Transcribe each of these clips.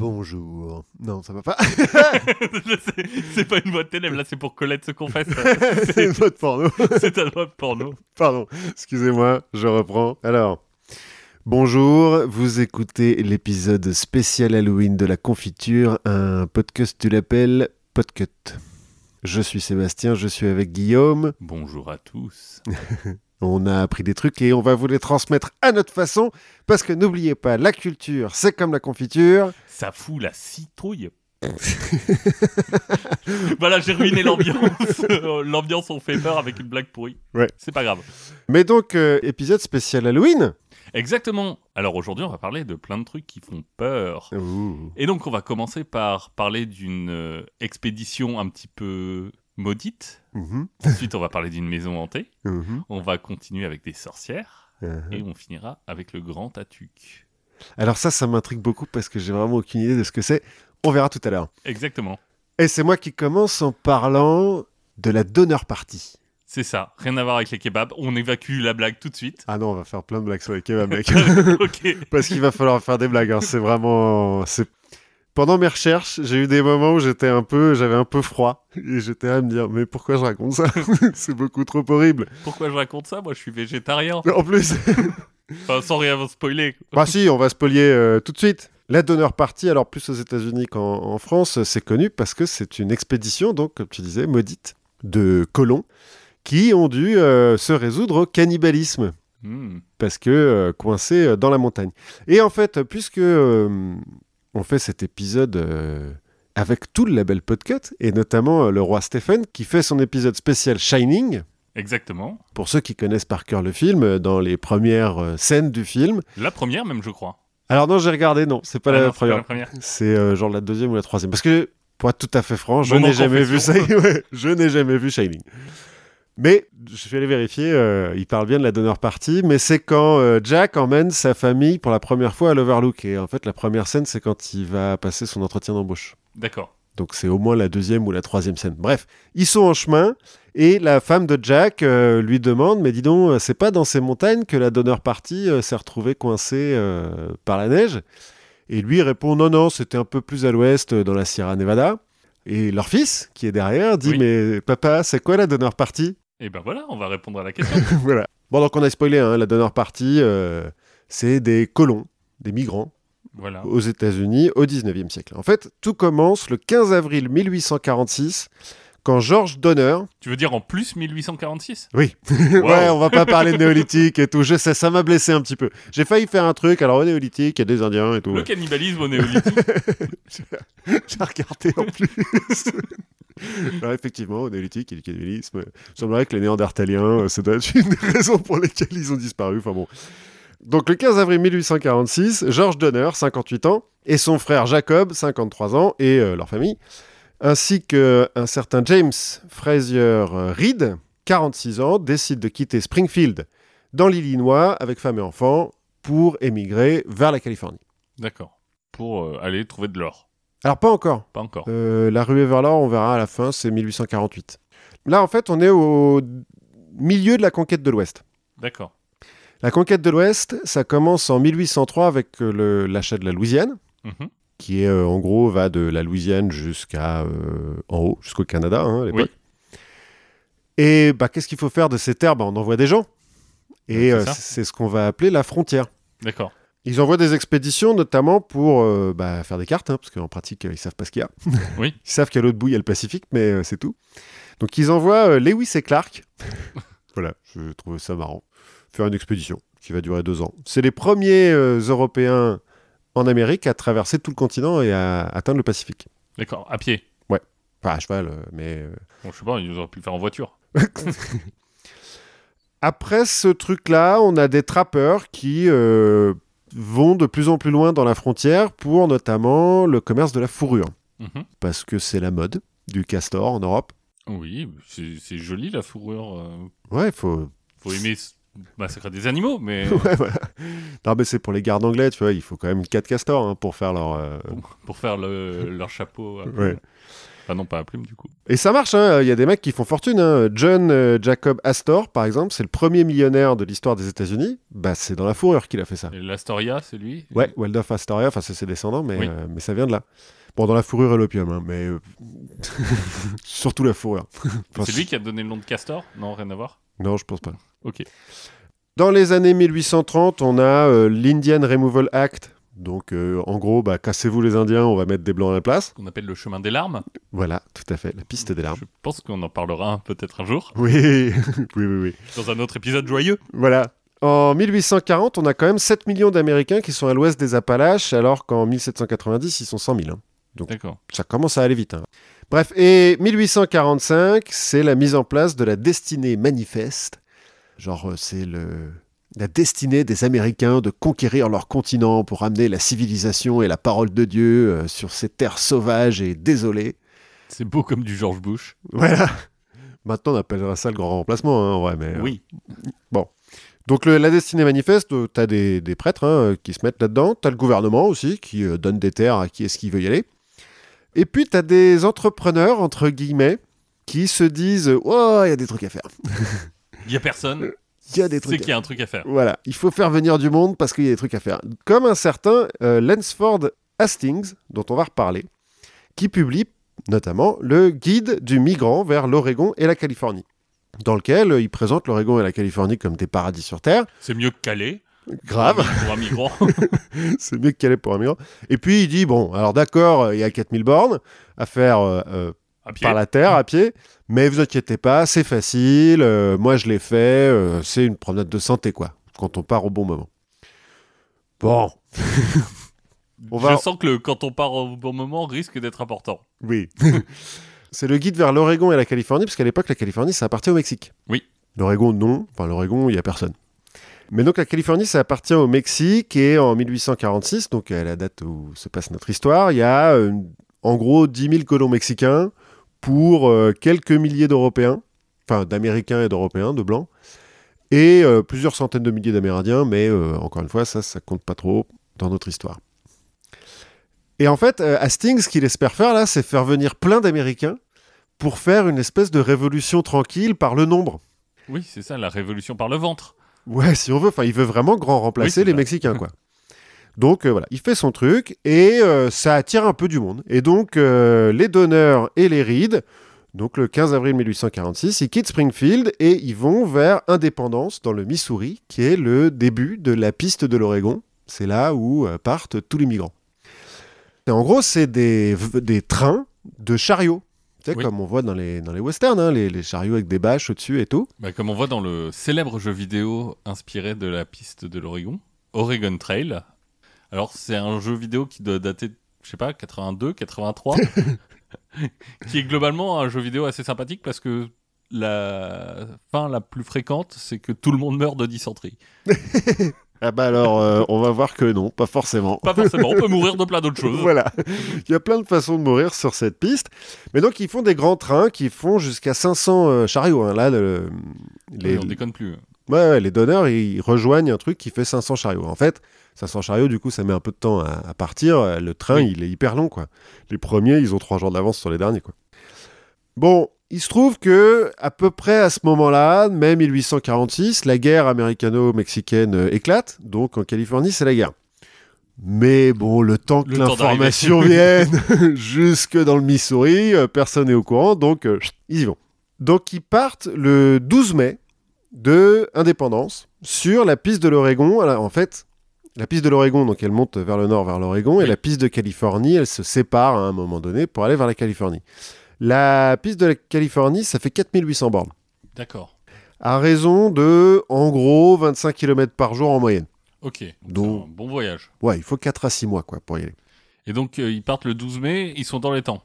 Bonjour. Non, ça va pas. C'est- pas une voix de ténèbres, là c'est pour Colette se confesse. C'est une voix de porno. C'est un voix de porno. Pardon, excusez-moi, je reprends. Alors, bonjour, vous écoutez l'épisode spécial Halloween de la confiture, un podcast, tu l'appelles Podcut. Je suis Sébastien, je suis avec Guillaume. Bonjour à tous. On a appris des trucs et on va vous les transmettre à notre façon, parce que n'oubliez pas, la culture, c'est comme la confiture. Ça fout la citrouille. voilà, j'ai ruiné l'ambiance. Euh, l'ambiance, on fait peur avec une blague pourrie. Ouais. C'est pas grave. Mais donc, euh, épisode spécial Halloween. Exactement. Alors aujourd'hui, on va parler de plein de trucs qui font peur. Ouh. Et donc, on va commencer par parler d'une euh, expédition un petit peu maudite. Mhm, Ensuite, on va parler d'une maison hantée. mhm, On va continuer avec des sorcières. mhm. Et on finira avec le grand Tatuc. Alors ça, ça m'intrigue beaucoup parce que j'ai vraiment aucune idée de ce que c'est. On verra tout à l'heure. Exactement. Et c'est moi qui commence en parlant de la donneur party. C'est ça. Rien à voir avec les kebabs. On évacue la blague tout de suite. Ah non, on va faire plein de blagues sur les kebabs, mec. ok. parce qu'il va falloir faire des blagues. hein. C'est vraiment... c'est- Pendant mes recherches, j'ai eu des moments où j'étais un peu, j'avais un peu froid. Et j'étais à me dire, mais pourquoi je raconte ça C'est beaucoup trop horrible. Pourquoi je raconte ça? Moi, je suis végétarien. En plus... Enfin, sans rien spoiler. Bah si, on va spolier euh, tout de suite. La donneur party, alors plus aux États-Unis qu'en en France, c'est connu parce que c'est une expédition, donc comme tu disais, maudite, de colons qui ont dû euh, se résoudre au cannibalisme Hmm. parce que euh, coincés euh, dans la montagne. Et en fait, puisque on fait cet épisode euh, avec tout le label Podcut et notamment euh, le roi Stephen qui fait son épisode spécial Shining. Exactement. Pour ceux qui connaissent par cœur le film, euh, dans les premières scènes du film. La première, même, je crois. Alors non, j'ai regardé, non, c'est pas Ah première. la première. C'est euh, genre la deuxième ou la troisième. Parce que, pour être tout à fait franc, je n'ai jamais vu ça. je n'ai jamais vu Shining. Mais je suis allé vérifier, euh, il parle bien de la donneur party, mais c'est quand euh, Jack emmène sa famille pour la première fois à l'Overlook. Et en fait, la première scène, c'est quand il va passer son entretien d'embauche. D'accord. Donc c'est au moins la deuxième ou la troisième scène. Bref, ils sont en chemin et la femme de Jack euh, lui demande Mais dis donc, c'est pas dans ces montagnes que la donneur party euh, s'est retrouvée coincée euh, par la neige? Et lui répond Non, non, c'était un peu plus à l'ouest, dans la Sierra Nevada. Et leur fils, qui est derrière, dit Oui. Mais papa, c'est quoi la donneur party Et ben voilà, on va répondre à la question. Voilà. Bon, donc on a spoilé, hein, la donneur party, euh, c'est des colons, des migrants voilà. aux États-Unis au 19e siècle. En fait, tout commence le 15 avril 1846 quand George Donner, Tu veux dire en plus 1846 oui, ouais, on va pas parler de néolithique et tout, je sais, ça m'a blessé un petit peu. J'ai failli faire un truc, alors au néolithique, il y a des Indiens et tout. Le cannibalisme au néolithique. J'ai regardé en plus. Alors, effectivement, au néolithique, il y a du cannibalisme. Il semblerait que les Néandertaliens, euh, ça doit être une des raisons pour lesquelles ils ont disparu. Enfin bon. Donc le 15 avril 1846, George Donner, 58 ans, et son frère Jacob, 53 ans, et euh, leur famille, ainsi qu'un certain James Fraser Reed, 46 ans, décident de quitter Springfield dans l'Illinois avec femme et enfants pour émigrer vers la Californie. D'accord. Pour euh, aller trouver de l'or. Alors pas encore. Pas encore. Euh, la ruée vers l'or, on verra à la fin, c'est 1848. Là, en fait, on est au milieu de la conquête de l'Ouest. D'accord. La conquête de l'Ouest, ça commence en 1803 avec euh, l'achat de la Louisiane, Mhm. Qui est euh, en gros va de la Louisiane jusqu'à euh, en haut, jusqu'au Canada hein, à l'époque. Et bah, qu'est-ce qu'il faut faire de ces terres? Bah, On envoie des gens. Et C'est euh, c'est ce qu'on va appeler la frontière. D'accord. Ils envoient des expéditions notamment pour euh, bah, faire des cartes, hein, parce qu'en pratique, euh, ils savent pas ce qu'il y a. Oui. Ils savent qu'à l'autre bout, il y a le Pacifique, mais euh, c'est tout. Donc ils envoient Lewis et Clark. voilà, je trouve ça marrant. Faire une expédition qui va durer deux ans. C'est les premiers Européens en Amérique à traverser tout le continent et à atteindre le Pacifique. D'accord. À pied. Enfin, à cheval, euh, mais... euh, Bon, je sais pas, ils auraient pu le faire en voiture. Après ce truc-là, on a des trappeurs qui euh, vont de plus en plus loin dans la frontière pour notamment le commerce de la fourrure. Mhm. Parce que c'est la mode du castor en Europe. Oui, c'est joli la fourrure. Ouais, il faut... Faut aimer massacrer des animaux, mais Ouais, voilà. Non, mais c'est pour les gardes anglais, tu vois, il faut quand même quatre castors hein, pour faire leur... euh, pour faire le- leur chapeau. Ouais. Enfin, non, pas à plume, du coup. Et ça marche, hein. il y a des mecs qui font fortune. hein. John euh, Jacob Astor, par exemple, c'est le premier millionnaire de l'histoire des États-Unis. Bah, c'est dans la fourrure qu'il a fait ça. Et l'Astoria, c'est lui? Ouais, Waldorf Astoria, enfin, c'est ses descendants, mais, Oui. euh, mais ça vient de là. Bon, dans la fourrure et l'opium, hein, mais surtout la fourrure. Enfin, C'est lui qui a donné le nom de Castor? Non, rien à voir. Non, je pense pas. Ok. Dans les années 1830, on a euh, l'Indian Removal Act. Donc, euh, en gros, bah, cassez-vous les Indiens, on va mettre des Blancs à la place. Qu'on appelle le chemin des larmes. Voilà, tout à fait, la piste des larmes. Je pense qu'on en parlera peut-être un jour, Oui, oui, oui, oui. dans un autre épisode joyeux. Voilà. En 1840, on a quand même 7 millions d'Américains qui sont à l'ouest des Appalaches, alors qu'en 1790, ils sont 100 000. hein. D'accord. Ça commence à aller vite. hein. Bref, et 1845, c'est la mise en place de la destinée manifeste. Genre, euh, c'est le... la destinée des Américains de conquérir leur continent pour amener la civilisation et la parole de Dieu euh, sur ces terres sauvages et désolées. C'est beau comme du George Bush. Voilà. Maintenant, on appellera ça le grand remplacement, hein, en vrai, mais... euh, Oui. Donc le- la destinée manifeste, tu as des, des prêtres hein, qui se mettent là-dedans, tu as le gouvernement aussi qui euh, donne des terres à qui est-ce qui veut y aller. Et puis tu as des entrepreneurs, entre guillemets, qui se disent « Oh, il y a des trucs à faire. Il y a personne. Il y a des C'est trucs qu'il y a un truc à faire. Voilà, il faut faire venir du monde parce qu'il y a des trucs à faire. » Comme un certain euh, Lansford Hastings, dont on va reparler, qui publie notamment le guide du migrant vers l'Oregon et la Californie, dans lequel euh, il présente l'Oregon et la Californie comme des paradis sur Terre. C'est mieux que Calais. Grave. Pour un migrant. c'est mieux que Calais pour un migrant. Et puis il dit bon, alors d'accord, euh, il y a 4000 bornes à faire euh. Par la terre, à pied, mais vous inquiétez pas, c'est facile, euh, moi je l'ai fait, euh, c'est une promenade de santé quoi, quand on part au bon moment. Bon, on va- Je sens que le quand on part au bon moment risque d'être important. oui. c'est le guide vers l'Oregon et la Californie, parce qu'à l'époque la Californie ça appartient au Mexique. Oui. L'Oregon non, enfin l'Oregon il y a personne. Mais donc la Californie, ça appartient au Mexique et en 1846, donc à la date où se passe notre histoire, il y a euh, en gros 10 000 colons mexicains pour euh, quelques milliers d'Européens, enfin d'Américains et d'Européens, de Blancs, et euh, plusieurs centaines de milliers d'Amérindiens, mais euh, encore une fois, ça, ça compte pas trop dans notre histoire. Et en fait, Hastings, ce qu'il espère faire là, c'est faire venir plein d'Américains pour faire une espèce de révolution tranquille par le nombre. Oui, c'est ça, la révolution par le ventre. Ouais, si on veut. Enfin, il veut vraiment grand remplacer Oui, les. Mexicains, quoi. Donc euh, voilà, il fait son truc et euh, ça attire un peu du monde. Et donc euh, les donneurs et les Reed, donc le 15 avril 1846, ils quittent Springfield et ils vont vers Indépendance dans le Missouri, qui est le début de la piste de l'Oregon. C'est là où partent tous les migrants. Et en gros, c'est des, des trains de chariots. Tu sais, Oui. comme on voit dans les, dans les westerns, hein, les, les chariots avec des bâches au-dessus et tout. Bah, comme on voit dans le célèbre jeu vidéo inspiré de la piste de l'Oregon, Oregon Trail. Alors, c'est un jeu vidéo qui doit dater, je sais pas, 82, 83, qui est globalement un jeu vidéo assez sympathique parce que la fin la plus fréquente, c'est que tout le monde meurt de dysenterie. Ah bah alors, euh, on va voir que non, pas forcément. Pas forcément, on peut mourir de plein d'autres choses. Voilà, il y a plein de façons de mourir sur cette piste. Mais donc, ils font des grands trains qui font jusqu'à 500 euh, chariots. hein. Là, le- les, on déconne plus. ouais, ouais, les donneurs, ils rejoignent un truc qui fait 500 chariots. En fait, 500 chariots, du coup, ça met un peu de temps à, à partir. Le train, Oui. il est hyper long, quoi. Les premiers, ils ont trois jours d'avance sur les derniers, quoi. Bon, il se trouve que à peu près à ce moment-là, mai 1846, la guerre américano-mexicaine euh, éclate. Donc en Californie, c'est la guerre. Mais bon, le temps que l'information vienne jusque dans le Missouri, euh, personne n'est au courant, donc euh, ils y vont. Donc ils partent le 12 mai de Indépendance sur la piste de l'Oregon. Alors, En fait, la piste de l'Oregon, donc elle monte vers le nord, vers l'Oregon, et la piste de Californie, elle se sépare à un moment donné pour aller vers la Californie. La piste de la Californie, ça fait 4800 bornes, D'accord. à raison de, en gros, 25 km par jour en moyenne. Ok. Donc- un bon voyage. Ouais, il faut 4 à 6 mois quoi, pour y aller. Et donc, euh, ils partent le 12 mai, ils sont dans les temps.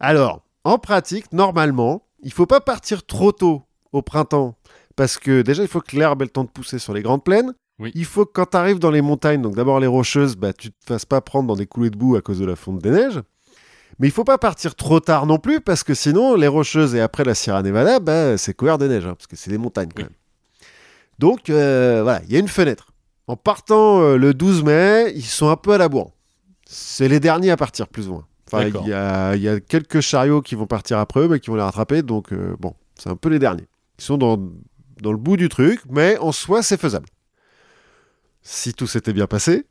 Alors, en pratique, normalement, il faut pas partir trop tôt au printemps, parce que déjà, il faut que l'herbe ait le temps de pousser sur les grandes plaines. Oui. Il faut que quand tu arrives dans les montagnes, donc d'abord les rocheuses, bah, tu te fasses pas prendre dans des coulées de boue à cause de la fonte des neiges. Mais il faut pas partir trop tard non plus, parce que sinon, les rocheuses et après la Sierra Nevada, bah, c'est couvert de neige, hein, parce que c'est des montagnes quand Oui. même. Donc, euh, voilà, il y a une fenêtre. En partant euh, le 12 mai, ils sont un peu à la bourre. C'est les derniers à partir, plus ou moins. Enfin, D'accord. il y a, il y a quelques chariots qui vont partir après eux, mais qui vont les rattraper. Donc, euh, bon, c'est un peu les derniers. Ils sont dans, dans le bout du truc, mais en soi, c'est faisable. Si tout s'était bien passé,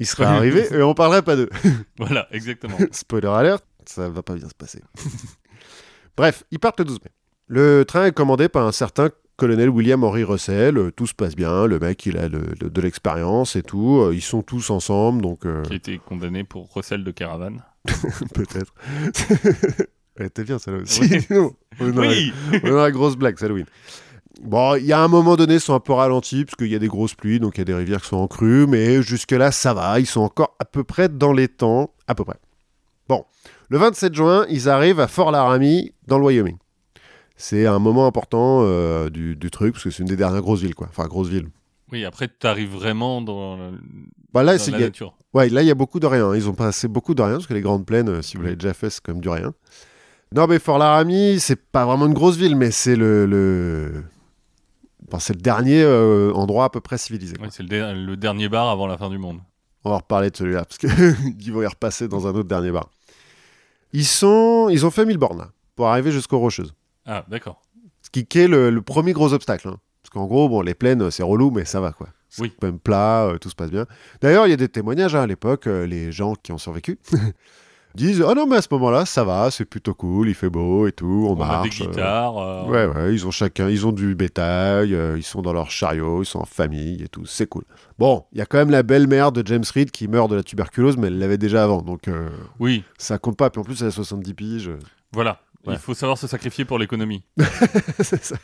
ils seraient Oui. arrivés et on parlerait pas d'eux. Voilà, exactement. Spoiler alert, ça va pas bien se passer. Bref, ils partent le 12 mai. Le train est commandé par un certain colonel William Henry Russell. Tout se passe bien. Le mec, il a le- de l'expérience et tout. Euh, Ils sont tous ensemble, donc euh, qui a été condamné pour recel de caravane. peut-être. Elle était bien, celle-là aussi. Oui. on, la, Oui on la grosse blague, Halloween. Bon, il y a un moment donné, ils sont un peu ralentis, parce qu'il y a des grosses pluies, donc il y a des rivières qui sont en crue, mais jusque-là, ça va. Ils sont encore à peu près dans les temps. À peu près. Bon, le 27 juin, ils arrivent à Fort Laramie, dans le Wyoming. C'est un moment important euh, du, du truc, parce que c'est une des dernières grosses villes, quoi. Enfin, grosse ville. Oui, après, tu arrives vraiment dans, la- Bah, là, dans la a- nature. Ouais, là, il y a beaucoup de rien. Ils ont passé beaucoup de rien, parce que les Grandes Plaines, euh, si vous l'avez déjà fait, c'est comme du rien. Non, mais Fort Laramie, c'est pas vraiment une grosse ville, mais c'est le. le... Enfin, c'est le dernier euh, endroit à peu près civilisé. Ouais, c'est le, der- le dernier bar avant la fin du monde. On va reparler de celui-là, parce qu'ils vont y repasser dans un autre dernier bar. Ils, sont... Ils ont fait 1000 bornes, pour arriver jusqu'aux Rocheuses. Ah, d'accord. Ce qui est le, le premier gros obstacle. hein. Parce qu'en gros, bon, les plaines, c'est relou, mais ça va, quoi. C'est Oui. quand même plat, euh, tout se passe bien. D'ailleurs, il y a des témoignages hein, à l'époque, euh, les gens qui ont survécu disent Ah non, mais à ce moment-là, ça va, c'est plutôt cool, il fait beau et tout, on, On a des marche. euh, guitares. euh, Ouais, ouais, ils ont chacun, ils ont du bétail, euh, ils sont dans leur chariot, ils sont en famille et tout, c'est cool. Bon, il y a quand même la belle-mère de James Reed qui meurt de la tuberculose, mais elle l'avait déjà avant, donc euh, Oui, ça compte pas. Puis en plus, elle a 70 piges. voilà. Ouais. Il faut savoir se sacrifier pour l'économie. c'est ça.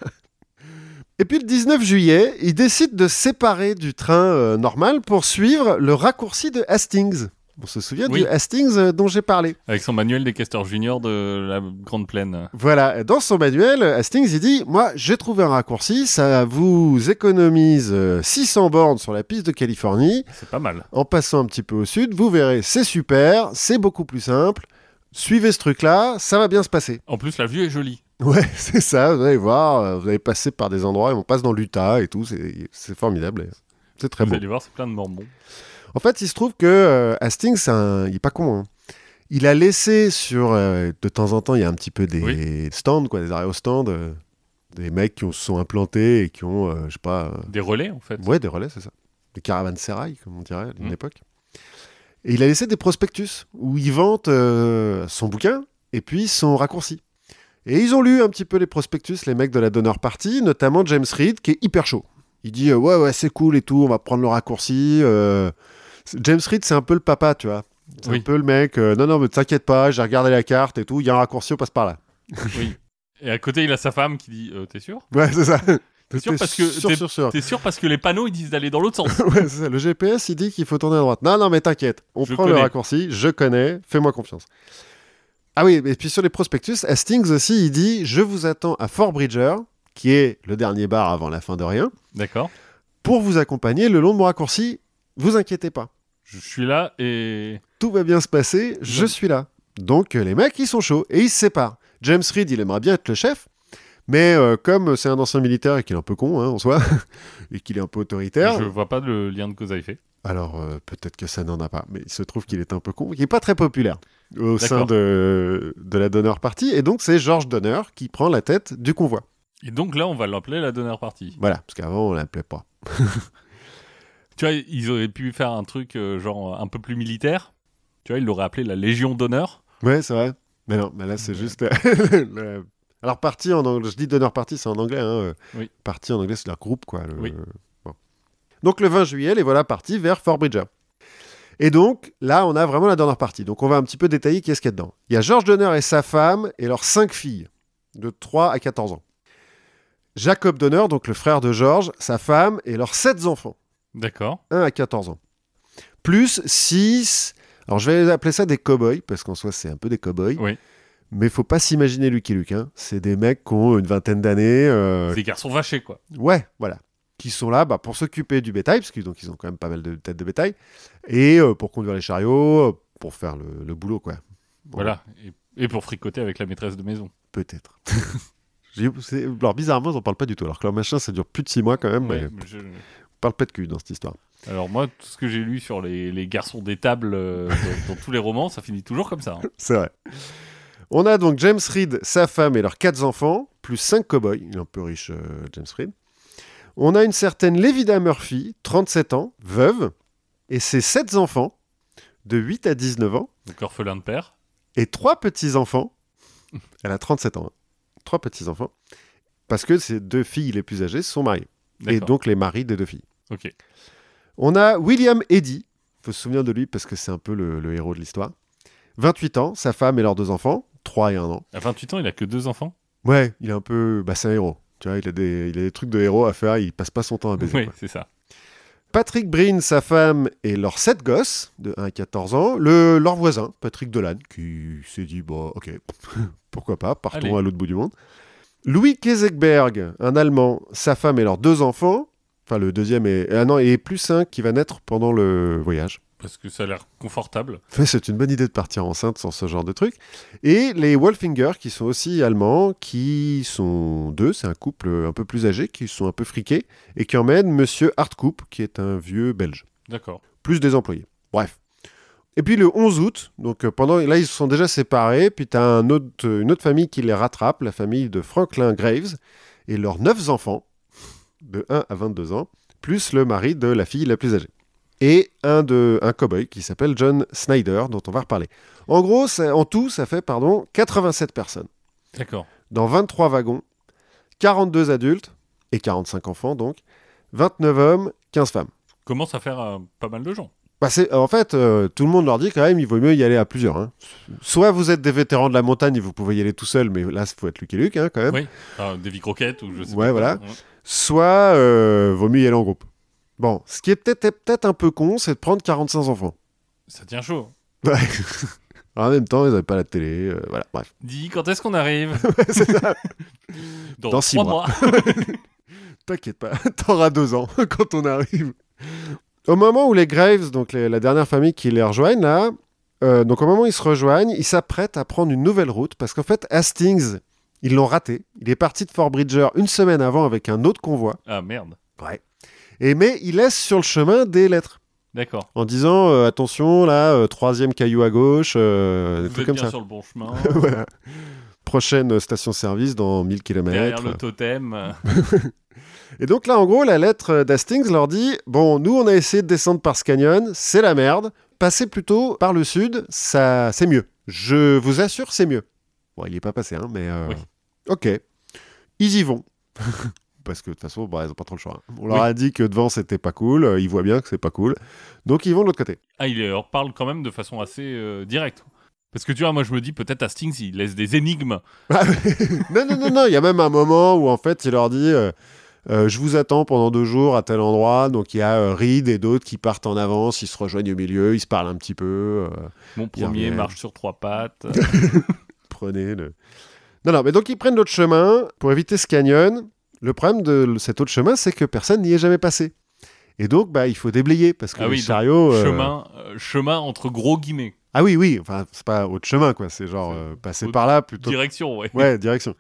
Et puis le 19 juillet, ils décident de séparer du train normal pour suivre le raccourci de Hastings. On se souvient Oui. du Hastings euh, dont j'ai parlé. Avec son manuel des castors juniors de la Grande Plaine. Voilà, dans son manuel, Hastings, il dit Moi, j'ai trouvé un raccourci, ça vous économise euh, 600 bornes sur la piste de Californie. C'est pas mal. En passant un petit peu au sud, vous verrez, c'est super, c'est beaucoup plus simple. Suivez ce truc-là, ça va bien se passer. En plus, la vue est jolie. Ouais, c'est ça, vous allez voir, euh, vous allez passer par des endroits, et on passe dans l'Utah et tout, c'est formidable. C'est très Vous beau. allez voir, c'est plein de mormons. En fait, il se trouve que euh, Hastings, un- il est pas con. hein. Il a laissé sur, euh, de temps en temps, il y a un petit peu des stands, quoi, des aérostands, euh, des mecs qui se sont implantés et qui ont, euh, je sais pas, Des relais, en fait. ouais, des relais, c'est ça. Des caravanserail, comme on dirait à une Mm. époque. Et il a laissé des prospectus où il vante son bouquin et puis son raccourci. Et ils ont lu un petit peu les prospectus, les mecs de la Donor Party, notamment James Reed, qui est hyper chaud. Il dit euh, Ouais, ouais, c'est cool et tout, on va prendre le raccourci. euh. James Reed, c'est un peu le papa, tu vois. C'est Oui. un peu le mec euh, Non, non, mais t'inquiète pas, j'ai regardé la carte et tout, il y a un raccourci, on passe par là. Oui. Et à côté, il a sa femme qui dit euh, T'es sûr? Ouais, c'est ça. T'es sûr parce que sûr, sûr, sûr. T'es sûr parce que les panneaux ils disent d'aller dans l'autre sens. ouais, c'est ça. Le GPS, il dit qu'il faut tourner à droite. Non, non, mais t'inquiète. On Je prend le raccourci. Je connais. Fais-moi confiance. Ah oui, et puis sur les prospectus, Hastings aussi, il dit Je vous attends à Fort Bridger, qui est le dernier bar avant la fin de rien, D'accord. pour vous accompagner le long de mon raccourci. Vous inquiétez pas. Je suis là et. Tout va bien se passer. Je suis là. Donc, euh, les mecs, ils sont chauds et ils se séparent. James Reed, il aimerait bien être le chef. Mais euh, comme c'est un ancien militaire et qu'il est un peu con hein, en soi, et qu'il est un peu autoritaire, Je vois pas le lien de cause à effet. Alors, euh, peut-être que ça n'en a pas, mais il se trouve qu'il est un peu con, qu'il n'est pas très populaire au sein de, de la Donner Party, et donc c'est George Donner qui prend la tête du convoi. Et donc là, on va l'appeler la Donner Party. Voilà, parce qu'avant on l'appelait pas. Tu vois, ils auraient pu faire un truc euh, genre un peu plus militaire. Tu vois, ils l'auraient appelé la Légion d'honneur. Ouais, c'est vrai. Mais non, mais là c'est Ouais. juste... la- Alors, party en anglais, je dis Donner Party, c'est en anglais. Hein. euh, Oui. Party en anglais, c'est leur groupe, quoi. le- Oui. bon. Donc, le 20 juillet, les voilà partis vers Fort Bridger. Et donc, là, on a vraiment la Donner Party. Donc, on va un petit peu détailler qu'est-ce qu'il y a dedans. Il y a George Donner et sa femme et leurs cinq filles, de 3 à 14 ans. Jacob Donner, donc le frère de George, sa femme et leurs sept enfants, D'accord. 1 à 14 ans. Plus 6... Alors, je vais appeler ça des cow-boys, parce qu'en soi, c'est un peu des cow-boys. Oui. Mais faut pas s'imaginer Lucky Luke. hein. C'est des mecs qui ont une vingtaine d'années. euh, Des garçons vachés, quoi. Ouais, voilà. Qui sont là bah, pour s'occuper du bétail, parce qu'ils ont quand même pas mal de têtes de bétail. Et euh, pour conduire les chariots, euh, pour faire le, le boulot, quoi. Bon, Voilà. Et, et pour fricoter avec la maîtresse de maison. Peut-être. Alors, bizarrement, ils en parlent pas du tout. Alors que leur machin, ça dure plus de six mois quand même. Ouais, mais mais je- parle pas de cul dans cette histoire. Alors moi, tout ce que j'ai lu sur les, les garçons des tables euh, dans, dans tous les romans, ça finit toujours comme ça. hein. C'est vrai. On a donc James Reed, sa femme et leurs quatre enfants, plus cinq cow-boys. Il est un peu riche, euh, James Reed. On a une certaine Levida Murphy, 37 ans, veuve, et ses sept enfants, de 8 à 19 ans, Donc orphelin de père. et trois petits-enfants. Elle a 37 ans. hein. Trois petits-enfants. Parce que ces deux filles les plus âgées sont mariées. Et donc les maris des deux filles. Ok. On a William Eddy. faut se souvenir de lui parce que c'est un peu le, le héros de l'histoire. 28 ans, sa femme et leurs deux enfants, 3 et 1 an. À 28 ans, il a que deux enfants? Ouais, il est un peu. Bah, c'est un héros. Tu vois, il a, des, il a des trucs de héros à faire, il passe pas son temps à baiser. Oui, c'est ça. Patrick Breen, sa femme et leurs 7 gosses, de 1 à 14 ans. Le, leur voisin, Patrick Delanne, qui s'est dit, bon, ok, pourquoi pas, partons Allez. à l'autre bout du monde. Louis Kesekberg, un Allemand, sa femme et leurs deux enfants. Enfin, le deuxième est. Ah non, et plus un qui va naître pendant le voyage. Parce que ça a l'air confortable. C'est une bonne idée de partir enceinte sans ce genre de truc. Et les Wolfinger, qui sont aussi allemands, qui sont deux, c'est un couple un peu plus âgé, qui sont un peu friqués, et qui emmènent Monsieur Hartkoop, qui est un vieux belge. D'accord. Plus des employés. Bref. Et puis le 11 août, donc euh, pendant, là ils se sont déjà séparés, puis tu as un autre, une autre famille qui les rattrape, la famille de Franklin Graves, et leurs neuf enfants, de 1 à 22 ans, plus le mari de la fille la plus âgée. Et un, de, un cow-boy qui s'appelle John Snyder, dont on va reparler. En gros, ça- en tout, ça fait pardon, 87 personnes, D'accord. dans 23 wagons, 42 adultes, et 45 enfants donc, 29 hommes, 15 femmes. Commence à faire euh, pas mal de gens. Bah, en fait, euh, tout le monde leur dit quand même, il vaut mieux y aller à plusieurs. hein. Soit vous êtes des vétérans de la montagne et vous pouvez y aller tout seul, mais là, il faut être Luc et Luc hein, quand même. Oui. Enfin, des vies croquettes ou je sais Ouais, pas. voilà. quoi. Soit euh, vaut mieux y aller en groupe. Bon, ce qui est peut-être peut-être un peu con, c'est de prendre 45 enfants. Ça tient chaud. Ouais. en même temps, ils n'avaient pas la télé. euh, voilà, bref. Dis, quand est-ce qu'on arrive ça. Dans, Dans six mois. mois. T'inquiète pas, t'auras deux ans quand on arrive. Au moment où les Graves, donc les- la dernière famille qui les rejoignent là, euh, donc au moment où ils se rejoignent, ils s'apprêtent à prendre une nouvelle route parce qu'en fait Hastings, ils l'ont raté. Il est parti de Fort Bridger une semaine avant avec un autre convoi. Ah merde. Ouais. Et mais il laisse sur le chemin des lettres D'accord. en disant euh, attention là, euh, troisième caillou à gauche, euh, des Vous trucs êtes comme bien ça. sur le bon chemin. voilà. Prochaine station-service dans 1000 km. Derrière le totem. Et donc là, en gros, la lettre d'Hastings leur dit Bon, nous, on a essayé de descendre par ce canyon, c'est la merde. Passez plutôt par le sud, ça, c'est mieux. Je vous assure, c'est mieux. Bon, il n'y est pas passé, hein, mais. euh, Oui. Ok. Ils y vont. Parce que de toute façon, bah, ils n'ont pas trop le choix. On leur Oui. a dit que devant, c'était pas cool. euh, Ils voient bien que c'est pas cool. Donc, ils vont de l'autre côté. Ah, il leur parle quand même de façon assez euh, directe. Parce que tu vois, moi je me dis peut-être Hastings il laisse des énigmes. non, non, non, non. Il y a même un moment où, en fait, il leur dit. euh, euh, je vous attends pendant deux jours à tel endroit. Donc il y a euh, Reed et d'autres qui partent en avance, ils se rejoignent au milieu, ils se parlent un petit peu. Mon premier marche sur trois pattes. prenez le. Non, non, mais donc ils prennent l'autre chemin pour éviter ce canyon. Le problème de cet autre chemin, c'est que personne n'y est jamais passé. Et donc, bah, il faut déblayer parce que Ah oui, donc, euh, chemin, euh, chemin entre gros guillemets. Ah oui, oui, enfin, c'est pas autre chemin, quoi. C'est genre euh, passer par là plutôt. Direction, ouais. Ouais, direction.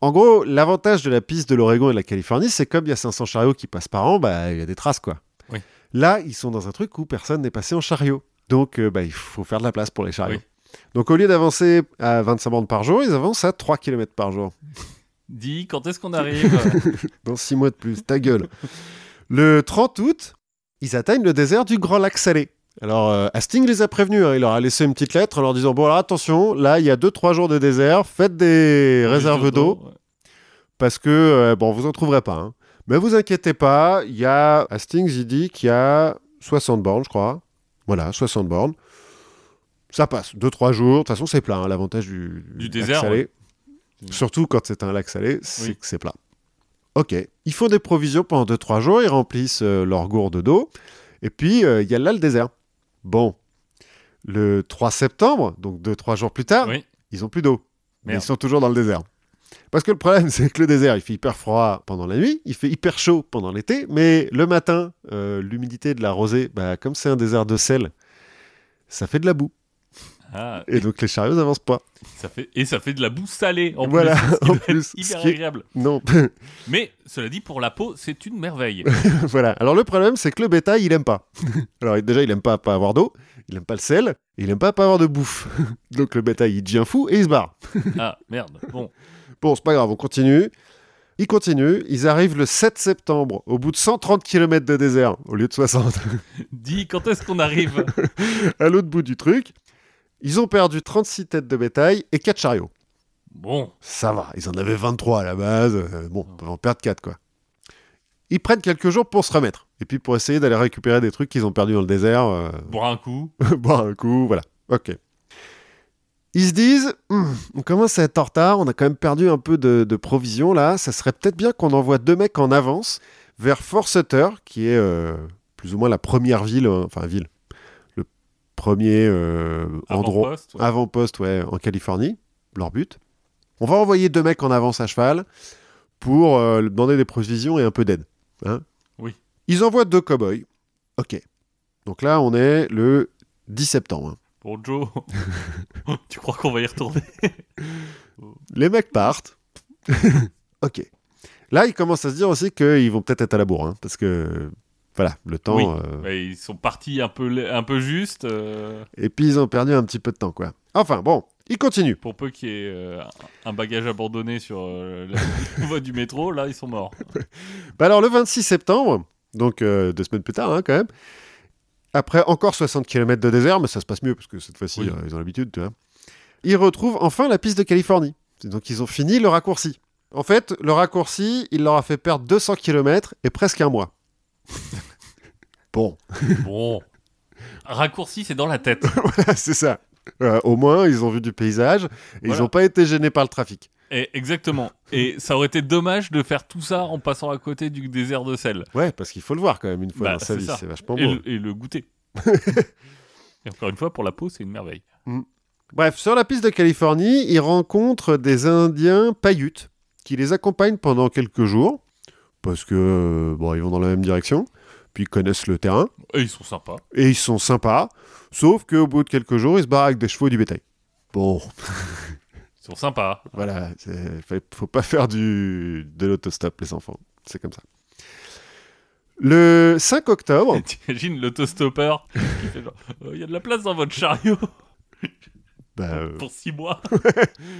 En gros, l'avantage de la piste de l'Oregon et de la Californie, c'est comme il y a 500 chariots qui passent par an, bah, il y a des traces, quoi. Oui. Là, ils sont dans un truc où personne n'est passé en chariot. Donc, bah, il faut faire de la place pour les chariots. Oui. Donc, au lieu d'avancer à 25 bandes par jour, ils avancent à 3 km par jour. Dis, quand est-ce qu'on arrive? Dans 6 mois de plus, ta gueule. Le 30 août, ils atteignent le désert du Grand Lac Salé. Alors, euh, Hastings les a prévenus, hein. il leur a laissé une petite lettre en leur disant Bon, alors attention, là, il y a 2-3 jours de désert, faites des réserves d'eau. ouais. parce que euh, bon, vous en trouverez pas. hein. Mais vous inquiétez pas, il y a Hastings, il dit qu'il y a 60 bornes, je crois. Voilà, 60 bornes. Ça passe, 2-3 jours. De toute façon, c'est plat. hein, L'avantage du, Du lac désert, salé. ouais. Surtout quand c'est un lac salé, c'est Oui. que c'est plat. Ok. Ils font des provisions pendant 2-3 jours, ils remplissent euh, leur gourde d'eau. Et puis, euh, il y a là le désert. Bon. Le 3 septembre, donc 2-3 jours plus tard, Oui. ils ont plus d'eau. Mais ils sont toujours dans le désert. Parce que le problème, c'est que le désert, il fait hyper froid pendant la nuit, il fait hyper chaud pendant l'été, mais le matin, euh, l'humidité de la rosée, bah, comme c'est un désert de sel, ça fait de la boue. Ah, Et donc les chariots n'avancent pas. ça fait, et ça fait de la boue salée en Voilà, plus. en plus, Hyper qui agréable. Non. Mais cela dit, pour la peau, c'est une merveille. voilà. Alors le problème, c'est que le bétail, il aime pas. Alors déjà, il aime pas pas avoir d'eau, il aime pas le sel, et il aime pas pas avoir de bouffe. Donc le bétail, il devient fou et il se barre. ah, merde. Bon, Bon, c'est pas grave, on continue. Ils continuent, ils arrivent le 7 septembre, au bout de 130 km de désert, au lieu de 60, dis, quand est-ce qu'on arrive? À l'autre bout du truc. Ils ont perdu 36 têtes de bétail et 4 chariots. Bon, Ça va, ils en avaient 23 à la base. euh, bon, on peut en perdre 4, quoi. Ils prennent quelques jours pour se remettre. Et puis pour essayer d'aller récupérer des trucs qu'ils ont perdus dans le désert. euh, boire un coup. boire un coup, voilà. Ok. Ils se disent, Hum, on commence à être en retard, on a quand même perdu un peu de, de provisions là, ça serait peut-être bien qu'on envoie deux mecs en avance vers Fort Sutter, qui est euh, plus ou moins la première ville, euh, enfin ville, le premier euh, endroit, Avant-poste, ouais. en Californie, leur but. On va envoyer deux mecs en avance à cheval pour euh, demander des provisions et un peu d'aide. hein. Oui. Ils envoient deux cow-boys. Ok. Donc là, on est le 10 septembre. hein. Bon, Joe, tu crois qu'on va y retourner? Les mecs partent. ok. Là, ils commencent à se dire aussi qu'ils vont peut-être être à la bourre. hein, parce que, voilà, le temps. Oui. euh, Ils sont partis un peu, un peu juste, euh, Et puis, ils ont perdu un petit peu de temps, quoi. Enfin, bon, ils continuent. pour peu qu'il y ait euh, un bagage abandonné sur la voie du métro, là, ils sont morts. Bah alors, le 26 septembre, donc deux semaines plus tard, hein, quand même, après encore 60 km de désert, mais ça se passe mieux parce que cette fois-ci, Oui. ils ont l'habitude, tu vois. Ils retrouvent enfin la piste de Californie. Donc, ils ont fini le raccourci. En fait, le raccourci, il leur a fait perdre 200 km et presque un mois. bon, Bon. Raccourci, c'est dans la tête. c'est ça. Euh, au moins, ils ont vu du paysage et ils Voilà. n'ont pas été gênés par le trafic. Et, exactement. Et ça aurait été dommage de faire tout ça en passant à côté du désert de sel. Ouais, parce qu'il faut le voir quand même une fois Bah, dans sa vie. C'est vachement Et beau. le, et le goûter. et encore une fois, pour la peau, c'est une merveille. Bref, sur la piste de Californie, ils rencontrent des Indiens Paiutes qui les accompagnent pendant quelques jours parce que euh, bon, ils vont dans la même direction, puis ils connaissent le terrain Et ils sont sympas. et ils sont sympas. Sauf qu'au bout de quelques jours, ils se barrent avec des chevaux et du bétail. Bon, Ils sont sympas. voilà, faut, faut pas faire du de l'autostop les enfants, c'est comme ça. Le 5 octobre, T'imagines l'autostoppeur qui fait genre Euh, Il y a de la place dans votre chariot bah, euh, pour six mois.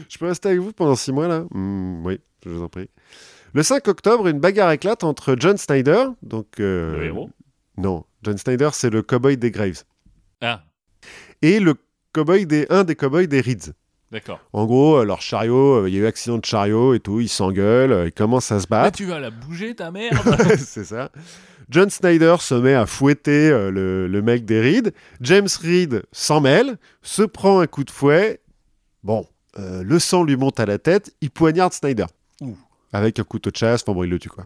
Je peux rester avec vous pendant six mois là? Hmm, Oui, je vous en prie. Le 5 octobre, une bagarre éclate entre John Snyder, donc euh, Le héros. non, John Snyder, c'est le cowboy des Graves, Ah, et le cowboy des un des cowboys des Reeds. d'accord. En gros, euh, leur chariot, euh, il y a eu accident de chariot et tout, ils s'engueulent, ils commencent à se Ah, battre. tu vas la bouger, ta merde c'est ça. John Snyder se met à fouetter le, le mec des Reed. James Reed s'en mêle, se prend un coup de fouet. Bon, euh, le sang lui monte à la tête, il poignarde Snyder. Ouh. Avec un couteau de chasse, enfin bon, il le tue quoi.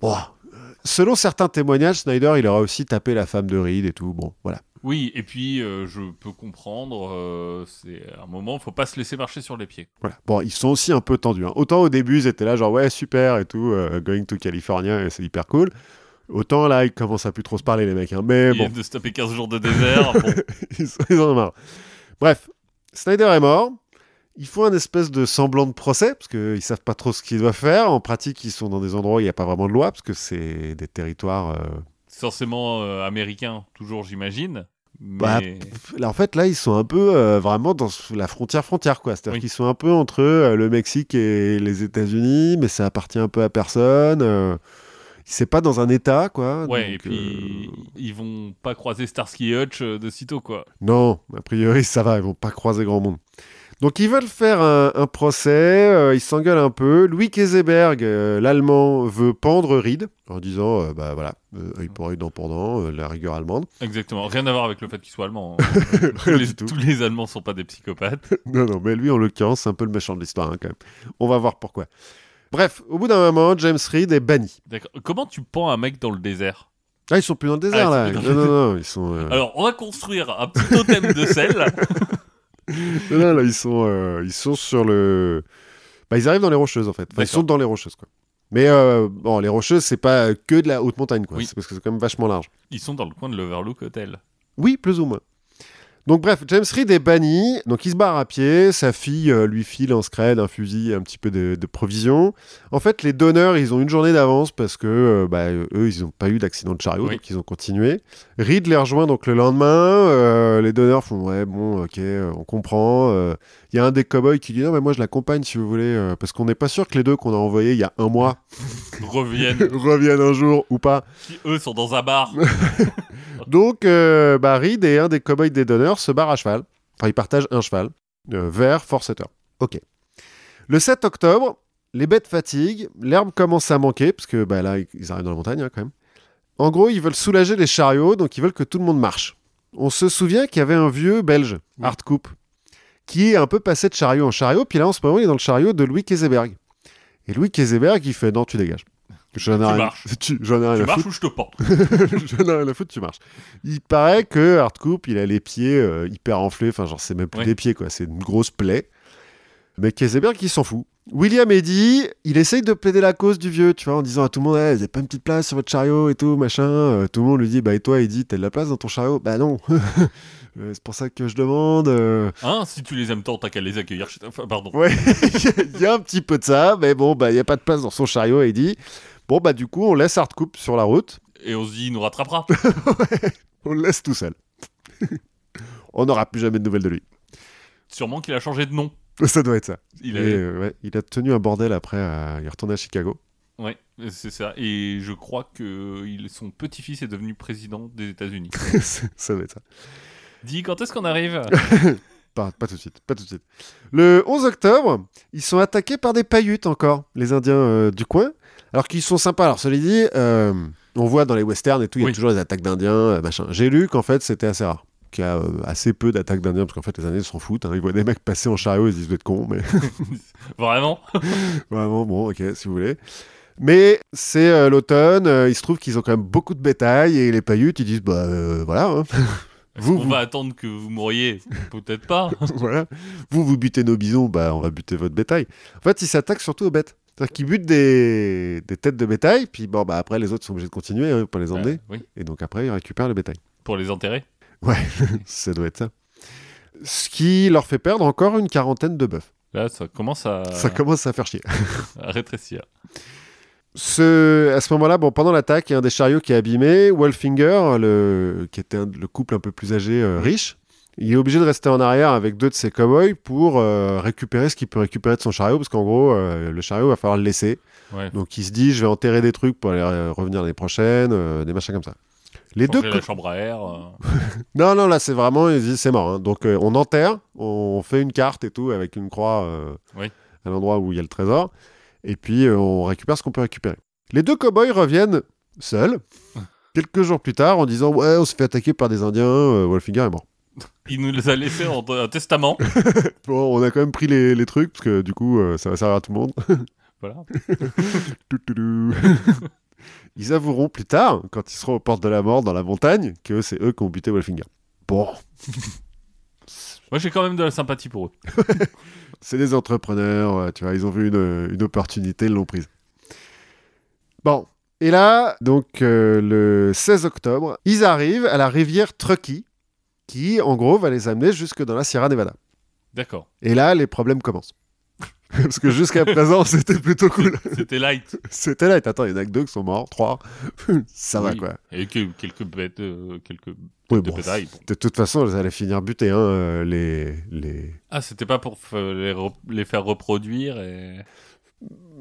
Bon, euh, selon certains témoignages, Snyder, il aura aussi tapé la femme de Reed et tout. Bon, voilà. Oui, et puis euh, je peux comprendre, euh, c'est un moment, faut pas se laisser marcher sur les pieds. voilà. Bon, ils sont aussi un peu tendus. hein. Autant au début, ils étaient là, genre, ouais, super et tout, euh, going to California, et c'est hyper cool. Autant là, ils commencent à plus trop se parler, les mecs. hein. Mais Ils bon, viennent de se taper 15 jours de désert. bon, ils, sont- ils en ont marre. Bref, Snyder est mort. Ils font un espèce de semblant de procès, parce qu'ils savent pas trop ce qu'ils doivent faire. En pratique, ils sont dans des endroits où il n'y a pas vraiment de loi, parce que c'est des territoires... euh, forcément euh, américain, toujours j'imagine. Mais Bah, Là, en fait, là, ils sont un peu euh, vraiment dans la frontière-frontière, quoi. C'est-à-dire Oui. qu'ils sont un peu entre euh, le Mexique et les États-Unis, mais ça appartient un peu à personne. Euh, c'est pas dans un État, quoi. ouais, donc, et puis ils vont pas croiser Starsky et Hutch de sitôt, quoi. Non, a priori, ça va, ils vont pas croiser grand monde. Donc, ils veulent faire un, un procès, euh, ils s'engueulent un peu. Louis Keseberg, euh, l'Allemand, veut pendre Reed en disant, euh, bah voilà, euh, œil pour œil, dent pour dent, euh, la rigueur allemande. Exactement. Rien à voir avec le fait qu'il soit allemand. hein. tous, les, tous Allemands sont pas des psychopathes. Non, non, mais lui, en l'occurrence, c'est un peu le méchant de l'histoire, hein, quand même. On va voir pourquoi. Bref, au bout d'un moment, James Reed est banni. D'accord. Comment tu pends un mec dans le désert? Ah, ils sont plus dans le désert, Ah, là. Non, dans non, non, ils sont... Alors, on va construire un petit totem de sel. non, là, ils sont, euh, ils sont sur le... Bah, ils arrivent dans les Rocheuses, en fait. Enfin, ils sont dans les Rocheuses, quoi. Mais, euh, bon, les Rocheuses, c'est pas que de la haute montagne, quoi. Oui. C'est parce que c'est quand même vachement large. Ils sont dans le coin de l'Overlook Hotel. Oui, plus ou moins. Donc bref, James Reed est banni, donc il se barre à pied, sa fille euh, lui file en scred un fusil, un petit peu de, de provisions. En fait, les donneurs, ils ont une journée d'avance parce que euh, bah, eux, ils n'ont pas eu d'accident de chariot, Oui. donc ils ont continué. Reed les rejoint donc le lendemain, euh, les donneurs font ouais, bon, ok, on comprend. Il y a un des cowboys qui dit non, mais moi je l'accompagne si vous voulez, parce qu'on n'est pas sûr que les deux qu'on a envoyés il y a un mois Reviennent, reviennent un jour ou pas. qui eux sont dans un bar. Donc, euh, bah, Reed et un des cowboys des donneurs se barrent à cheval. Enfin, ils partagent un cheval euh, vers Forceter. Ok. Le 7 octobre, les bêtes fatiguent, l'herbe commence à manquer, parce que bah, là, ils arrivent dans la montagne hein, quand même. En gros, ils veulent soulager les chariots, donc ils veulent que tout le monde marche. On se souvient qu'il y avait un vieux belge, Oui. Hardcoup, qui est un peu passé de chariot en chariot, puis là, en ce moment, il est dans le chariot de Louis Keseberg. Et Louis Keseberg, il fait Non, tu dégages. Ai Tu marches. tu- j'en ai rien tu à marches foutre. ou je te pends J'en ai rien à foutre, tu marches. Il paraît que Hardcoup, il a les pieds euh, hyper enflés, enfin, genre, c'est même plus Ouais. des pieds, quoi, c'est une grosse plaie. Mais Keseberg, il s'en fout. William Eddy, il essaye de plaider la cause du vieux, tu vois, en disant à tout le monde, Eh, vous avez pas une petite place sur votre chariot et tout, machin. Euh, tout le monde lui dit, bah, et toi, Eddy, t'as de la place dans ton chariot? Bah, non. Euh, c'est pour ça que je demande. euh. Hein, si tu les aimes tant, t'as qu'à les accueillir chez. Enfin, pardon. Ouais, il y a un petit peu de ça, mais bon, bah, il n'y a pas de place dans son chariot, Eddy. Bon, bah, du coup, on laisse Hardcoup sur la route. Et on se dit, il nous rattrapera. On le laisse tout seul. on n'aura plus jamais de nouvelles de lui. Sûrement qu'il a changé de nom. Ça doit être ça. Il Et, a... euh, ouais, il a tenu un bordel après, à... il est retourné à Chicago. Ouais, c'est ça. Et je crois que son petit-fils est devenu président des États-Unis. ça doit être ça. Dis, quand est-ce qu'on arrive? Pas, pas tout de suite, pas tout de suite. Le 11 octobre, ils sont attaqués par des Paiutes encore, les Indiens euh, du coin. Alors qu'ils sont sympas. Alors, cela dit, euh, on voit dans les westerns et tout, il y a Oui. toujours des attaques d'Indiens, euh, machin. J'ai lu qu'en fait, c'était assez rare. Qu'il y a euh, assez peu d'attaques d'Indiens, parce qu'en fait, les Indiens s'en foutent. hein. Ils voient des mecs passer en chariot, ils se disent, vous êtes cons, mais Vraiment Vraiment, bon, ok, si vous voulez. Mais c'est euh, l'automne, euh, il se trouve qu'ils ont quand même beaucoup de bétail et les Paiutes, ils disent, bah euh, voilà, hein. Vous, vous- va attendre que vous mouriez? Peut-être pas. voilà. Vous, vous butez nos bisons, bah on va buter votre bétail. En fait, ils s'attaquent surtout aux bêtes. C'est-à-dire qu'ils butent des... des têtes de bétail, puis bon, bah après, les autres sont obligés de continuer hein, pour les emmener. Euh, oui, Et donc après, ils récupèrent le bétail. pour les enterrer. ça doit être ça. Ce qui leur fait perdre encore une quarantaine de bœufs. Là, ça commence à, Ça commence à faire chier. à rétrécir. Ce, à ce moment-là, bon, pendant l'attaque, il y a un des chariots qui est abîmé. Wolfinger, le, qui était un- le couple un peu plus âgé, euh, riche, il est obligé de rester en arrière avec deux de ses cowboys pour euh, récupérer ce qu'il peut récupérer de son chariot, parce qu'en gros, euh, le chariot va falloir le laisser. Ouais. Donc il se dit, je vais enterrer des trucs pour aller euh, revenir l'année prochaine, des machins comme ça. Les deux Changer la chambre à air. Non, non, là c'est vraiment, ils disent, c'est mort. hein. Donc on enterre, on fait une carte et tout avec une croix Oui. à l'endroit où il y a le trésor, et puis on récupère ce qu'on peut récupérer. Les deux cow-boys reviennent seuls, quelques jours plus tard, en disant Ouais, on s'est fait attaquer par des Indiens, Wolfinger est mort. Il nous les a laissés en un testament. Bon, on a quand même pris les, les trucs, parce que du coup, euh, ça va servir à tout le monde. Voilà. Ils avoueront plus tard, quand ils seront aux portes de la mort dans la montagne, que c'est eux qui ont buté Wolfinger. Bon, Moi, j'ai quand même de la sympathie pour eux. c'est des entrepreneurs, tu vois, ils ont vu une, une opportunité, ils l'ont prise. Bon, et là, donc euh, le 16 octobre, ils arrivent à la rivière Truckee, qui en gros va les amener jusque dans la Sierra Nevada. D'accord. Et là, les problèmes commencent. Parce que jusqu'à présent, c'était plutôt cool. C'était light. C'était et attends, il y en a que deux qui sont morts, trois. Ça va quoi. Et que, quelques bêtes, euh, quelques Oui, de bon, bon. De toute façon, ça allait finir buté, hein, euh, les, les... Ah, c'était pas pour f- les, les faire reproduire et...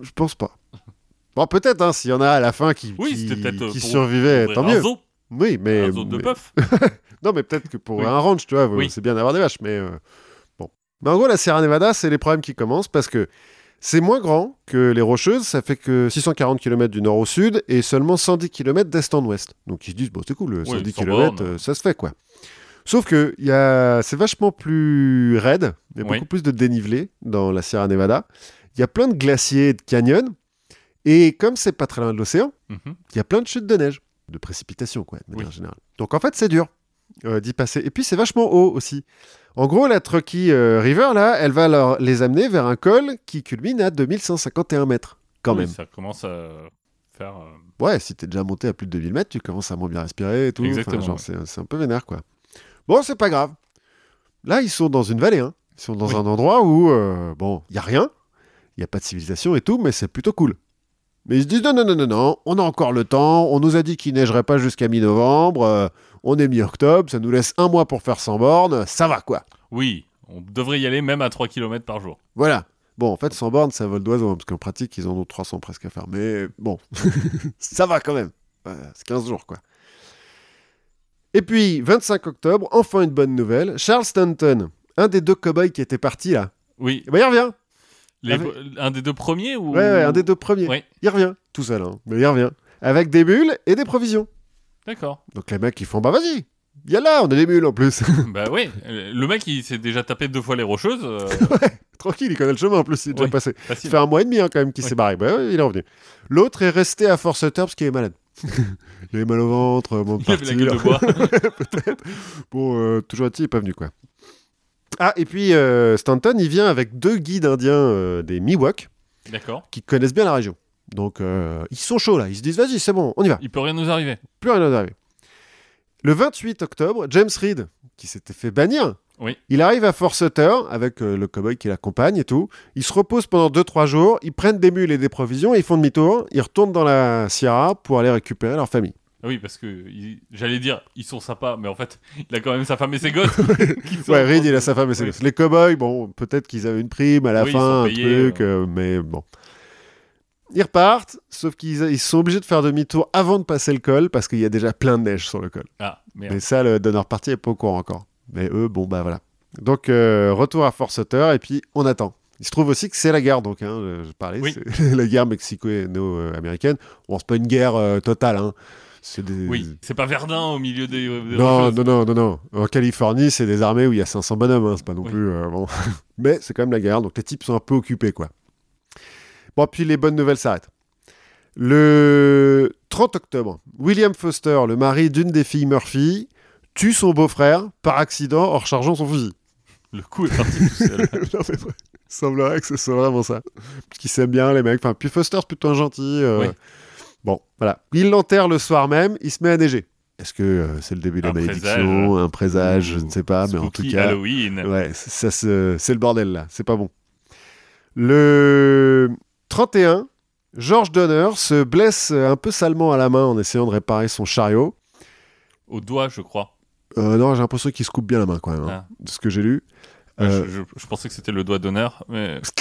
Je pense pas. Bon, peut-être, hein, s'il y en a à la fin qui, Oui, qui, euh, pour survivaient, tant mieux. zoo, Oui, mais... un zoo de bœuf. Non, mais peut-être que pour Oui. un ranch, tu vois, Oui. c'est bien d'avoir des vaches, mais... euh, Bon. Mais en gros, la Sierra Nevada, c'est les problèmes qui commencent, parce que c'est moins grand que les Rocheuses, ça fait que 640 km du nord au sud, et seulement 110 km d'est en ouest. Donc ils se disent, bon, c'est cool, 110 sans km, euh, ça se fait, quoi. Sauf que y a... c'est vachement plus raide, il y a beaucoup plus de dénivelé dans la Sierra Nevada. Il y a plein de glaciers et de canyons, et comme c'est pas très loin de l'océan, Mhm. il y a plein de chutes de neige, de précipitations, quoi, de manière Oui. générale. Donc en fait, c'est dur euh, d'y passer. Et puis c'est vachement haut aussi. En gros, la Truckee euh, River, là, elle va leur, les amener vers un col qui culmine à 2151 mètres, quand Oui, même. Ça commence à faire... euh, Ouais, si t'es déjà monté à plus de 2000 mètres, tu commences à moins bien respirer et tout. Exactement, ouais. c'est, un peu vénère, quoi. Bon, c'est pas grave. Là, ils sont dans une vallée. Hein. Ils sont dans Oui. un endroit où, bon, il y a rien, il y a pas de civilisation et tout, mais c'est plutôt cool. Mais ils se disent non, non, non, non, non, on a encore le temps. On nous a dit qu'il neigerait pas jusqu'à mi-novembre. euh, on est mi-octobre, ça nous laisse un mois pour faire 100 bornes. Ça va quoi. Oui, on devrait y aller même à 3 km par jour. Voilà. Bon, en fait, 100 bornes, c'est un vol d'oiseau, hein, parce qu'en pratique, ils en ont 300 presque à faire. Mais bon, ça va quand même. C'est 15 jours, quoi. Et puis, 25 octobre, enfin une bonne nouvelle. Charles Stanton, un des deux cow-boys qui était parti là, Oui, eh ben, il revient. Les- Avec- un des deux premiers ou... Ouais, ouais, un des deux premiers. Ouais. Il revient, tout seul, hein, mais il revient. Avec des mules et des provisions. D'accord. Donc les mecs, ils font, bah vas-y, y a là, on a des mules en plus. bah oui, le mec il s'est déjà tapé deux fois les rocheuses. euh, Tranquille, il connaît le chemin en plus, il est déjà Oui. passé. Ça facile. fait un mois et demi hein, quand même qu'il Oui. s'est barré. Bah ouais, il est revenu. L'autre est resté à Forceter parce qu'il est malade. il avait mal au ventre, bon, Il avait la parti, gueule de bois. Bon, euh, toujours est-il, il est pas venu quoi. Ah, et puis euh, Stanton, il vient avec deux guides indiens euh, des Miwok D'accord. qui connaissent bien la région. Donc euh, ils sont chauds là, ils se disent vas-y, c'est bon, on y va. Il peut rien nous arriver. Plus rien à arriver. Le 28 octobre, James Reed, qui s'était fait bannir, Oui. il arrive à Forceter avec euh, le cowboy qui l'accompagne et tout. Ils se reposent pendant 2-3 jours, ils prennent des mules et des provisions, et ils font demi-tour, ils retournent dans la Sierra pour aller récupérer leur famille. Ah Oui, parce que il- j'allais dire, ils sont sympas, mais en fait, il a quand même sa femme et ses gosses. qui sont Ouais, Reed, il a sa femme et ses Oui. gosses. Les cowboys, bon, peut-être qu'ils avaient une prime à la Oui, ils fin, sont un payés, truc, euh, mais bon. Ils repartent, sauf qu'ils ils sont obligés de faire demi-tour avant de passer le col parce qu'il y a déjà plein de neige sur le col. Ah, merde. Mais ça, le donneur parti est pas au courant encore. Mais eux, bon, bah voilà. Donc, euh, retour à Forceter, et puis on attend. Il se trouve aussi que c'est la guerre, donc, hein, je je parlais, Oui. c'est la guerre mexico-américaine. Bon, c'est pas une guerre euh, totale, hein. C'est des... Oui, c'est pas Verdun au milieu des. des Non, non, non, non, non. En Californie, c'est des armées où il y a 500 bonhommes, hein, c'est pas non Oui. plus... euh, bon. Mais c'est quand même la guerre, donc les types sont un peu occupés, quoi. Bon, puis les bonnes nouvelles s'arrêtent. Le 30 octobre, William Foster, le mari d'une des filles Murphy, tue son beau-frère par accident en rechargeant son fusil. Le coup est parti tout seul. non, mais vrai, il semblerait que ce soit vraiment ça. Parce qu'ils s'aiment bien, les mecs. Enfin, puis Foster, c'est plutôt un gentil. euh, Oui. Bon, voilà. Il l'enterre le soir même, il se met à neiger. Est-ce que euh, c'est le début de la Un malédiction, un présage, je ne sais pas, mais en tout cas, Halloween. ouais, ça, se- c'est le bordel là, c'est pas bon. Le 31, George Donner se blesse un peu salement à la main en essayant de réparer son chariot. Au doigt, je crois. Euh, non, j'ai l'impression qu'il se coupe bien la main quand même, hein, Ah. de ce que j'ai lu. Euh, je, je- je pensais que c'était le doigt d'honneur, mais.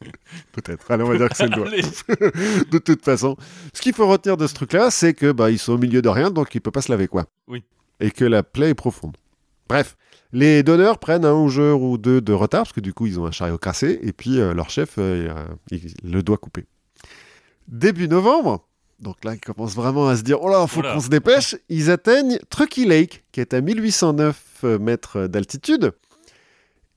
Peut-être. Allez, on va dire que c'est le doigt. De toute façon. Ce qu'il faut retenir de ce truc-là, c'est que bah, ils sont au milieu de rien, donc il peut pas se laver, quoi. Oui. Et que la plaie est profonde. Bref, les donneurs prennent un jour ou deux de retard, parce que du coup, ils ont un chariot cassé, et puis euh, leur chef, euh, il, le doit couper. Début novembre, donc là, ils commencent vraiment à se dire, oh là, faut qu'on se dépêche, ils atteignent Truckee Lake, qui est à 1809 euh, mètres d'altitude,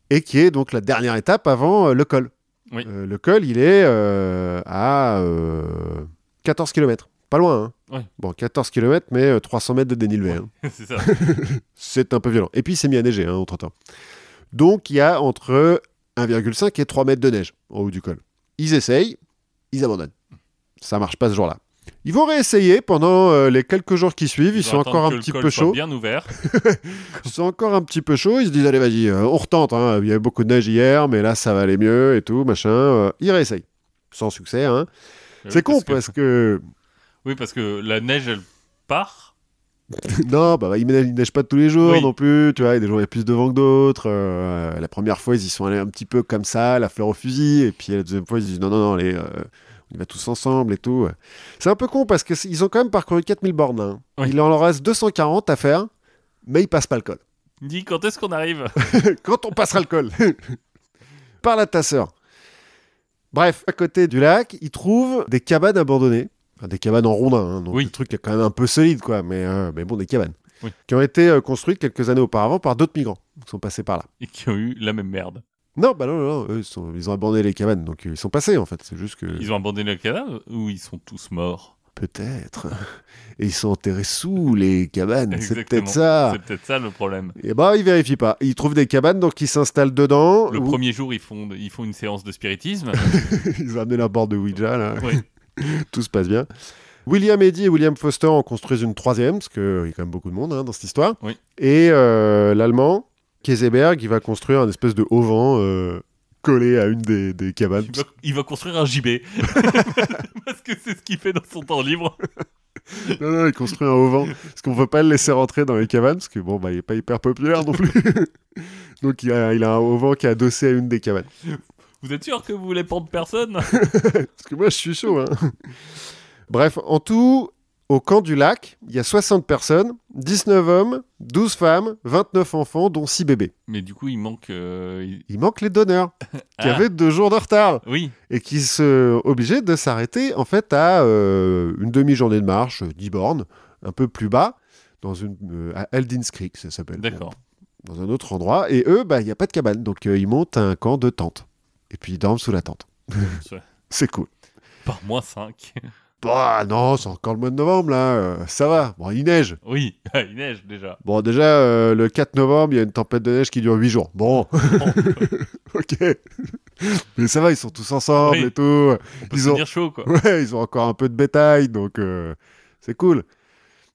et qui est donc la dernière étape avant euh, le col. Oui. Euh, le col, il est euh, à euh, 14 km. Pas loin, hein. Ouais. Bon, 14 km, mais euh, 300 mètres de dénivelé. hein. c'est ça. C'est un peu violent. Et puis, il s'est mis à neiger, hein, entre-temps. Donc, il y a entre 1,5 et 3 mètres de neige en haut du col. Ils essayent, ils abandonnent. Ça marche pas ce jour-là. Ils vont réessayer pendant euh, les quelques jours qui suivent. Ils, sont encore un petit peu chauds. bien ouvert. Ils sont encore un petit peu chauds. Ils se disent allez, vas-y, euh, on retente. hein. Il y avait beaucoup de neige hier, mais là, ça va aller mieux et tout, machin. Euh, ils réessayent. Sans succès, hein. C'est con que- parce que. Oui, parce que la neige, elle part. non, bah, il neige, il neige pas tous les jours Oui. non plus. Tu vois, il y a des jours où il y a plus de vent que d'autres. La première fois, ils y sont allés un petit peu comme ça, la fleur au fusil. Et puis la deuxième fois, ils se disent non, non, non, allez, y va tous ensemble et tout. C'est un peu con parce qu'ils ont quand même parcouru 4000 bornes. hein. Oui. Il en leur reste 240 à faire, mais ils passent pas le col. Dis quand est-ce qu'on arrive? Quand on passera le col. Par la tasseur. Bref, à côté du lac, ils trouvent des cabanes abandonnées. Enfin, des cabanes en rondin, hein, donc Oui. le truc est quand même un peu solide, quoi. Mais, euh, mais bon, des cabanes. Oui. Qui ont été euh, construites quelques années auparavant par d'autres migrants qui sont passés par là. Et qui ont eu la même merde. Non, bah non, non, eux, ils, sont- ils ont abandonné les cabanes, donc euh, ils sont passés en fait. C'est juste que. Ils ont abandonné le cadavre ou ils sont tous morts? Peut-être. Et ils sont enterrés sous les cabanes. C'est peut-être ça. C'est peut-être ça le problème. Et bah, ils vérifient pas. Ils trouvent des cabanes, donc ils s'installent dedans. Le premier jour, ils font, ils font une séance de spiritisme. ils ont amené leur bord de Ouija, là. Oui. Tout se passe bien. William Eddy et William Foster en construisent une troisième, parce qu'il y a quand même beaucoup de monde hein, dans cette histoire. Oui. Et euh, l'allemand, Keseberg, il va construire un espèce de haut-vent euh, collé à une des, des cabanes. Il va, il va construire un JB. Parce que c'est ce qu'il fait dans son temps libre. Non, non, il construit un haut-vent, parce qu'on ne veut pas le laisser rentrer dans les cabanes, parce que bon, bah, il n'est pas hyper populaire non plus. Donc il a, il a un haut-vent qui est adossé à une des cabanes. Vous êtes sûr que vous voulez prendre personne? Parce que moi, je suis chaud. Hein. Bref, en tout, au camp du lac, il y a 60 personnes, 19 hommes, 12 femmes, 29 enfants, dont 6 bébés. Mais du coup, il manque. euh, il- manque les donneurs, qui Ah, avaient deux jours de retard, Oui, et qui sont obligés de s'arrêter, en fait, à euh, une demi-journée de marche, euh, 10 bornes, un peu plus bas, dans une, euh, à Eldins Creek, ça s'appelle. d'accord. Dans un autre endroit. Et eux, bah, il n'y a pas de cabane, donc ils montent un camp de tentes. Et puis ils dorment sous la tente. C'est- C'est cool. Par moins 5. Bah non, c'est encore le mois de novembre là, euh, ça va. Bon, il neige. Oui, il neige déjà. Bon, déjà, euh, le 4 novembre, il y a une tempête de neige qui dure 8 jours. Bon, ok. Mais ça va, ils sont tous ensemble Oui. et tout. On peut Ils se ont- chaud, quoi. Ouais, ils ont encore un peu de bétail, donc euh, c'est cool.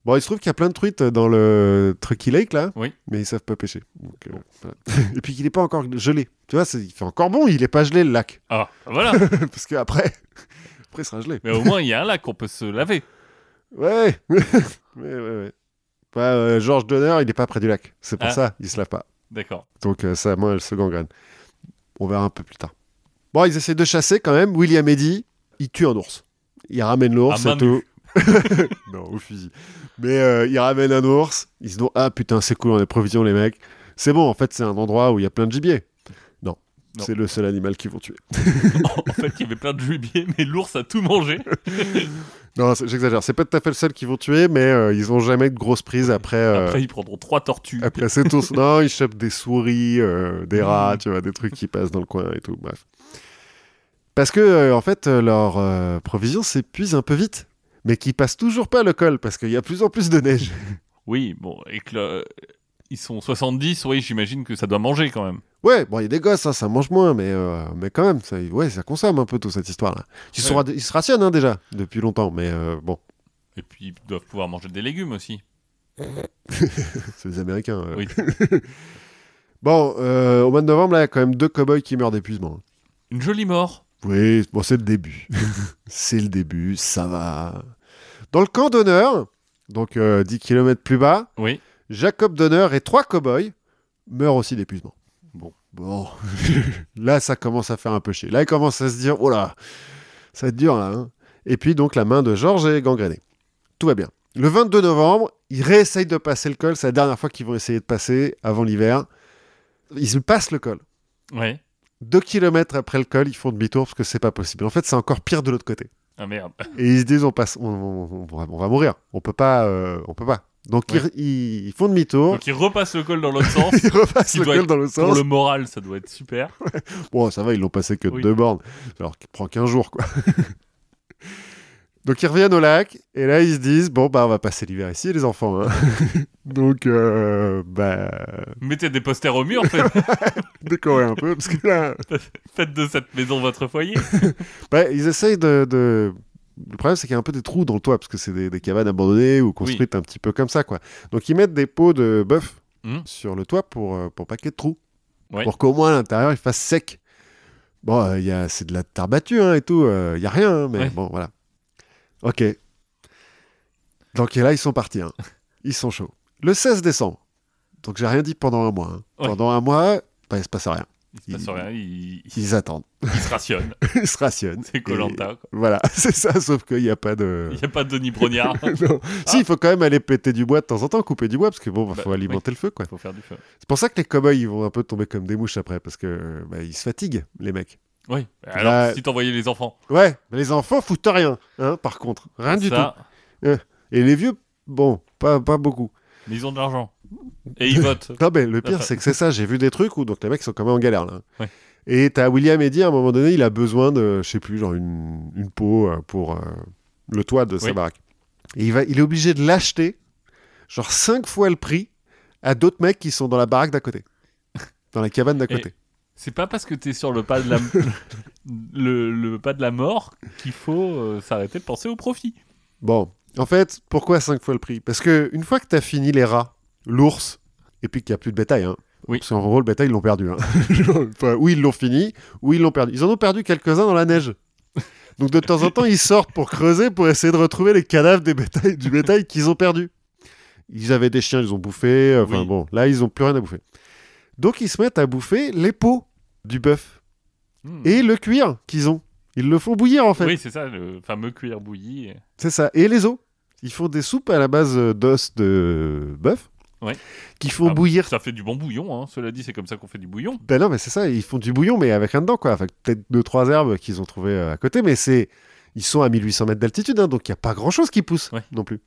Bon, il se trouve qu'il y a plein de truites dans le Truckee Lake là, Oui. mais ils savent pas pêcher. Donc, euh, voilà. et puis qu'il n'est pas encore gelé. Tu vois, il fait encore bon, il est pas gelé le lac. Ah, voilà. Parce qu'après, après, il sera gelé. Mais au moins, il y a un lac, on peut se laver. Ouais, ouais, ouais. ouais. Bah, euh, Georges Donner, il n'est pas près du lac. C'est pour Ah. ça, il se lave pas. D'accord. Donc euh, ça, moi, elle se gangrène. On verra un peu plus tard. Bon, ils essaient de chasser quand même. William Eddy, il tue un ours. Il ramène l'ours À main tout. non, au fusil. Mais euh, il ramène un ours. Ils se disent Ah putain, c'est cool, on a des provisions, les mecs. C'est bon, en fait, c'est un endroit où il y a plein de gibier. C'est le seul animal qu'ils vont tuer. en fait, il y avait plein de gibier, mais l'ours a tout mangé. Non, j'exagère. C'est pas tout à fait le seul qu'ils vont tuer, mais euh, ils ont jamais de grosses prises après. euh, Après, ils prendront trois tortues. Après, c'est tous. Non, ils chopent des souris, euh, des rats, Mm. tu vois, des trucs qui passent dans le coin et tout. Bref. Parce que, en fait, leur provision s'épuise un peu vite, mais qui passent toujours pas le col parce qu'il y a plus en plus de neige. Oui, bon, et que le- ils sont 70, oui, j'imagine que ça doit manger quand même. ouais, bon, il y a des gosses, hein, ça mange moins, mais, euh, mais quand même, ça, ouais, ça consomme un peu toute cette histoire-là. Ils, sont- ils se rationnent hein, déjà depuis longtemps, mais euh, bon, Et puis, ils doivent pouvoir manger des légumes aussi. c'est les Américains. euh. Oui. bon, au mois de novembre, là, il y a quand même deux cow-boys qui meurent d'épuisement. Une jolie mort. Oui, bon, c'est le début. c'est le début, ça va. Dans le camp d'honneur, donc euh, 10 km plus bas, Oui. Jacob Donner et trois cow-boys meurent aussi d'épuisement. Bon. Bon, là, ça commence à faire un peu chier. Là, il commence à se dire, oh là, ça va être dur là. hein. Et puis, donc, la main de Georges est gangrénée. Tout va bien. Le 22 novembre, ils réessayent de passer le col. C'est la dernière fois qu'ils vont essayer de passer avant l'hiver. Ils passent le col. Ouais. Deux kilomètres après le col, ils font demi-tour parce que c'est pas possible. En fait, c'est encore pire de l'autre côté. Ah merde. Et ils se disent, on, passe, on, on- on va, on va mourir. On peut pas, euh, on peut pas. Donc Ouais. ils, ils- font demi-tour. Donc, ils repassent le col dans l'autre sens. Ils repassent le col être dans Pour sens. le moral, ça doit être super. Bon, ça va, ils l'ont passé que Oui. deux bornes. Alors qu'il prend qu'un jour, quoi. Donc ils reviennent au lac et là ils se disent bon bah on va passer l'hiver ici les enfants. hein. Donc euh, bah Mettez des posters au mur, faites, décorer un peu parce que là faites de cette maison votre foyer. bah, ils essayent de, de- Le problème c'est qu'il y a un peu des trous dans le toit parce que c'est des, des cabanes abandonnées ou construites un petit peu comme ça quoi. Donc ils mettent des pots de bœuf Mhm. sur le toit pour euh, pour pas qu'il y ait de trous. Ouais. Pour qu'au moins à l'intérieur il fasse sec. Bon euh, il y a c'est de la terre battue hein, et tout. euh, Il y a rien hein, mais Ouais. bon voilà. Ok. Donc et là ils sont partis. hein. Ils sont chauds. Le 16 décembre. Donc j'ai rien dit pendant un mois. Ouais. Pendant un mois, bah, il se passe rien. Il se passe Il- rien, ils, attendent. ils se rationnent. ils se rationnent. C'est Colanta. Voilà, c'est ça, sauf qu'il n'y a pas de. Il n'y a pas de Denis Brognard. Non. Si, il faut quand même aller péter du bois de temps en temps, couper du bois, parce que bon, il Bah, faut alimenter le feu, quoi. Il faut faire du feu. C'est pour ça que les cow-boys, ils vont un peu tomber comme des mouches après, parce que bah, ils se fatiguent, les mecs. Oui. Alors, Là- si t'envoyais les enfants, Ouais, les enfants foutent rien, hein, par contre. Rien du tout. Et les vieux, bon, pas, pas beaucoup. mais ils ont de l'argent. Et ils votent. Non, mais le pire, c'est que c'est ça. J'ai vu des trucs où donc les mecs sont quand même en galère, là. Ouais. Et t'as William Eddy, à un moment donné, il a besoin de, je sais plus, genre une, une peau euh, pour euh, le toit de sa Oui. baraque. Et il, va, il est obligé de l'acheter, genre cinq fois le prix, à d'autres mecs qui sont dans la baraque d'à côté. Dans la cabane d'à côté. C'est pas parce que t'es sur le pas de la, le, le pas de la mort qu'il faut euh, s'arrêter de penser au profit. Bon, en fait, pourquoi 5 fois le prix? Parce que une fois que t'as fini les rats, l'ours, et puis qu'il n'y a plus de bétail, hein, Oui. parce qu'en gros, le bétail, ils l'ont perdu. Hein. enfin, ou ils l'ont fini, ou ils l'ont perdu. Ils en ont perdu quelques-uns dans la neige. Donc de temps en temps, ils sortent pour creuser, pour essayer de retrouver les cadavres des bétails, du bétail qu'ils ont perdu. Ils avaient des chiens, ils ont bouffé. Enfin Oui. bon, là, ils ont plus rien à bouffer. Donc ils se mettent à bouffer les peaux du bœuf Hmm. et le cuir qu'ils ont. Ils le font bouillir en fait. Oui, c'est ça, le fameux cuir bouilli. C'est ça. Et les os. Ils font des soupes à la base euh, d'os de bœuf. Ouais. Qui font Ah, bouillir. Ça fait du bon bouillon, hein. cela dit, c'est comme ça qu'on fait du bouillon. Ben non, mais c'est ça. Ils font du bouillon, mais avec un dedans, quoi. Enfin, peut-être deux, trois herbes qu'ils ont trouvées euh, à côté, mais c'est. Ils sont à 1800 mètres d'altitude, hein, donc il n'y a pas grand chose qui pousse Ouais. non plus.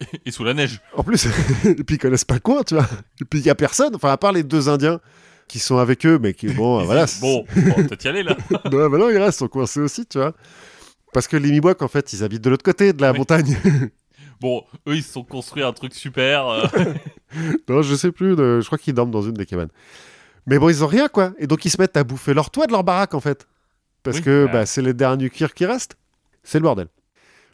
Et sous la neige. En plus, et puis ils connaissent pas le coin, tu vois. Et puis il y a personne, enfin, à part les deux Indiens qui sont avec eux, mais qui, bon, Ils voilà. bon, bon, peut-être y aller là. non, mais non, ils restent, ils sont coincés aussi, tu vois. Parce que les Miwok, en fait, ils habitent de l'autre côté de la Oui. montagne. Bon, eux, ils se sont construits un truc super. euh, Non, je sais plus. de- Je crois qu'ils dorment dans une des cabanes. Mais bon, ils ont rien, quoi. Et donc, ils se mettent à bouffer leur toit de leur baraque, en fait. Parce Oui. que Ah. bah, c'est les derniers cuirs qui restent. C'est le bordel.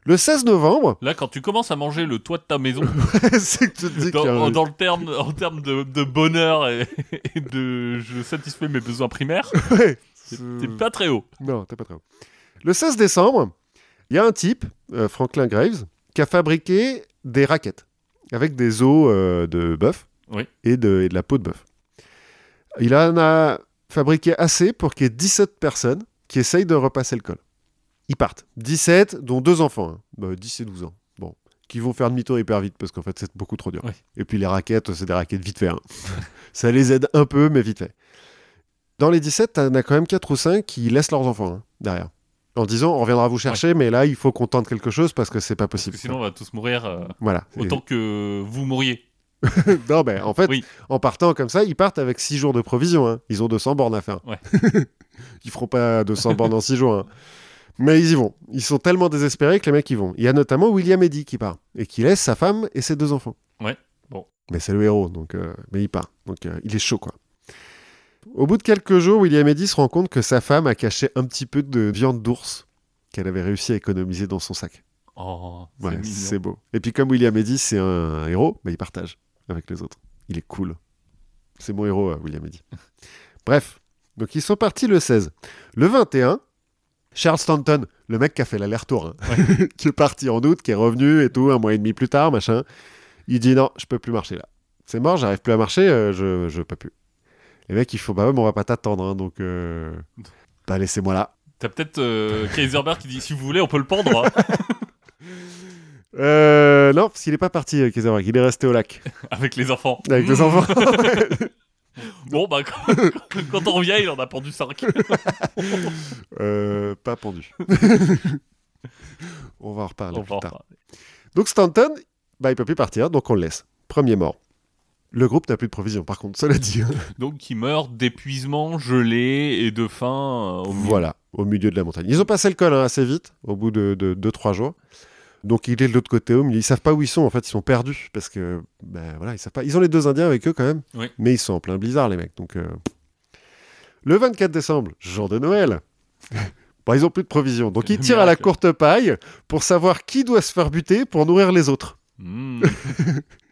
Le 16 novembre, Là, quand tu commences à manger le toit de ta maison, c'est que tu te dis qu'il y a dans, un- dans le terme, en termes de, de bonheur et, et de je satisfais mes besoins primaires, Ouais. c'est pas très haut. Non, t'es pas très haut. Le 16 décembre, il y a un type, euh, Franklin Graves, qui a fabriqué des raquettes avec des os euh, de bœuf Oui. et, de, et de la peau de bœuf. Il en a fabriqué assez pour qu'il y ait 17 personnes qui essayent de repasser le col. Ils partent. 17, dont deux enfants, hein. Bah, 10 et 12 ans. Bon. Qui vont faire demi-tour hyper vite parce qu'en fait, c'est beaucoup trop dur. Oui. Et puis les raquettes, c'est des raquettes vite fait. hein. Ça les aide un peu, mais vite fait. Dans les 17, t'en as quand même 4 ou 5 qui laissent leurs enfants hein, derrière. En disant, on reviendra vous chercher, mais là, il faut qu'on tente quelque chose parce que c'est pas Parce possible. que sinon, on va tous mourir euh, Voilà. autant que vous mourriez. Et- non, mais en fait, Oui. en partant comme ça, ils partent avec 6 jours de provisions. hein. Ils ont 200 bornes à faire. Ouais. ils feront pas 200 bornes en 6 jours. hein. Mais ils y vont. Ils sont tellement désespérés que les mecs y vont. Il y a notamment William Eddy qui part et qui laisse sa femme et ses deux enfants. Ouais, bon. Mais c'est le héros, donc euh, mais il part. Donc euh, il est chaud, quoi. Au bout de quelques jours, William Eddy se rend compte que sa femme a caché un petit peu de viande d'ours qu'elle avait réussi à économiser dans son sac. Oh, c'est Ouais, mignon. c'est beau. Et puis comme William Eddy, c'est un héros, bah, il partage avec les autres. Il est cool. C'est mon héros, euh, William Eddy. Bref, donc ils sont partis le 16. Le 21, Charles Stanton, le mec qui a fait l'aller-retour, hein, qui est parti en août, qui est revenu et tout, un mois et demi plus tard, machin, il dit non, je peux plus marcher là. C'est mort, j'arrive plus à marcher, euh, je, je peux plus. Les mecs, il faut, bah ouais, mais on va pas t'attendre, hein, donc euh, bah laissez-moi là. T'as peut-être euh, Kaiserberg qui dit si vous voulez, on peut le pendre. hein. Euh, non, parce qu'il est pas parti, euh, Kaiserberg, il est resté au lac avec les enfants. avec les enfants. Bon, bah, quand, quand on revient, il en a pendu 5. Euh, pas pendu. on va en reparler plus tard. Donc Stanton, bah, il peut plus partir, donc on le laisse. Premier mort. Le groupe n'a plus de provisions, par contre, cela dit. hein. Donc, il meurt d'épuisement, gelé et de faim euh, au milieu. voilà, au milieu de la montagne. Ils ont passé le col hein, assez vite, au bout de 2-3 jours. Donc il est de l'autre côté, au milieu. Ils savent pas où ils sont, en fait, ils sont perdus. Parce que, ben voilà, ils savent pas. Ils ont les deux Indiens avec eux quand même. Oui. Mais ils sont en plein blizzard, les mecs. Donc, euh, Le 24 décembre, jour de Noël. Bon, ils ont plus de provisions. Donc ils tirent à la courte paille pour savoir qui doit se faire buter pour nourrir les autres. Mmh.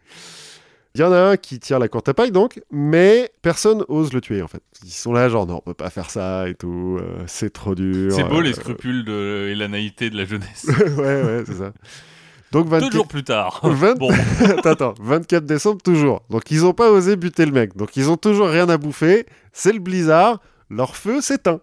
Il y en a un qui tire la courte paille, donc, mais personne ose le tuer, en fait. Ils sont là, genre, non, on peut pas faire ça et tout, euh, c'est trop dur. C'est beau euh, les scrupules de... et la naïveté de la jeunesse. ouais, ouais, c'est ça. Donc, Deux 24... jours plus tard. 20 Bon, attends, attends, 24 décembre, toujours. Donc, ils ont pas osé buter le mec. Donc, ils ont toujours rien à bouffer. C'est le blizzard. Leur feu s'éteint.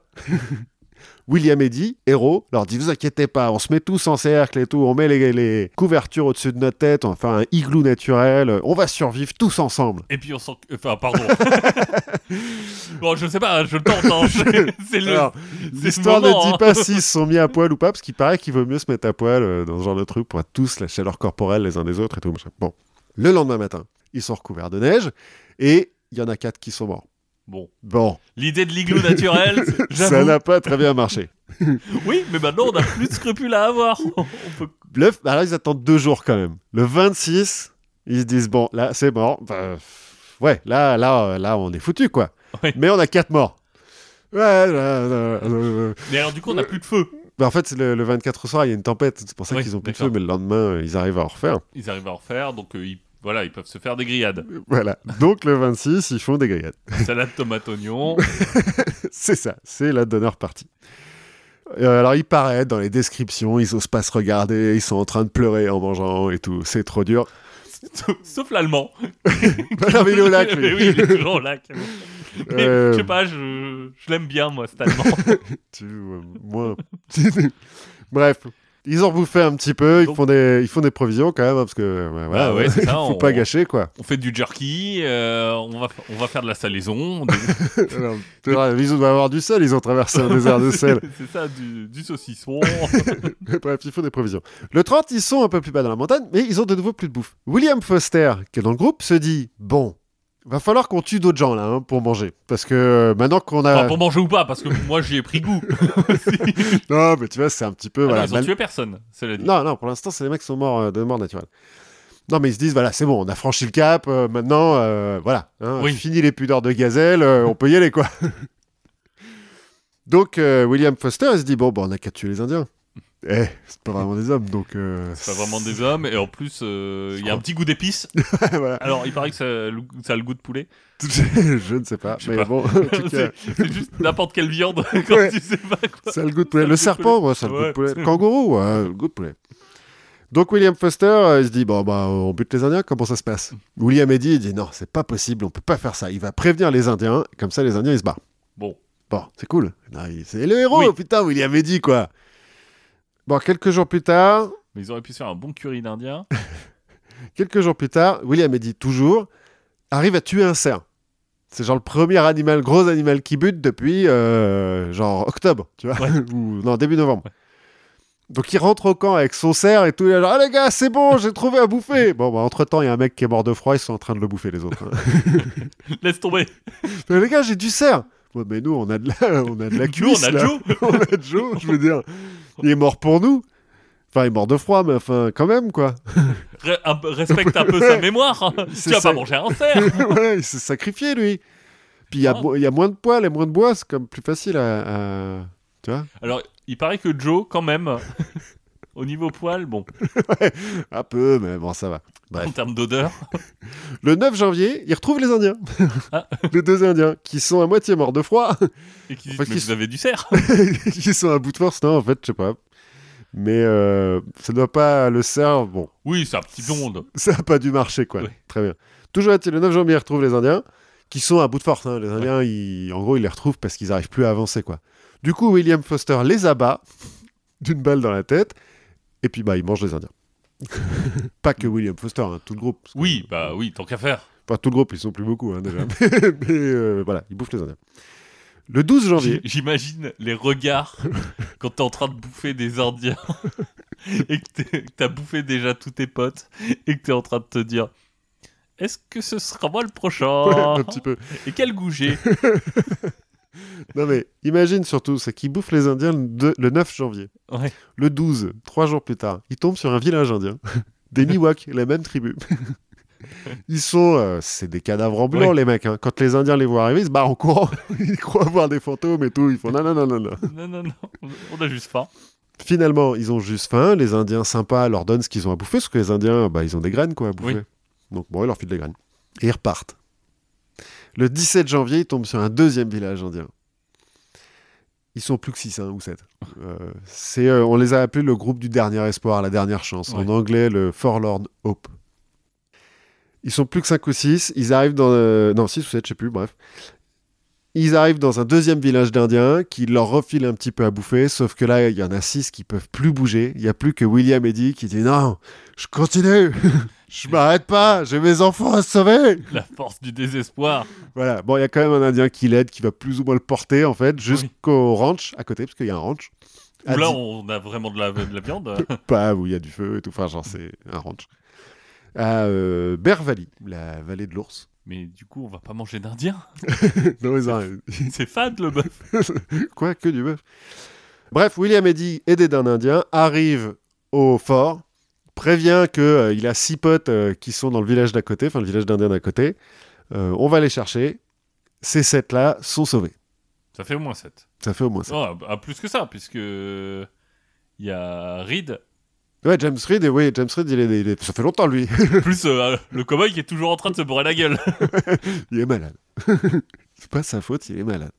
William Eddy, héros, leur dit Vous inquiétez pas, on se met tous en cercle et tout, on met les, les couvertures au-dessus de notre tête, on fait un igloo naturel, on va survivre tous ensemble. et puis on s'en... Enfin, pardon. bon, je sais pas, je tente. Hein. C'est- le... L'histoire ne dit hein. pas s'ils se sont mis à poil ou pas, parce qu'il paraît qu'il vaut mieux se mettre à poil euh, dans ce genre de truc pour être tous la chaleur corporelle les uns des autres et tout. Bon, le lendemain matin, ils sont recouverts de neige et il y en a quatre qui sont morts. Bon, Bon, l'idée de l'igloo naturel, ça n'a pas très bien marché. Oui, mais maintenant on a plus de scrupules à avoir. On peut... Le, bah là, ils attendent deux jours quand même. Le 26, ils se disent bon, là, c'est mort. Bah, ouais, là, là, euh, là, on est foutu quoi. Ouais. Mais on a quatre morts. Ouais, là, là, là, là. Mais alors du coup, on n'a plus de feu. Bah, en fait, le, le 24 au soir, il y a une tempête, c'est pour ça Oui, qu'ils ont plus de feu, mais le lendemain, euh, ils arrivent à en refaire. Ils arrivent à en refaire, donc euh, ils, voilà, ils peuvent se faire des grillades. Voilà. Donc le 26, ils font des grillades. Salade, tomate, oignon. c'est ça, c'est la donneur partie. Euh, alors, ils paraissent dans les descriptions, ils osent pas se regarder, ils sont en train de pleurer en mangeant et tout. C'est trop dur. Sauf- l'allemand. Non, mais il est au lac, lui. Mais oui, il est toujours au lac. Mais Euh, je sais pas, je, je l'aime bien, moi, cet allemand. Tu, euh, moins. Bref, ils ont bouffé un petit peu, ils font des, ils font des provisions quand même, hein, parce que ouais, voilà, Bah ouais, c'est ça, faut on- pas gâcher quoi. On fait du jerky, euh, on, va, on va faire de la salaison. des- Alors, vois, ils doivent avoir du sel, ils ont traversé un désert de sel. C'est ça, du, du saucisson. Bref, il faut des provisions. Le 30, ils sont un peu plus bas dans la montagne, mais ils ont de nouveau plus de bouffe. William Foster, qui est dans le groupe, se dit Bon, va falloir qu'on tue d'autres gens là hein, pour manger. Parce que euh, maintenant qu'on a. Enfin, pour manger ou pas, parce que moi j'y ai pris goût. Non, mais tu vois, c'est un petit peu. Ah non, voilà, ils ont mal- tué personne, cela dit. Non, non, pour l'instant, c'est les mecs qui sont morts euh, de mort naturelle. Non, mais ils se disent, voilà, c'est bon, on a franchi le cap, euh, maintenant, euh, voilà, hein, Oui. fini les pudeurs de gazelle, on peut y aller, quoi. donc, William Foster, il se dit, bon, bah, on a qu'à tuer les Indiens. Eh, c'est pas vraiment des hommes, donc... euh, C'est pas vraiment des hommes, et en plus, euh, il y a un petit goût d'épices. voilà. Alors, il paraît que ça, a le goût de poulet. Je ne sais pas, Je sais mais pas. bon, C'est c'est juste n'importe quelle viande quand Ouais. tu sais pas quoi. ça a le goût de poulet. Ça Le serpent, ça a le goût de poulet. Le kangourou, ouais, le goût de poulet. Donc William Foster, euh, il se dit, bon, bah, on bute les Indiens, comment ça se passe? William Eddy, il dit, non, c'est pas possible, on peut pas faire ça. Il va prévenir les Indiens, comme ça les Indiens, ils se barrent. Bon, Bon, c'est cool. Non, il- C'est le héros, Oui. putain, William Eddy, quoi. Bon, quelques jours plus tard, mais ils auraient pu se faire un bon curry d'Indien. quelques jours plus tard, William Eddy, toujours, arrive à tuer un cerf. C'est genre le premier animal, gros animal qui bute depuis, euh, genre, octobre, tu vois, ou non, début novembre. Donc il rentre au camp avec son cerf et tout, il est genre, ah les gars, c'est bon, j'ai trouvé à bouffer. Bon, bah, entre-temps, il y a un mec qui est mort de froid, ils sont en train de le bouffer, les autres. hein. Laisse tomber. Mais les gars, j'ai du cerf. Ouais, mais nous, on a de la, on a de la Nous, cuisse, on a là. Joe. on a Joe, je veux dire. Il est mort pour nous. Enfin, il est mort de froid, mais enfin, quand même, quoi. Re- un peu- respecte un peu sa mémoire. hein. Tu vas pas manger un cerf. voilà, il s'est sacrifié, lui. Puis il y, Ah. y a moins de poils et moins de bois, c'est comme plus facile à. à- Tu vois Alors, il paraît que Joe, quand même, au niveau poil, bon, Un peu, mais bon, ça va. Bref. en termes d'odeur, Le 9 janvier, il retrouve les Indiens. Ah. les deux Indiens, qui sont à moitié morts de froid, et qui dit Enfin, Mais qui- vous avez du cerf qui sont à bout de force. Non, en fait, je sais pas. Mais euh, ça doit pas le cerf. Bon, Oui, c'est un petit monde. ça n'a pas dû marcher, quoi. Ouais. Très bien. Toujours le 9 janvier, il retrouve les Indiens, qui sont à bout de force. hein. Les Indiens, ils- en gros, ils les retrouvent parce qu'ils n'arrivent plus à avancer, quoi. Du coup, William Foster les abat d'une balle dans la tête, et puis, bah, il mange les Indiens. pas que William Foster, hein, tout le groupe. Que- Oui, bah oui, tant qu'à faire. Enfin, tout le groupe, ils sont plus beaucoup, hein, déjà. mais euh, voilà, il bouffe les Indiens. Le 12 janvier, J'imagine les regards quand t'es en train de bouffer des Indiens et que t'as bouffé déjà tous tes potes et que t'es en train de te dire Est-ce que ce sera moi le prochain? Un petit peu. Et quel goût j'ai? Non, mais imagine surtout, c'est qu'il bouffe les Indiens le, le 9 janvier. Ouais. Le 12, trois jours plus tard, il tombe sur un village indien, des Miwak, la même tribu. Ils sont, euh, c'est des cadavres ambulants Ouais. les mecs. hein. Quand les Indiens les voient arriver, ils se barrent en courant. ils croient voir des fantômes et tout. Ils font non non non non non. Non, non, non, on a juste faim. Finalement, ils ont juste faim. Les Indiens sympas leur donnent ce qu'ils ont à bouffer, parce que les Indiens, bah, ils ont des graines quoi à bouffer. Oui. Donc bon, ils leur filent des graines et ils repartent. Le 17 janvier, ils tombent sur un deuxième village indien. Ils sont plus que 6 ou 7. c'est, euh, on les a appelés le groupe du dernier espoir, la dernière chance. En anglais, le Forlorn Hope. Ils sont plus que 5 ou 6. Ils arrivent dans. euh, non, 6 ou 7, je sais plus, bref. Ils arrivent dans un deuxième village d'Indiens qui leur refile un petit peu à bouffer, sauf que là, il y en a 6 qui peuvent plus bouger. Il n'y a plus que William Eddy qui dit Non, je continue, je m'arrête pas, j'ai mes enfants à sauver. La force du désespoir. Voilà, bon, il y a quand même un Indien qui l'aide, qui va plus ou moins le porter, en fait, jusqu'au ranch à côté, parce qu'il y a un ranch. Où là, on a vraiment de la, de la viande. Pas où il y a du feu et tout, enfin, genre, c'est un ranch. À euh, la vallée de l'ours. Mais du coup, on va pas manger d'Indien. non, ont- C'est fade le bœuf. Quoi, que du bœuf. Bref, William Eddy, aidé d'un Indien, arrive au fort, prévient qu'il a six potes euh, qui sont dans le village d'à côté, enfin le village d'Indiens d'à côté. Euh, on va les chercher. Ces sept-là sont sauvés. Ça fait au moins 7. Ça fait au moins ça. Oh, ah, plus que ça, puisque il y a Reed, Ouais, James Reed, et oui, James Reed, il est, il est- ça fait longtemps lui. plus euh, le cowboy qui est toujours en train de se bourrer la gueule. il est malade. c'est pas sa faute, il est malade.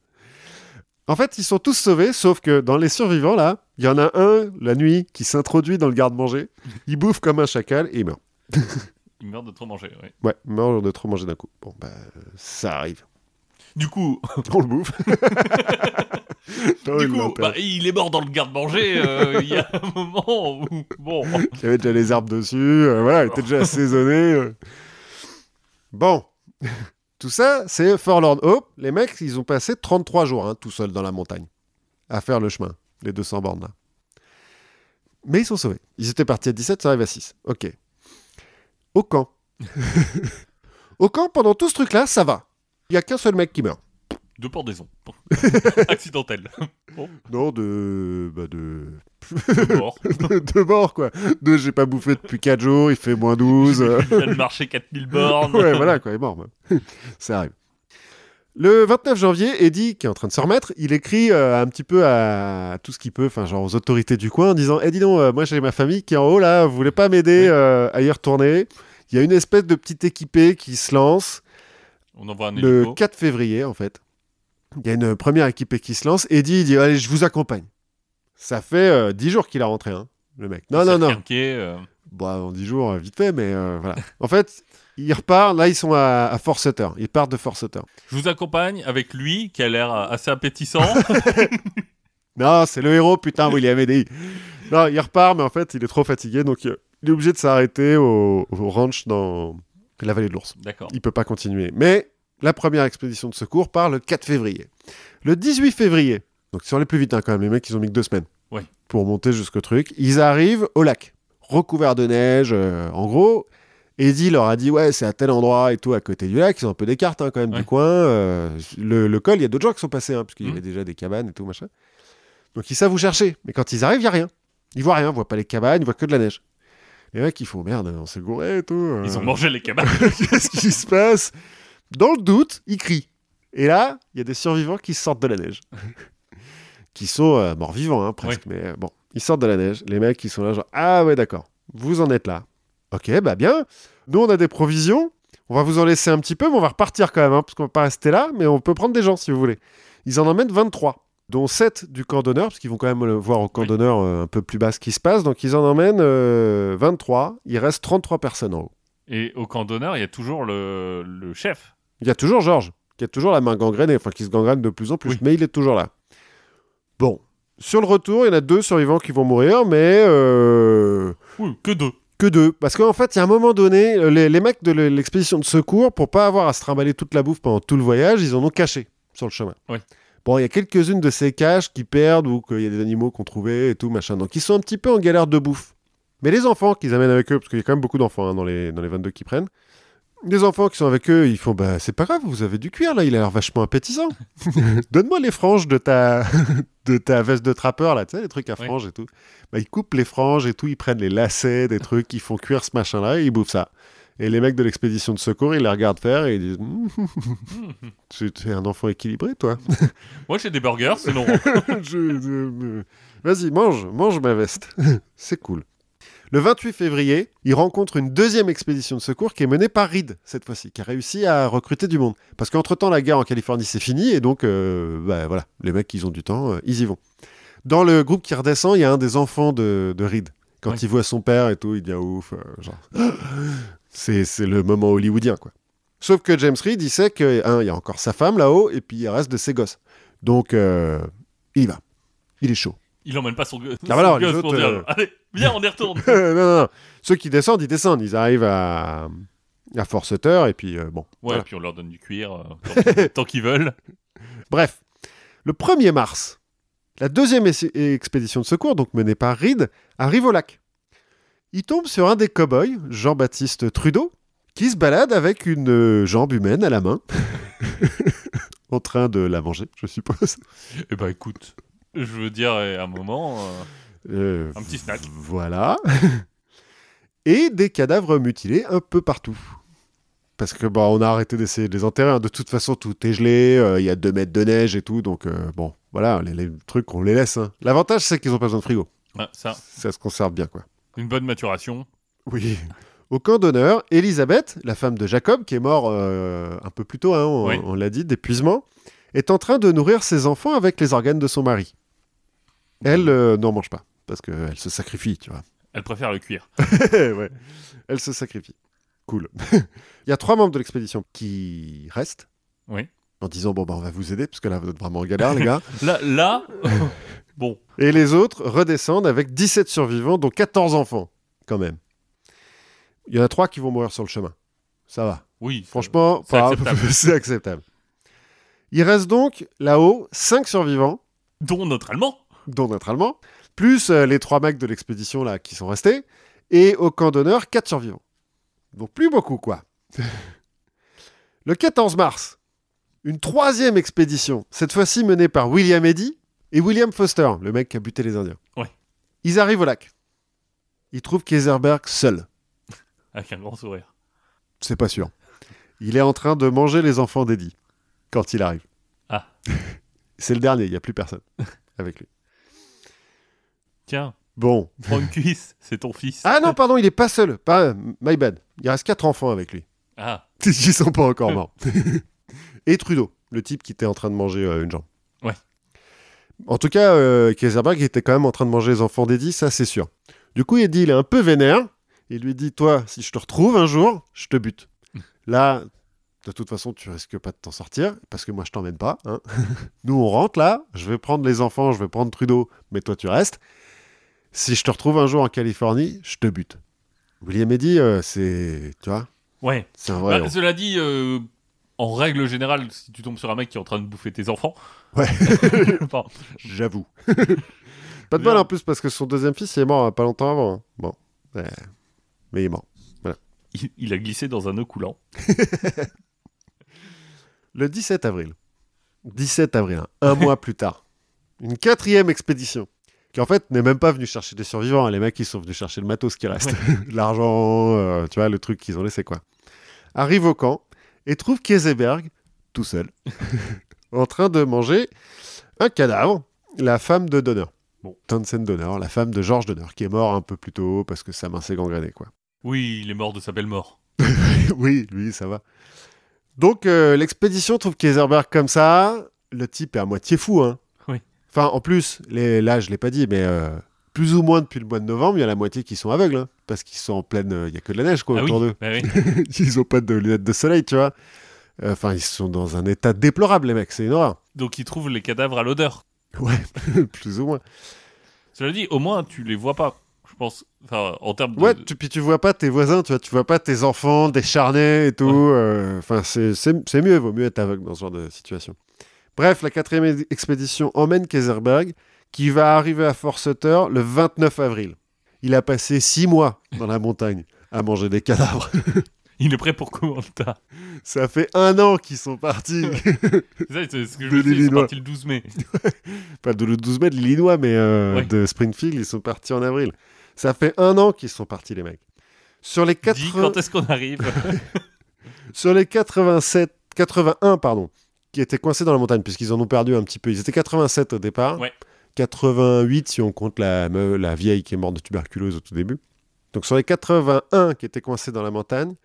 En fait, ils sont tous sauvés, sauf que dans les survivants, là, il y en a un, la nuit, qui s'introduit dans le garde-manger. Il bouffe comme un chacal et il meurt. Il meurt de trop manger, oui. Ouais, il meurt de trop manger d'un coup. Bon, bah, ça arrive. Du coup, On le bouffe. Du il coup bah, il est mort dans le garde-manger. euh, Il y a un moment où. Bon. Il y avait déjà les arbres dessus, euh, voilà, il était déjà assaisonné. euh. Bon, tout ça, c'est Forlorn Hope. Les mecs, ils ont passé 33 jours hein, tout seuls dans la montagne à faire le chemin, les 200 bornes là. Mais ils sont sauvés. Ils étaient partis à 17, ça arrive à 6. Ok. Au camp. Au camp, pendant tout ce truc-là, ça va. Il y a qu'un seul mec qui meurt. De pendaison. Bon. Accidentel. Bon, Non, de. Bah de. de mort. de, de mort, quoi. De j'ai pas bouffé depuis 4 jours, il fait moins 12. euh. Il vient de marcher 4000 bornes. ouais, voilà, quoi, il est mort. moi. ça arrive. Le 29 janvier, Eddie, qui est en train de se remettre, il écrit euh, un petit peu à tout ce qu'il peut, enfin, genre aux autorités du coin, en disant Eh, dis donc, euh, moi j'ai ma famille qui est en haut là, vous voulez pas m'aider euh, à y retourner? Il y a une espèce de petit équipé qui se lance On envoie un le hélico. 4 février, en fait. Il y a une première équipée qui se lance. Eddie, il dit Allez, je vous accompagne. Ça fait euh, 10 jours qu'il a rentré, hein, le mec. Non, non, non. Cerquer, euh, Bon, en 10 jours, euh, vite fait, mais euh, voilà. En fait, il repart. Là, ils sont à, à Fort Sutter. Ils partent de Fort Sutter. Je vous accompagne avec lui qui a l'air assez appétissant. Non, c'est le héros, putain, William Eddy. Non, il repart, mais en fait, il est trop fatigué, donc euh, il est obligé de s'arrêter au, au ranch dans la vallée de l'ours. D'accord. Il peut pas continuer. Mais la première expédition de secours part le 4 février. Le 18 février, donc sur les plus vite hein, quand même, les mecs, ils ont mis que deux semaines Oui. pour monter jusqu'au truc. Ils arrivent au lac, recouvert de neige. euh, en gros, Eddie leur a dit ouais, c'est à tel endroit et tout, à côté du lac. Ils ont un peu des cartes hein, quand même Ouais. du coin. euh, le, le col, il y a d'autres gens qui sont passés, hein, parce qu'il y Mhm. avait déjà des cabanes et tout machin. Donc ils savent où chercher. Mais quand ils arrivent, il y a rien. Ils voient rien, ils voient pas les cabanes, ils voient que de la neige. Les mecs, ils font merde, on s'est gouré et tout. euh. Ils ont mangé les cabanes. Qu'est-ce qui se passe? Dans le doute, ils crient. Et là, il y a des survivants qui sortent de la neige. qui sont euh, morts-vivants, hein, presque. Mais euh, bon, ils sortent de la neige. Les mecs, ils sont là, genre, ah ouais, d'accord, vous en êtes là. Ok, bah bien. Nous, on a des provisions. On va vous en laisser un petit peu, mais on va repartir quand même, hein, parce qu'on va pas rester là, mais on peut prendre des gens si vous voulez. Ils en emmènent 23, dont 7 du camp d'honneur, parce qu'ils vont quand même voir au camp Oui. d'honneur euh, un peu plus bas ce qui se passe. Donc, ils en emmènent euh, 23. Il reste 33 personnes en haut. Et au camp d'honneur, il y a toujours le, le chef. Il y a toujours Georges, qui a toujours la main gangrénée, enfin qui se gangrène de plus en plus, Oui. mais il est toujours là. Bon, sur le retour, il y en a deux survivants qui vont mourir, mais euh, Oui, que deux. que deux. Parce qu'en fait, il y a un moment donné, les, les mecs de l'expédition de secours, pour pas avoir à se trimballer toute la bouffe pendant tout le voyage, ils en ont caché sur le chemin. Oui. Bon, il y a quelques-unes de ces caches qui perdent ou qu'il y a des animaux qu'on trouvait et tout, machin. Donc, ils sont un petit peu en galère de bouffe. Mais les enfants qu'ils amènent avec eux, parce qu'il y a quand même beaucoup d'enfants hein, dans, les, dans les 22 qu'ils prennent, les enfants qui sont avec eux, ils font bah c'est pas grave, vous avez du cuir là, il a l'air vachement appétissant. Donne-moi les franges de ta de ta veste de trappeur là, tu sais les trucs à Oui. franges et tout. Bah ils coupent les franges et tout, ils prennent les lacets des trucs, ils font cuire ce machin là et ils bouffent ça. Et les mecs de l'expédition de secours, ils les regardent faire et ils disent Mhm. tu tu es un enfant équilibré toi. Moi, j'ai des burgers, sinon. Je- je- Vas-y, mange, mange ma veste. C'est cool. Le 28 février, il rencontre une deuxième expédition de secours qui est menée par Reed, cette fois-ci, qui a réussi à recruter du monde. Parce qu'entre-temps, la guerre en Californie, c'est fini, et donc, euh, bah, voilà, les mecs, ils ont du temps, euh, ils y vont. Dans le groupe qui redescend, il y a un des enfants de, de Reed. Quand il voit son père et tout, il devient ouf. euh, genre, c'est c'est le moment hollywoodien, quoi. Sauf que James Reed, il sait que, un, il y a encore sa femme là-haut, et puis il reste de ses gosses. Donc, euh, il y va. Il est chaud. Il emmène pas son, Ah, son les gosse autres, pour dire euh, Allez, viens, on y retourne. non, non, non. Ceux qui descendent, ils descendent. Ils arrivent à, à Fort Sutter, et puis euh, bon. Ouais, voilà. puis on leur donne du cuir euh, tant, qu'ils veulent. Bref, le 1er mars, la deuxième expédition de secours, donc menée par Reed, arrive au lac. Il tombe sur un des cow-boys, Jean-Baptiste Trudeau, qui se balade avec une jambe humaine à la main, en train de la manger, je suppose. Eh ben, écoute, je veux dire, à un moment, euh, Euh, un petit snack. Voilà. Et des cadavres mutilés un peu partout. Parce que bon, on a arrêté d'essayer de les enterrer. hein. De toute façon, tout est gelé. euh, Il y a 2 mètres de neige et tout. Donc, euh, bon, voilà, les, les trucs, on les laisse. hein. L'avantage, c'est qu'ils n'ont pas besoin de frigo. Ouais, ça, Ça se conserve bien, quoi. une bonne maturation. Oui. Au camp d'honneur, Elisabeth, la femme de Jacob, qui est mort euh, un peu plus tôt, hein, on, Oui. on l'a dit, d'épuisement, est en train de nourrir ses enfants avec les organes de son mari. Elle euh, n'en mange pas, parce qu'elle se sacrifie, tu vois. Elle préfère le cuir. ouais. Elle se sacrifie. Cool. Il y a trois membres de l'expédition qui restent. Oui. En disant, bon, bah, on va vous aider, parce que là, vous êtes vraiment en galère, les gars. Là, là bon, Et les autres redescendent avec 17 survivants, dont 14 enfants, quand même. Il y en a trois qui vont mourir sur le chemin. Ça va. oui. Franchement, c'est acceptable. c'est acceptable. Il reste donc là-haut 5 survivants, Dont notre allemand. Dont notre Allemand, plus euh, les trois mecs de l'expédition là qui sont restés, et au camp d'honneur 4 survivants. Donc plus beaucoup quoi. le 14 mars, une troisième expédition, cette fois-ci menée par William Eddy et William Foster, le mec qui a buté les Indiens. Ouais. Ils arrivent au lac. Ils trouvent Kaiserberg seul. Avec un grand sourire. C'est pas sûr. Il est en train de manger les enfants d'Eddie quand il arrive. Ah. C'est le dernier, il n'y a plus personne avec lui. Tiens, Bon. prends une cuisse, c'est ton fils. Ah non, pardon, il est pas seul. Pas, my bad. Il reste quatre enfants avec lui. Ah, Ils sont pas encore morts. Et Trudeau, le type qui était en train de manger euh, une jambe. Ouais. En tout cas, euh, Kaiserberg était quand même en train de manger les enfants d'Eddie, ça c'est sûr. Du coup, Eddie, il est un peu vénère. Il lui dit Toi, si je te retrouve un jour, je te bute. Là, de toute façon, tu risques pas de t'en sortir, parce que moi, je t'emmène pas. hein. Nous, on rentre là, je vais prendre les enfants, je vais prendre Trudeau, mais toi, tu restes. Si je te retrouve un jour en Californie, je te bute. William Eddy, euh, c'est. Tu vois ouais. C'est un vrai. Bah, cela dit, euh, en règle générale, si tu tombes sur un mec qui est en train de bouffer tes enfants. Ouais. Enfin, J'avoue. pas de bol en plus, parce que son deuxième fils, il est mort euh, pas longtemps avant. hein. Bon. Ouais. Mais il est mort. il, il a glissé dans un nœud coulant. Le 17 avril. 17 avril, hein, un mois plus tard. Une quatrième expédition. Qui en fait n'est même pas venue chercher des survivants. Les mecs, ils sont venus chercher le matos qui reste. L'argent, euh, tu vois, le truc qu'ils ont laissé, quoi. Arrive au camp et trouve Kieseberg, tout seul, en train de manger un cadavre, la femme de Donner. Bon. Townsend Donner, la femme de George Donner, qui est mort un peu plus tôt parce que sa main s'est gangrénée, quoi. Oui, il est mort de sa belle mort. oui, lui, ça va. Donc, euh, l'expédition trouve Kaiserberg comme ça. Le type est à moitié fou, hein. Enfin, en plus, les, là, je l'ai pas dit, mais euh, plus ou moins depuis le mois de novembre, il y a la moitié qui sont aveugles, hein, parce qu'ils sont en pleine... euh, Il y a que de la neige, quoi, ah oui, autour d'eux. bah oui. ils ont pas de lunettes de soleil, tu vois. Euh, Enfin, ils sont dans un état déplorable, les mecs, c'est une horreur. Donc il trouve les cadavres à l'odeur. Ouais, plus ou moins. Cela dit, au moins tu les vois pas, je pense. Enfin, en termes de. Ouais, tu, puis tu vois pas tes voisins, tu vois, tu vois pas tes enfants décharnés et tout. euh, Enfin, c'est mieux, vaut mieux être aveugle dans ce genre de situation. Bref, la quatrième expédition emmène Kaiserberg, qui va arriver à Fort Sutter le 29 avril. Il a passé six mois dans la montagne à manger des cadavres. Il est prêt pour Koh-Lanta. Ça fait un an qu'ils sont partis. C'est ça, c'est ce que je me dis, ils sont partis le 12 mai. Pas de le 12 mai de l'Illinois, mais euh, Ouais. de Springfield, ils sont partis en avril. Ça fait un an qu'ils sont partis, les mecs. Sur les, Dis 80... quand est-ce qu'on arrive? Sur les 87, 81, pardon, qui étaient coincés dans la montagne, puisqu'ils en ont perdu un petit peu. Ils étaient 87 au départ. Ouais. 88 si on compte la, la vieille qui est morte de tuberculose au tout début. Donc sur les 81 qui étaient coincés dans la montagne,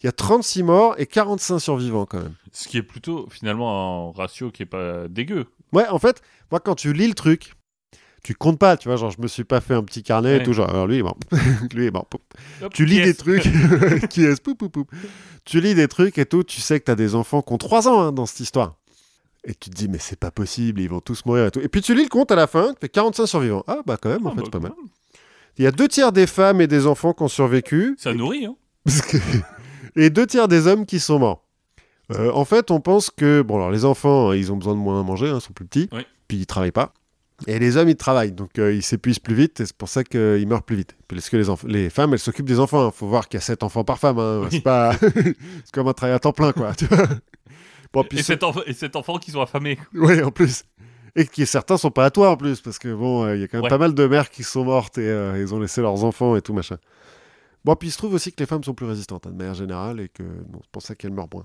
il y a 36 morts et 45 survivants quand même. Ce qui est plutôt finalement un ratio qui est pas dégueu. Ouais, en fait, moi quand tu lis le truc, tu comptes pas, tu vois, genre je me suis pas fait un petit carnet et tout, genre alors lui il est mort, lui est mort. Hop, Tu lis des trucs, qui est poup, poup, poup. Tu lis des trucs et tout, tu sais que t'as des enfants qui ont 3 ans hein, dans cette histoire. Et tu te dis, mais c'est pas possible, ils vont tous mourir et tout. Et puis tu lis le compte à la fin, tu fais 45 survivants. Ah bah quand même, en Ah, fait, bah, c'est pas mal. Il y a deux tiers des femmes et des enfants qui ont survécu. Ça nourrit, hein. Et deux tiers des hommes qui sont morts. Euh, en fait, on pense que bon, alors les enfants, hein, ils ont besoin de moins à manger, hein, ils sont plus petits, Oui. puis ils travaillent pas. Et les hommes, ils travaillent, donc euh, ils s'épuisent plus vite, et c'est pour ça qu'ils meurent plus vite. Parce que les, femmes, elles s'occupent des enfants. Il faut voir qu'il y a 7 enfants par femme. hein. Oui. C'est pas, comme un travail à temps plein, quoi. tu vois. bon, puis Et cet, enf- et cet enfant qui sont affamés. oui, en plus. Et qui certains sont pas à toi en plus, parce que bon, euh, il y a quand même Ouais. pas mal de mères qui sont mortes et euh, ils ont laissé leurs enfants et tout machin. Bon, puis il se trouve aussi que les femmes sont plus résistantes hein, de manière générale et que bon, c'est pour ça qu'elles meurent moins.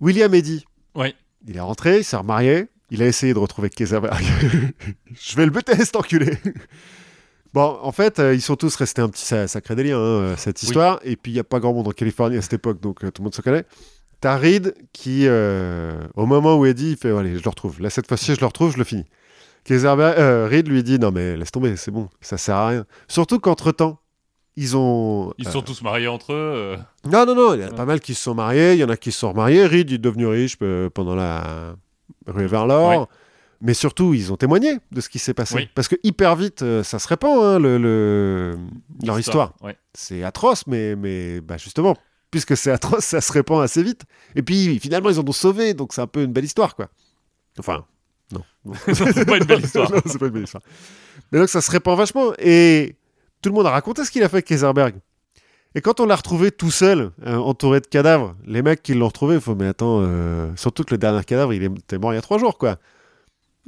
William Eddy, Ouais. il est rentré, il s'est remarié, il a essayé de retrouver Kaiserberg. je vais le buter, cet enculé Bon, en fait, euh, ils sont tous restés un petit sa- sacré délire, hein, euh, cette Oui. histoire. Et puis, il n'y a pas grand monde en Californie à cette époque, donc euh, tout le monde se connaît. T'as Reed qui, euh, au moment où Eddie, il fait Allez, je le retrouve. Là, cette fois-ci, je le retrouve, je le finis. Kaiserberg, euh, Reed lui dit Non, mais laisse tomber, c'est bon, ça sert à rien. Surtout qu'entre-temps, ils ont. Ils sont tous mariés entre eux. non, non, non, il y en a Ouais. pas mal qui se sont mariés, il y en a qui se sont remariés. Reed il est devenu riche pendant la rue vers l'or. Ouais. Mais surtout, ils ont témoigné de ce qui s'est passé. Oui. Parce que hyper vite, euh, ça se répand, hein, le, le- leur histoire. Ouais. C'est atroce, mais, mais bah, justement, puisque c'est atroce, ça se répand assez vite. Et puis, finalement, ils en ont sauvé, donc c'est un peu une belle histoire, quoi. Enfin, non. non. c'est pas une belle histoire. Non, c'est pas une belle histoire. Mais donc, ça se répand vachement. Et tout le monde a raconté ce qu'il a fait avec Kaiserberg. Et quand on l'a retrouvé tout seul, euh, entouré de cadavres, les mecs qui l'ont retrouvé, il faut, mais attends, euh, surtout que le dernier cadavre, il était mort il y a trois jours, quoi.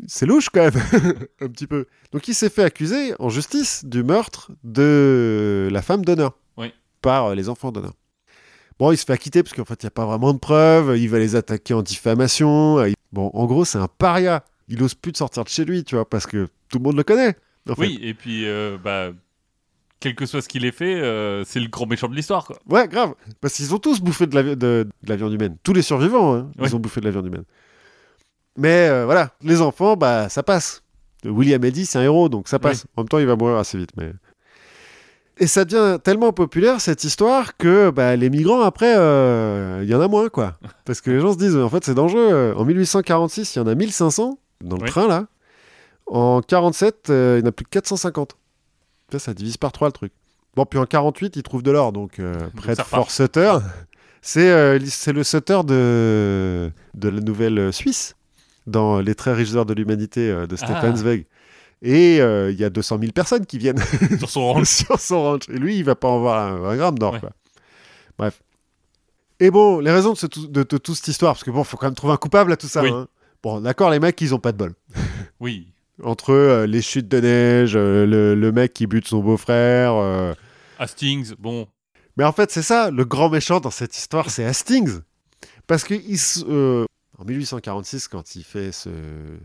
C'est louche, quand même, un petit peu. Donc, il s'est fait accuser en justice du meurtre de la femme d'honneur Oui. par euh, les enfants d'honneur. Bon, il se fait acquitter parce qu'en fait, il n'y a pas vraiment de preuves. Il va les attaquer en diffamation. Bon, en gros, c'est un paria. Il ose plus de sortir de chez lui, tu vois, parce que tout le monde le connaît. en fait. Oui, et puis, euh, bah, quel que soit ce qu'il ait fait, euh, c'est le grand méchant de l'histoire, quoi. Ouais, grave. Parce qu'ils ont tous bouffé de la, de, de la viande humaine. Tous les survivants, hein, ils ont bouffé de la viande humaine. Mais euh, voilà, les enfants, bah, ça passe. William Eddy, c'est un héros, donc ça passe. En même temps, il va mourir assez vite. Mais... Et ça devient tellement populaire, cette histoire, que bah, les migrants, après, euh, il y en a moins, quoi. Parce que les gens se disent, en fait, c'est dangereux. En 1846, il y en a 1500 dans le Oui. train, là. En 47, euh, il y en a plus que 450. Ça, ça divise par trois, le truc. Bon, puis en 48, ils trouvent de l'or, donc euh, près de. Fort Sutter. C'est euh, c'est le Sutter de, de la nouvelle euh, Suisse, dans Les très riches heures de l'humanité euh, de Stefan Ah. Zweig. Et il y a 200 000 personnes qui viennent Sur son ranch. sur son ranch. Et lui, il va pas en voir un, un gramme d'or. Ouais. Bref. Et bon, les raisons de, ce- de, de toute cette histoire, parce que bon, faut quand même trouver un coupable à tout ça. Oui. hein. Bon, d'accord, les mecs, ils ont pas de bol. Oui. Entre euh, les chutes de neige, euh, le, le mec qui bute son beau-frère. euh. Hastings, bon. Mais en fait, c'est ça, le grand méchant dans cette histoire, c'est Hastings. Parce que il euh, en 1846, quand il fait ce.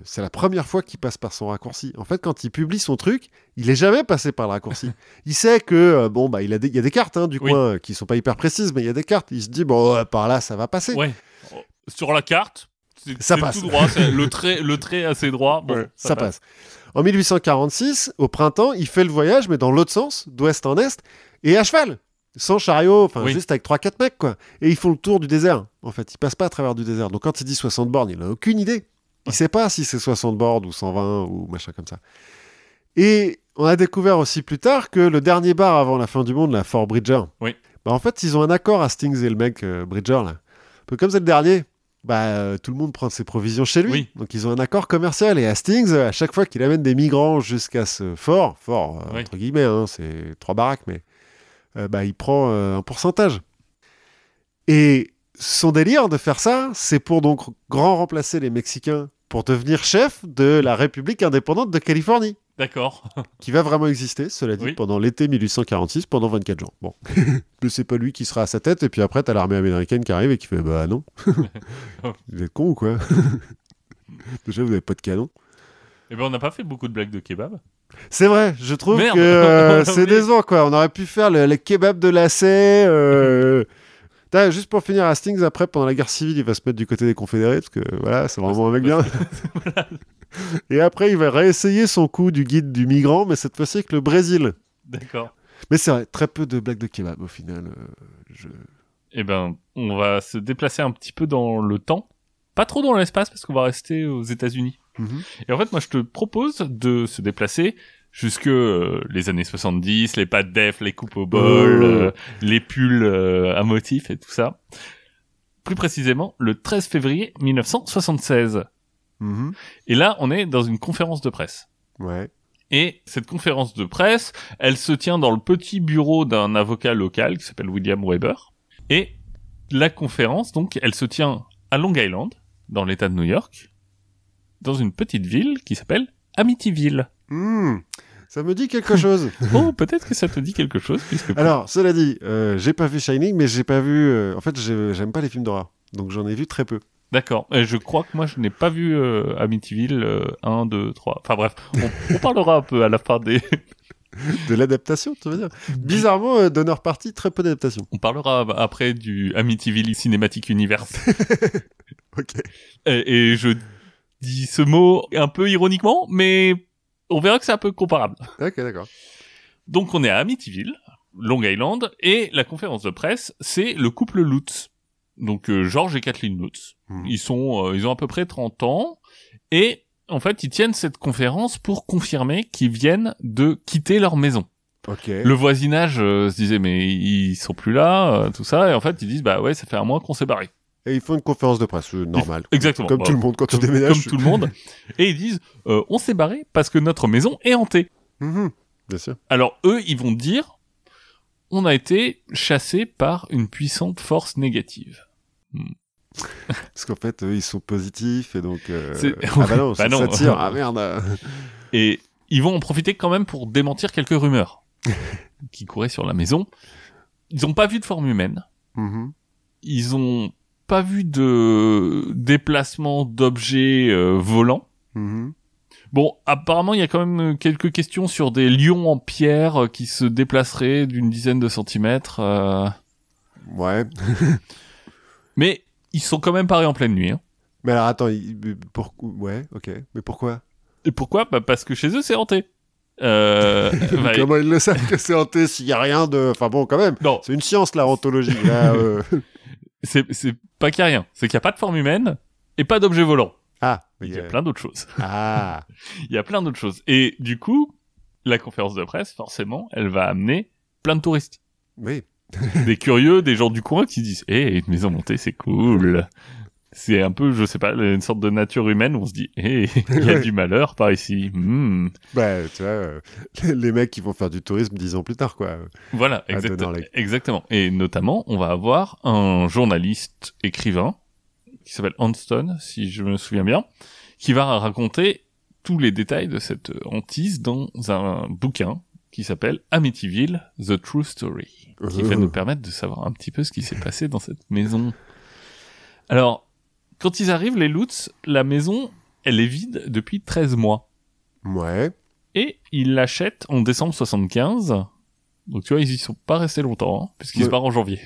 C'est la première fois qu'il passe par son raccourci. En fait, quand il publie son truc, il est jamais passé par le raccourci. il sait que, euh, bon, bah, il, a des... il y a des cartes hein, du Oui. coin euh, qui sont pas hyper précises, mais il y a des cartes. Il se dit, bon, ouais, par là, ça va passer. Ouais. Sur la carte, Ça passe. tout droit. c'est le trait, le trait assez droit. Bon, Ouais, ça, passe. En 1846, au printemps, il fait le voyage, mais dans l'autre sens, d'ouest en est, et à cheval, sans chariot, enfin Oui. juste avec 3-4 mecs, quoi. Et ils font le tour du désert, en fait. Ils passent pas à travers du désert. Donc quand il dit 60 bornes, il a aucune idée. Il sait pas si c'est 60 bornes ou 120 ou machin comme ça. Et on a découvert aussi plus tard que le dernier bar avant la fin du monde, la Fort Bridger, Oui. bah, en fait, ils ont un accord à Stings et le mec euh, Bridger, là. Un peu comme c'est le dernier, bah, euh, tout le monde prend ses provisions chez lui. Oui. Donc ils ont un accord commercial et Hastings, euh, à chaque fois qu'il amène des migrants jusqu'à ce fort, fort euh, Oui. entre guillemets, hein, c'est trois baraques, mais euh, bah, il prend un pourcentage. Et son délire de faire ça, c'est pour donc grand remplacer les Mexicains pour devenir chef de la République indépendante de Californie, D'accord. qui va vraiment exister, cela dit, Oui. pendant l'été 1846, pendant 24 jours. Bon, mais c'est pas lui qui sera à sa tête, et puis après, t'as l'armée américaine qui arrive et qui fait Bah non, vous êtes con ou quoi? Déjà, vous avez pas de canon. Eh ben, on n'a pas fait beaucoup de blagues de kebab. C'est vrai, je trouve Merde. que euh, c'est décevant quoi. On aurait pu faire le, le kebab de lacet. euh, T'as, juste pour finir, Hastings, après, pendant la guerre civile, il va se mettre du côté des confédérés, parce que voilà, c'est vraiment un mec bien. Et après, il va réessayer son coup du guide du migrant, mais cette fois-ci avec le Brésil. D'accord. Mais c'est vrai, très peu de blagues de kebab au final. euh, je- Eh ben, on va se déplacer un petit peu dans le temps. Pas trop dans l'espace parce qu'on va rester aux États-Unis. Mhm. Et en fait, moi, je te propose de se déplacer jusque euh, les années 70, les pâtes def, les coupes au bol, Oh. euh, les pulls à motifs et tout ça. Plus précisément, le 13 février 1976. Mhm. Et là, on est dans une conférence de presse. Ouais. Et cette conférence de presse, elle se tient dans le petit bureau d'un avocat local qui s'appelle William Weber. Et la conférence, donc, elle se tient à Long Island, dans l'État de New York, dans une petite ville qui s'appelle Amityville. Hmm, Ça me dit quelque chose. Oh, peut-être que ça te dit quelque chose, puisque... Alors, cela dit, euh, j'ai pas vu Shining, mais j'ai pas vu. euh, En fait, j'ai- j'aime pas les films d'horreur, donc j'en ai vu très peu. D'accord. Et je crois que moi, je n'ai pas vu euh, Amityville euh, 1, 2, 3. Enfin bref, on, on parlera un peu à la fin des... De l'adaptation, tu veux dire? Bizarrement, euh, Donner Party, très peu d'adaptation. On parlera après du Amityville Cinematic Universe. Ok. Et, et je dis ce mot un peu ironiquement, mais on verra que c'est un peu comparable. Ok, d'accord. Donc on est à Amityville, Long Island, et la conférence de presse, c'est le couple Lutz. Donc euh, George et Kathleen Lutz. Mhm. Ils sont, euh, ils ont à peu près 30 ans, et en fait ils tiennent cette conférence pour confirmer qu'ils viennent de quitter leur maison. Ok. Le voisinage euh, se disait mais ils sont plus là, euh, tout ça, et en fait ils disent bah ouais ça fait un mois qu'on s'est barré. Et ils font une conférence de presse, euh, normal. Exactement. Comme Bah, tout le monde quand tu comme, déménages. comme tout le monde. Et ils disent euh, on s'est barré parce que notre maison est hantée. Mhm. Bien sûr. Alors eux, ils vont dire, on a été chassé par une puissante force négative. Parce qu'en fait, eux, ils sont positifs et donc. euh, Ah bah non, Bah ça non. tire. Ah merde. Et ils vont en profiter quand même pour démentir quelques rumeurs qui couraient sur la maison. Ils n'ont pas vu de forme humaine. Mhm. Ils ont pas vu de déplacement d'objets euh, volants. Mhm. Bon, apparemment, il y a quand même quelques questions sur des lions en pierre euh, qui se déplaceraient d'une dizaine de centimètres. euh, Ouais. Mais ils sont quand même parés en pleine nuit. hein. Mais alors attends, pour... ouais, ok. Mais pourquoi? Et pourquoi? Bah Parce que chez eux, c'est hanté. Euh, bah, Comment ils le savent que c'est hanté s'il y a rien de. Enfin bon, quand même. non, C'est une science la hantologie. Euh. c'est pas qu'il y a rien. C'est qu'il n'y a pas de forme humaine et pas d'objet volant. Ah. Il y a ok. plein d'autres choses. Ah. Il y a plein d'autres choses. Et du coup, la conférence de presse, forcément, elle va amener plein de touristes. Oui. des curieux, des gens du coin qui disent Eh, une maison montée, c'est cool. C'est un peu, je sais pas, une sorte de nature humaine où on se dit Eh, il y a du malheur par ici. Hmm. Bah, tu vois, euh, les mecs qui vont faire du tourisme dix ans plus tard, quoi. Voilà, exact- exactement. Et notamment, on va avoir un journaliste écrivain qui s'appelle Anston, si je me souviens bien, qui va raconter tous les détails de cette hantise dans un bouquin qui s'appelle Amityville, The True Story, qui va Euh. nous permettre de savoir un petit peu ce qui s'est passé dans cette maison. Alors, quand ils arrivent, les Lutz, la maison, elle est vide depuis 13 mois. Ouais. Et ils l'achètent en décembre 75. Donc tu vois, ils y sont pas restés longtemps, hein, puisqu'ils Ouais. se barrent en janvier.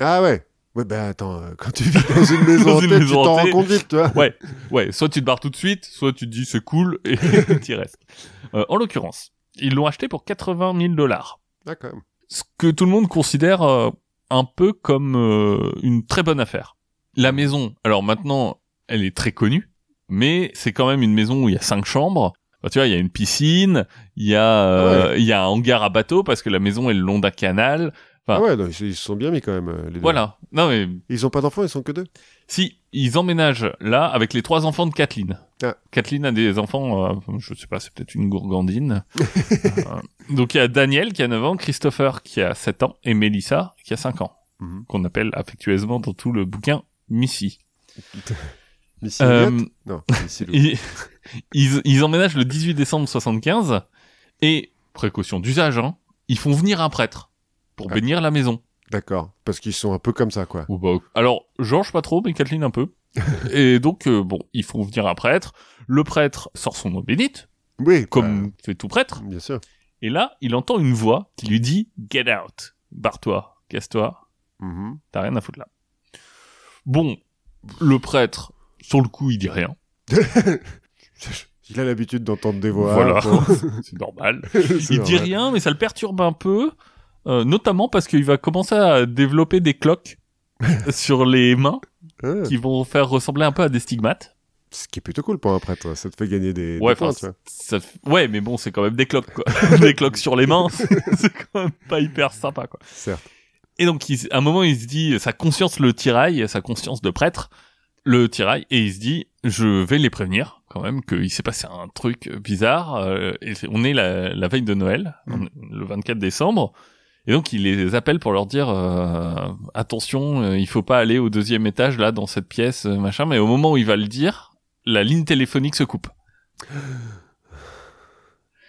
Ah ouais. Ouais, bah attends, euh, quand tu vis dans une maison Dans hantée, une tu t'en rends compte vite, tu vois. Ouais, ouais, soit tu te barres tout de suite, soit tu te dis c'est cool et tu restes. Euh, en l'occurrence, ils l'ont acheté pour 80 000 dollars. D'accord. Ce que tout le monde considère euh, un peu comme euh, une très bonne affaire. La maison, alors maintenant, elle est très connue, mais c'est quand même une maison où il y a cinq chambres. Tu vois, il y a une piscine, il y a, euh, il y a un hangar à bateau parce que la maison est le long d'un canal. Ah ouais, non, ils, se- ils se sont bien mis quand même, euh, les deux. Voilà. Non mais Ils ont pas d'enfants, ils sont que deux. si ils emménagent là avec les trois enfants de Kathleen. Ah. Kathleen a des enfants, euh, je sais pas, c'est peut-être une gourgandine. Euh, donc il y a Daniel qui a 9 ans, Christopher qui a 7 ans et Melissa qui a 5 ans, Mhm. qu'on appelle affectueusement dans tout le bouquin Missy. Missy Euh, Non, Missy Lou. ils, ils, ils emménagent le 18 décembre 75 et précaution d'usage, hein, ils font venir un prêtre pour Ah. bénir la maison. D'accord. Parce qu'ils sont un peu comme ça, quoi. Ou bah, alors, Georges pas trop, mais Kathleen un peu. et donc, euh, bon, ils font venir un prêtre. Le prêtre sort son eau bénite, Oui, comme fait tout prêtre. bah, bien sûr. Et là, il entend une voix qui lui dit « Get out !»« Barre-toi, casse-toi, Mhm. t'as rien à foutre là. » Bon, le prêtre, sur le coup, il dit rien. Il a l'habitude d'entendre des voix. voilà, c'est normal. Il dit rien, mais ça le perturbe un peu, euh, notamment parce qu'il va commencer à développer des cloques sur les mains Ah, qui vont faire ressembler un peu à des stigmates. Ce qui est plutôt cool pour un prêtre. Ça te fait gagner des, Ouais, des points, enfin, tu vois. ça f- ouais, mais bon, c'est quand même des cloques, quoi. des cloques sur les mains, c'est quand même pas hyper sympa, quoi. Certes. Et donc, il- à un moment, il se dit, sa conscience le tiraille, sa conscience de prêtre le tiraille, et il se dit, je vais les prévenir, quand même, qu'il s'est passé un truc bizarre. euh, et on est la, la veille de Noël, on est le 24 décembre, et donc il les appelle pour leur dire, euh, attention, euh, il faut pas aller au deuxième étage, là, dans cette pièce, euh, machin. Mais au moment où il va le dire, la ligne téléphonique se coupe.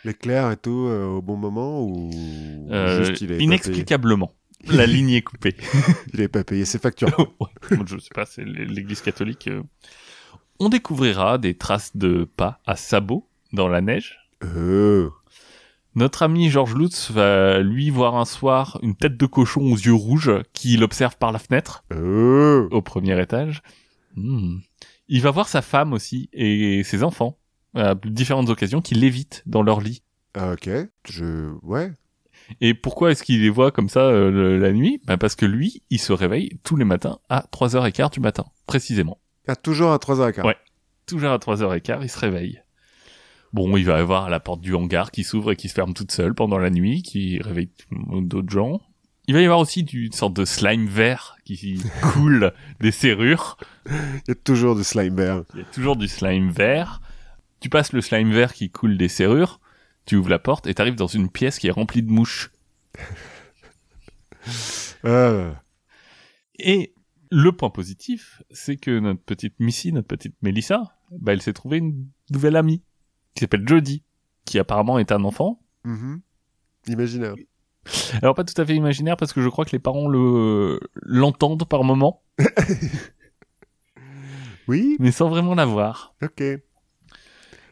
L'éclair et tout euh, au bon moment ou Euh, juste il est inexplicablement. la ligne est coupée. Il n'avait pas payé ses factures. Ouais, je sais pas, c'est l'église catholique. On découvrira des traces de pas à sabots dans la neige. Euh, Notre ami Georges Lutz va lui voir un soir une tête de cochon aux yeux rouges qui l'observe par la fenêtre euh. au premier étage. Hmm. Il va voir sa femme aussi et ses enfants à différentes occasions qui l'évitent dans leur lit. Ah, ok. Je. Ouais. Et pourquoi est-ce qu'il les voit comme ça euh, le- la nuit? Bah Parce que lui, il se réveille tous les matins à 3h15 du matin, précisément. Ah, toujours à 3h15. Ouais. Toujours à 3h15, il se réveille. Bon, il va y avoir la porte du hangar qui s'ouvre et qui se ferme toute seule pendant la nuit, qui réveille d'autres gens. Il va y avoir aussi une sorte de slime vert qui coule des serrures. Il y a toujours du slime vert. Il y a toujours du slime vert. Tu passes le slime vert qui coule des serrures, tu ouvres la porte et t'arrives dans une pièce qui est remplie de mouches. Ah. Et le point positif, c'est que notre petite Missy, notre petite Melissa, bah, elle s'est trouvée une nouvelle amie qui s'appelle Jodie, qui apparemment est un enfant. Mhm. Imaginaire. Alors pas tout à fait imaginaire parce que je crois que les parents le l'entendent par moment, Oui, mais sans vraiment la voir. ok.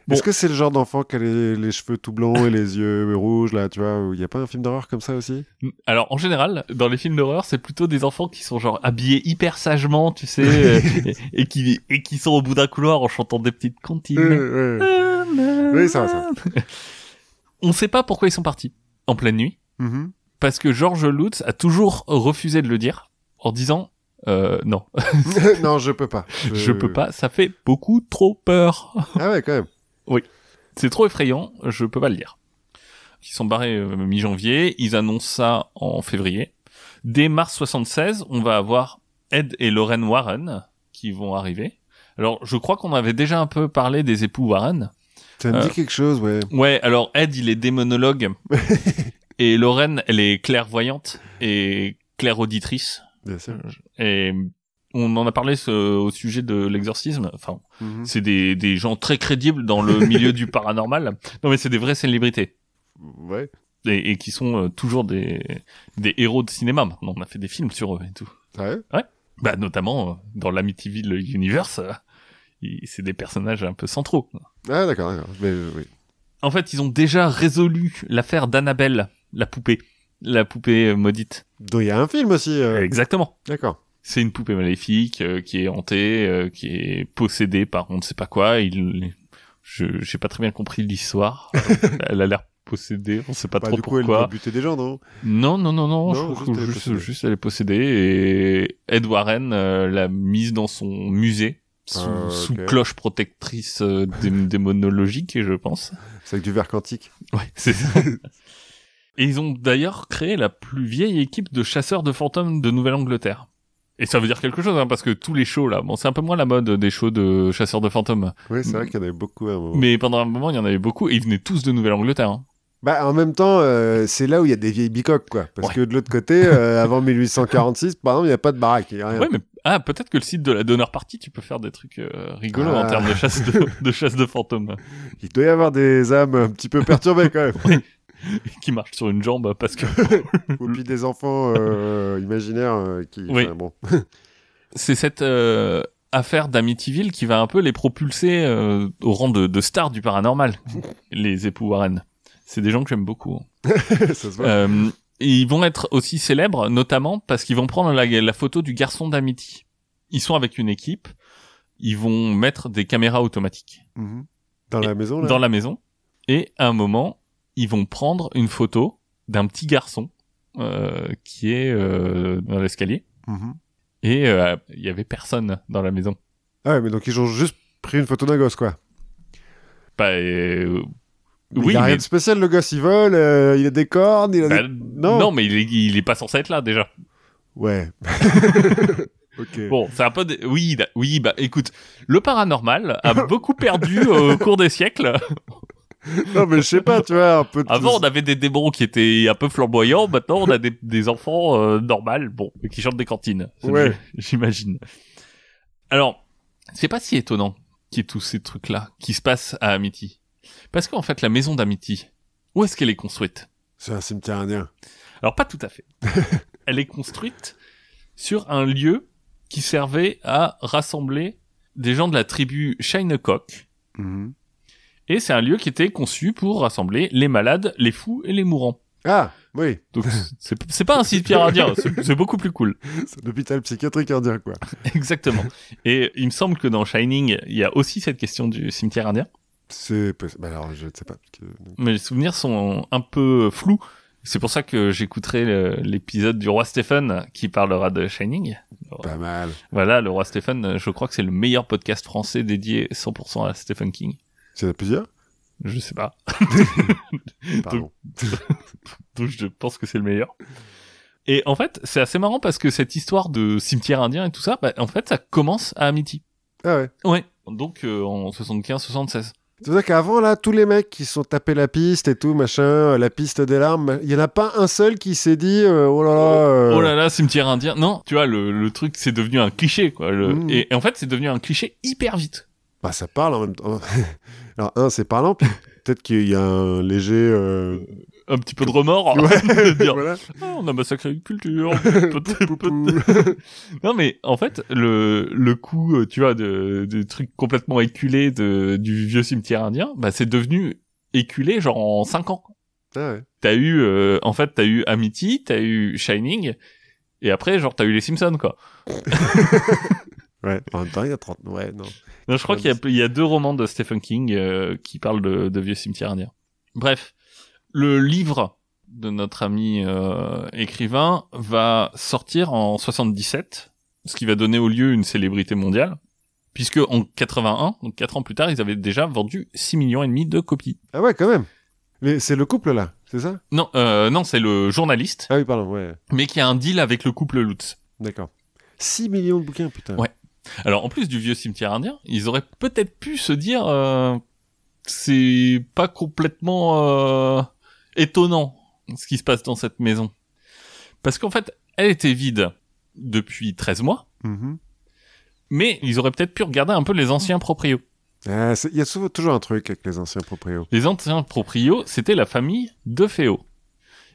Bon. Est-ce que c'est le genre d'enfant qui a les, les cheveux tout blancs et les yeux rouges, là, tu vois où Il n'y a pas un film d'horreur comme ça aussi? Alors en général, dans les films d'horreur, c'est plutôt des enfants qui sont genre habillés hyper sagement, tu sais, euh, et, et qui et qui sont au bout d'un couloir en chantant des petites comptines. Euh. Oui, ça va, ça On sait pas pourquoi ils sont partis en pleine nuit. Mhm. parce que George Lutz a toujours refusé de le dire en disant euh, non, non, je peux pas. je peux pas, ça fait beaucoup trop peur. Ah ouais, quand même. C'est trop effrayant, je peux pas le dire. Ils sont barrés euh, mi-janvier, ils annoncent ça en février. Dès mars 76, on va avoir Ed et Lorraine Warren qui vont arriver. Alors, je crois qu'on avait déjà un peu parlé des époux Warren. Ça me Euh. dit quelque chose, ouais. Ouais, alors Ed, il est démonologue. et Lorraine, elle est clairvoyante et clairauditrice. Bien sûr. Et on en a parlé ce- au sujet de l'exorcisme. Enfin, Mhm. c'est des, des gens très crédibles dans le milieu du paranormal. Non, mais c'est des vraies célébrités. Ouais. Et, et qui sont euh, toujours des, des héros de cinéma. Maintenant, on a fait des films sur eux et tout. Ouais. Bah, notamment euh, dans l'Amityville Universe, euh, c'est des personnages un peu centraux. Ah, d'accord, d'accord. Mais euh, oui. En fait, ils ont déjà résolu l'affaire d'Annabelle, la poupée. La poupée euh, maudite. Donc, il y a un film aussi. euh, Exactement. D'accord. C'est une poupée maléfique euh, qui est hantée, euh, qui est possédée par on ne sait pas quoi. Il, je, j'ai pas très bien compris l'histoire. Elle a l'air possédée, on sait pas Bah, trop du coup, elle doit pourquoi. buter des gens, non? Non, non, non, non. Non, je juste trouve elle juste, possédée. juste, elle est possédée et Ed Warren euh, l'a mise dans son musée sous, Ah, sous cloche protectrice euh, dé- démonologique, je pense. C'est avec du verre quantique. Ouais, c'est ça. Et ils ont d'ailleurs créé la plus vieille équipe de chasseurs de fantômes de Nouvelle-Angleterre. Et ça veut dire quelque chose, hein, parce que tous les shows là, bon, c'est un peu moins la mode des shows de chasseurs de fantômes. Oui, c'est vrai qu'il y en avait beaucoup à un moment. Mais pendant un moment, il y en avait beaucoup, et ils venaient tous de Nouvelle-Angleterre. hein. Bah, en même temps, euh, c'est là où il y a des vieilles bicoques, quoi. Parce Ouais. que de l'autre côté, euh, avant 1846, par exemple, il n'y a pas de baraque. il y a rien. Ouais, mais ah, peut-être que le site de la Donner Party, tu peux faire des trucs euh, rigolos Ah. en termes de chasse de, de chasse de fantômes, Il doit y avoir des âmes un petit peu perturbées, quand même. qui marchent sur une jambe parce que Ou puis des enfants euh, imaginaires euh, qui... Oui. enfin, bon. c'est cette euh, affaire d'Amityville qui va un peu les propulser au rang de, de stars du paranormal, les époux Warren. C'est des gens que j'aime beaucoup. ça se voit. Ils vont être aussi célèbres, notamment parce qu'ils vont prendre la, la photo du garçon d'Amity. Ils sont avec une équipe, ils vont mettre des caméras automatiques Mhm. Dans la maison, là? dans la maison, et à un moment, ils vont prendre une photo d'un petit garçon euh, qui est euh, dans l'escalier, Mhm. et euh, il y avait personne dans la maison. Ah ouais, mais donc ils ont juste pris une photo d'un gosse, quoi. Bah, euh, Mais oui, il y a rien de spécial, le gosse, il vole, euh, il a des cornes, il a bah, des... non. Non. mais il est, il est pas censé être là déjà. Ouais. ok. Bon, c'est un peu, oui, oui, bah écoute, le paranormal a beaucoup perdu au cours des siècles. Non, mais je sais pas, tu vois, un peu de... Avant, on avait des démons qui étaient un peu flamboyants. Maintenant, on a des, des enfants euh, normaux, bon, qui chantent des cantines. Ouais. J'imagine. Alors, c'est pas si étonnant qu'il y ait tous ces trucs-là qui se passent à Amity. Parce qu'en fait, la maison d'Amity, où est-ce qu'elle est construite? C'est un cimetière indien. Alors, pas tout à fait. elle est construite sur un lieu qui servait à rassembler des gens de la tribu Shinecock. Mhm. Et c'est un lieu qui était conçu pour rassembler les malades, les fous et les mourants. Ah, oui, Donc c'est pas un cimetière indien, c'est beaucoup plus cool. c'est un hôpital psychiatrique indien, quoi. Exactement. Et il me semble que dans Shining, il y a aussi cette question du cimetière indien. C'est possible. Bah alors, je ne sais pas. Mais les souvenirs sont un peu flous. C'est pour ça que j'écouterai l'épisode du roi Stephen qui parlera de Shining. Pas mal. Voilà, le roi Stephen, je crois que c'est le meilleur podcast français dédié 100% à Stephen King. Il y en a plusieurs? Je sais pas. Pardon. Donc je pense que c'est le meilleur. Et en fait, c'est assez marrant parce que cette histoire de cimetière indien et tout ça, bah, en fait, ça commence à Amity. Ah ouais. Ouais. Donc euh, en 75-76. C'est ça qu'avant, là, tous les mecs qui se sont tapés la piste et tout, machin, euh, la piste des larmes, il y en a pas un seul qui s'est dit, euh, oh là là. euh, Oh là là, cimetière indien. Non, tu vois, le, le truc, c'est devenu un cliché, quoi. Le- Mm. et, et en fait, c'est devenu un cliché hyper vite. Bah, ça parle en même temps. Alors, un, c'est parlant, puis peut-être qu'il y a un léger. euh, Un petit peu de remords. Ouais, de dire, voilà. Ah, on a massacré une culture. non, mais en fait, le, le coup, euh, tu vois, de, de trucs complètement éculés de, du vieux cimetière indien, bah, c'est devenu éculé, genre, en 5 ans. Ah ouais. T'as eu, euh, en fait, t'as eu Amity, t'as eu Shining, et après, genre, t'as eu les Simpsons, quoi. Ouais, en même temps, il y a 30. Ouais, non. Non, je crois qu'il y, a- il y a deux romans de Stephen King euh, qui parlent de, de vieux cimetières indiens. Bref, le livre de notre ami euh, écrivain va sortir en 77, ce qui va donner au lieu une célébrité mondiale, puisque en 81, donc quatre ans plus tard, ils avaient déjà vendu 6 millions et demi de copies. Ah ouais, quand même. Mais c'est le couple, là, c'est ça? Non, euh, non, c'est le journaliste, Ah oui, pardon, ouais. mais qui a un deal avec le couple Lutz. D'accord. 6 millions de bouquins, putain. Ouais. Alors en plus du vieux cimetière indien, ils auraient peut-être pu se dire euh, c'est pas complètement euh, étonnant ce qui se passe dans cette maison. Parce qu'en fait, elle était vide depuis 13 mois, Mhm. mais ils auraient peut-être pu regarder un peu les anciens proprios. Ah, Il y a souvent, toujours un truc avec les anciens proprios. Les anciens proprios, c'était la famille de Féo.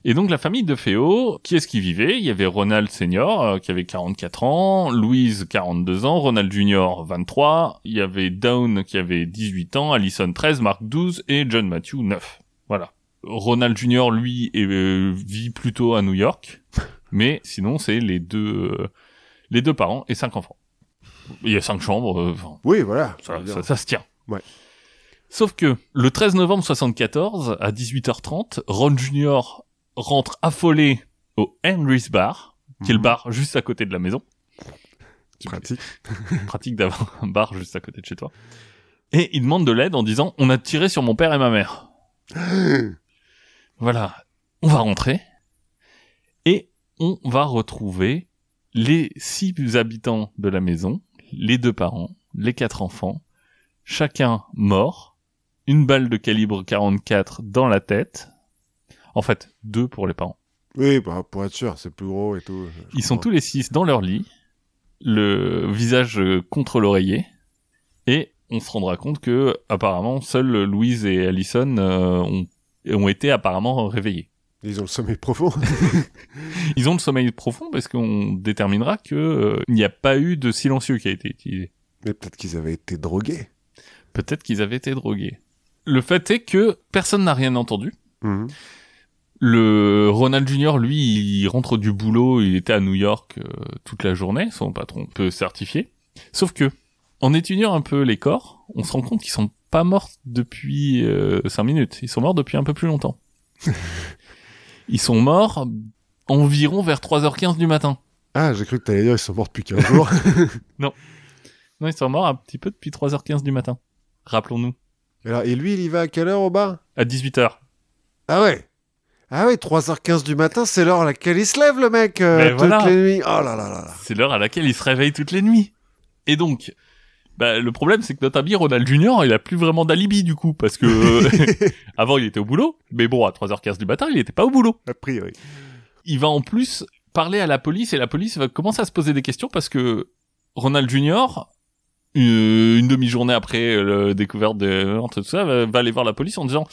Et donc la famille de Féo, qui est-ce qui vivait? Il y avait Ronald Senior, euh, qui avait 44 ans, Louise, 42 ans, Ronald Junior, 23, il y avait Down, qui avait 18 ans, Allison, 13, Mark, 12, et John Matthew, 9. Voilà. Ronald Junior, lui, est- euh, vit plutôt à New York, mais sinon, c'est les deux, euh, les deux parents et cinq enfants. Il y a cinq chambres, Oui, voilà. ça se tient. Ouais. Sauf que le 13 novembre 74, à 18h30, Ron Jr. rentre affolé au Henry's Bar, qui est le Mhm. bar juste à côté de la maison. Pratique. Pratique d'avoir un bar juste à côté de chez toi. Et il demande de l'aide en disant On a tiré sur mon père et ma mère. Voilà. On va rentrer. Et on va retrouver les six habitants de la maison, les deux parents, les quatre enfants, chacun mort, une balle de calibre 44 dans la tête. En fait, deux pour les parents. Oui, bah, pour être sûr, c'est plus gros et tout. Ils sont tous les six dans leur lit, le visage euh, contre l'oreiller, et on se rendra compte que apparemment seuls Louise et Allison euh, ont, ont été apparemment réveillés. Ils ont le sommeil profond. Ils ont le sommeil profond parce qu'on déterminera que euh, il n'y a pas eu de silencieux qui a été utilisé. Mais peut-être qu'ils avaient été drogués. Peut-être qu'ils avaient été drogués. Le fait est que personne n'a rien entendu. Mhm. Le Ronald Jr., lui, il rentre du boulot, il était à New York euh, toute la journée, son patron peut certifier. Sauf que, en étudiant un peu les corps, on se rend compte qu'ils sont pas morts depuis 5 minutes, ils sont morts depuis un peu plus longtemps. ils sont morts environ vers 3h15 du matin. Ah, j'ai cru que t'allais dire ils sont morts depuis 15 jours. Non, ils sont morts un petit peu depuis 3h15 du matin. Rappelons-nous. Alors, et lui, il y va à quelle heure au bar? À 18h. Ah ouais? Ah ouais, 3h15 du matin, c'est l'heure à laquelle il se lève, le mec, euh, toutes voilà. les nuits. Oh là là là là. C'est l'heure à laquelle il se réveille toutes les nuits. Et donc, bah, le problème, c'est que notre ami Ronald Junior, il a plus vraiment d'alibi, du coup, parce que euh, avant, il était au boulot, mais bon, à 3h15 du matin, il était pas au boulot. A priori. Il va en plus parler à la police, et la police va commencer à se poser des questions, parce que Ronald Junior, euh, une demi-journée après la découverte de tout ça, va, va aller voir la police en disant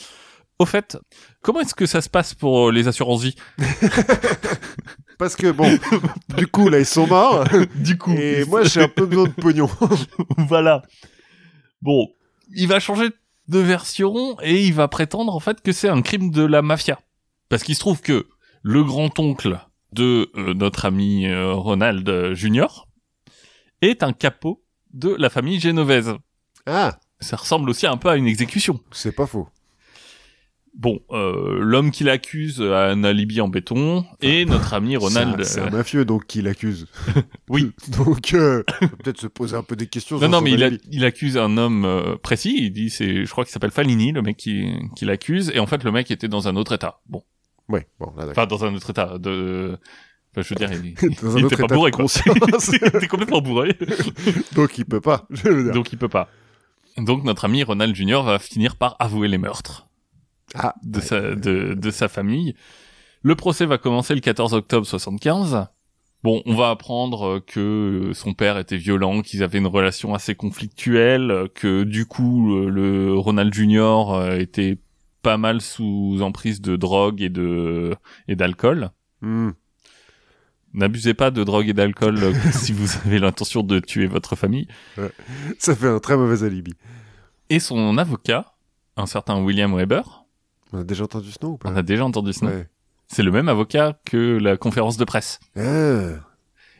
Au fait, comment est-ce que ça se passe pour euh, les assurances vie? Parce que bon, du coup là ils sont morts. Du coup, Et moi j'ai un peu besoin de pognon. voilà. Bon, il va changer de version et il va prétendre en fait que c'est un crime de la mafia. Parce qu'il se trouve que le grand-oncle de euh, notre ami euh, Ronald Junior est un capot de la famille génovaise. Ah, Ça ressemble aussi un peu à une exécution. c'est pas faux. Bon, euh, l'homme qui l'accuse a un alibi en béton et notre ami Ronald. C'est un, mafieux donc qui l'accuse. Oui. Donc euh, peut-être se poser un peu des questions. Non, non, mais il, a- alibi. il accuse un homme euh, précis. Il dit, c'est, je crois qu'il s'appelle Falini, le mec qui, qui l'accuse. Et en fait, le mec était dans un autre état. Bon, Ouais, bon là enfin dans un autre état. De, enfin, je veux dire, il, il était pas bourré, quoi. il était complètement bourré, donc il peut pas. Je veux dire. donc il peut pas. Donc notre ami Ronald Junior va finir par avouer les meurtres Ah, de ouais. sa de, de sa famille. Le procès va commencer le 14 octobre 75. Bon, on va apprendre euh, que son père était violent, qu'ils avaient une relation assez conflictuelle, euh, que du coup euh, le Ronald Junior euh, était pas mal sous emprise de drogue et de et d'alcool. Hmm. N'abusez pas de drogue et d'alcool euh, si vous avez l'intention de tuer votre famille. Ça fait un très mauvais alibi. Et son avocat, un certain William Weber, On a déjà entendu ce nom ou pas on a déjà entendu ce nom. Ouais. C'est le même avocat que la conférence de presse. Ah.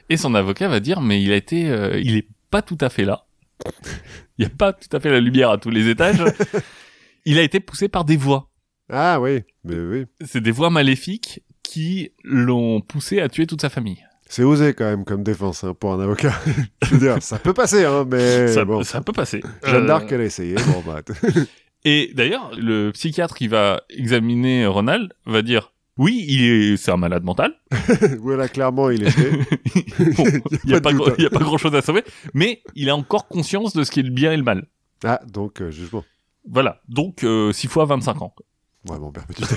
Et son avocat va dire, mais il a été, euh, il est pas tout à fait là. Il y a pas tout à fait la lumière à tous les étages. il a été poussé par des voix. Ah oui, mais oui. C'est des voix maléfiques qui l'ont poussé à tuer toute sa famille. C'est osé quand même comme défense hein, pour un avocat. Je veux dire, ça peut passer, hein, mais ça, bon. ça peut passer. Jeanne Euh, d'Arc, elle a essayé. Bon, bah, Et d'ailleurs, le psychiatre qui va examiner Ronald va dire, oui, il est, c'est un malade mental. voilà, clairement, il était. Bon, il y a pas pas, hein. a pas grand chose à sauver, mais il a encore conscience de ce qui est le bien et le mal. Ah, donc, euh, jugement. Voilà. Donc, euh, 6 fois 25 ans. Ouais, bon, perpétuité.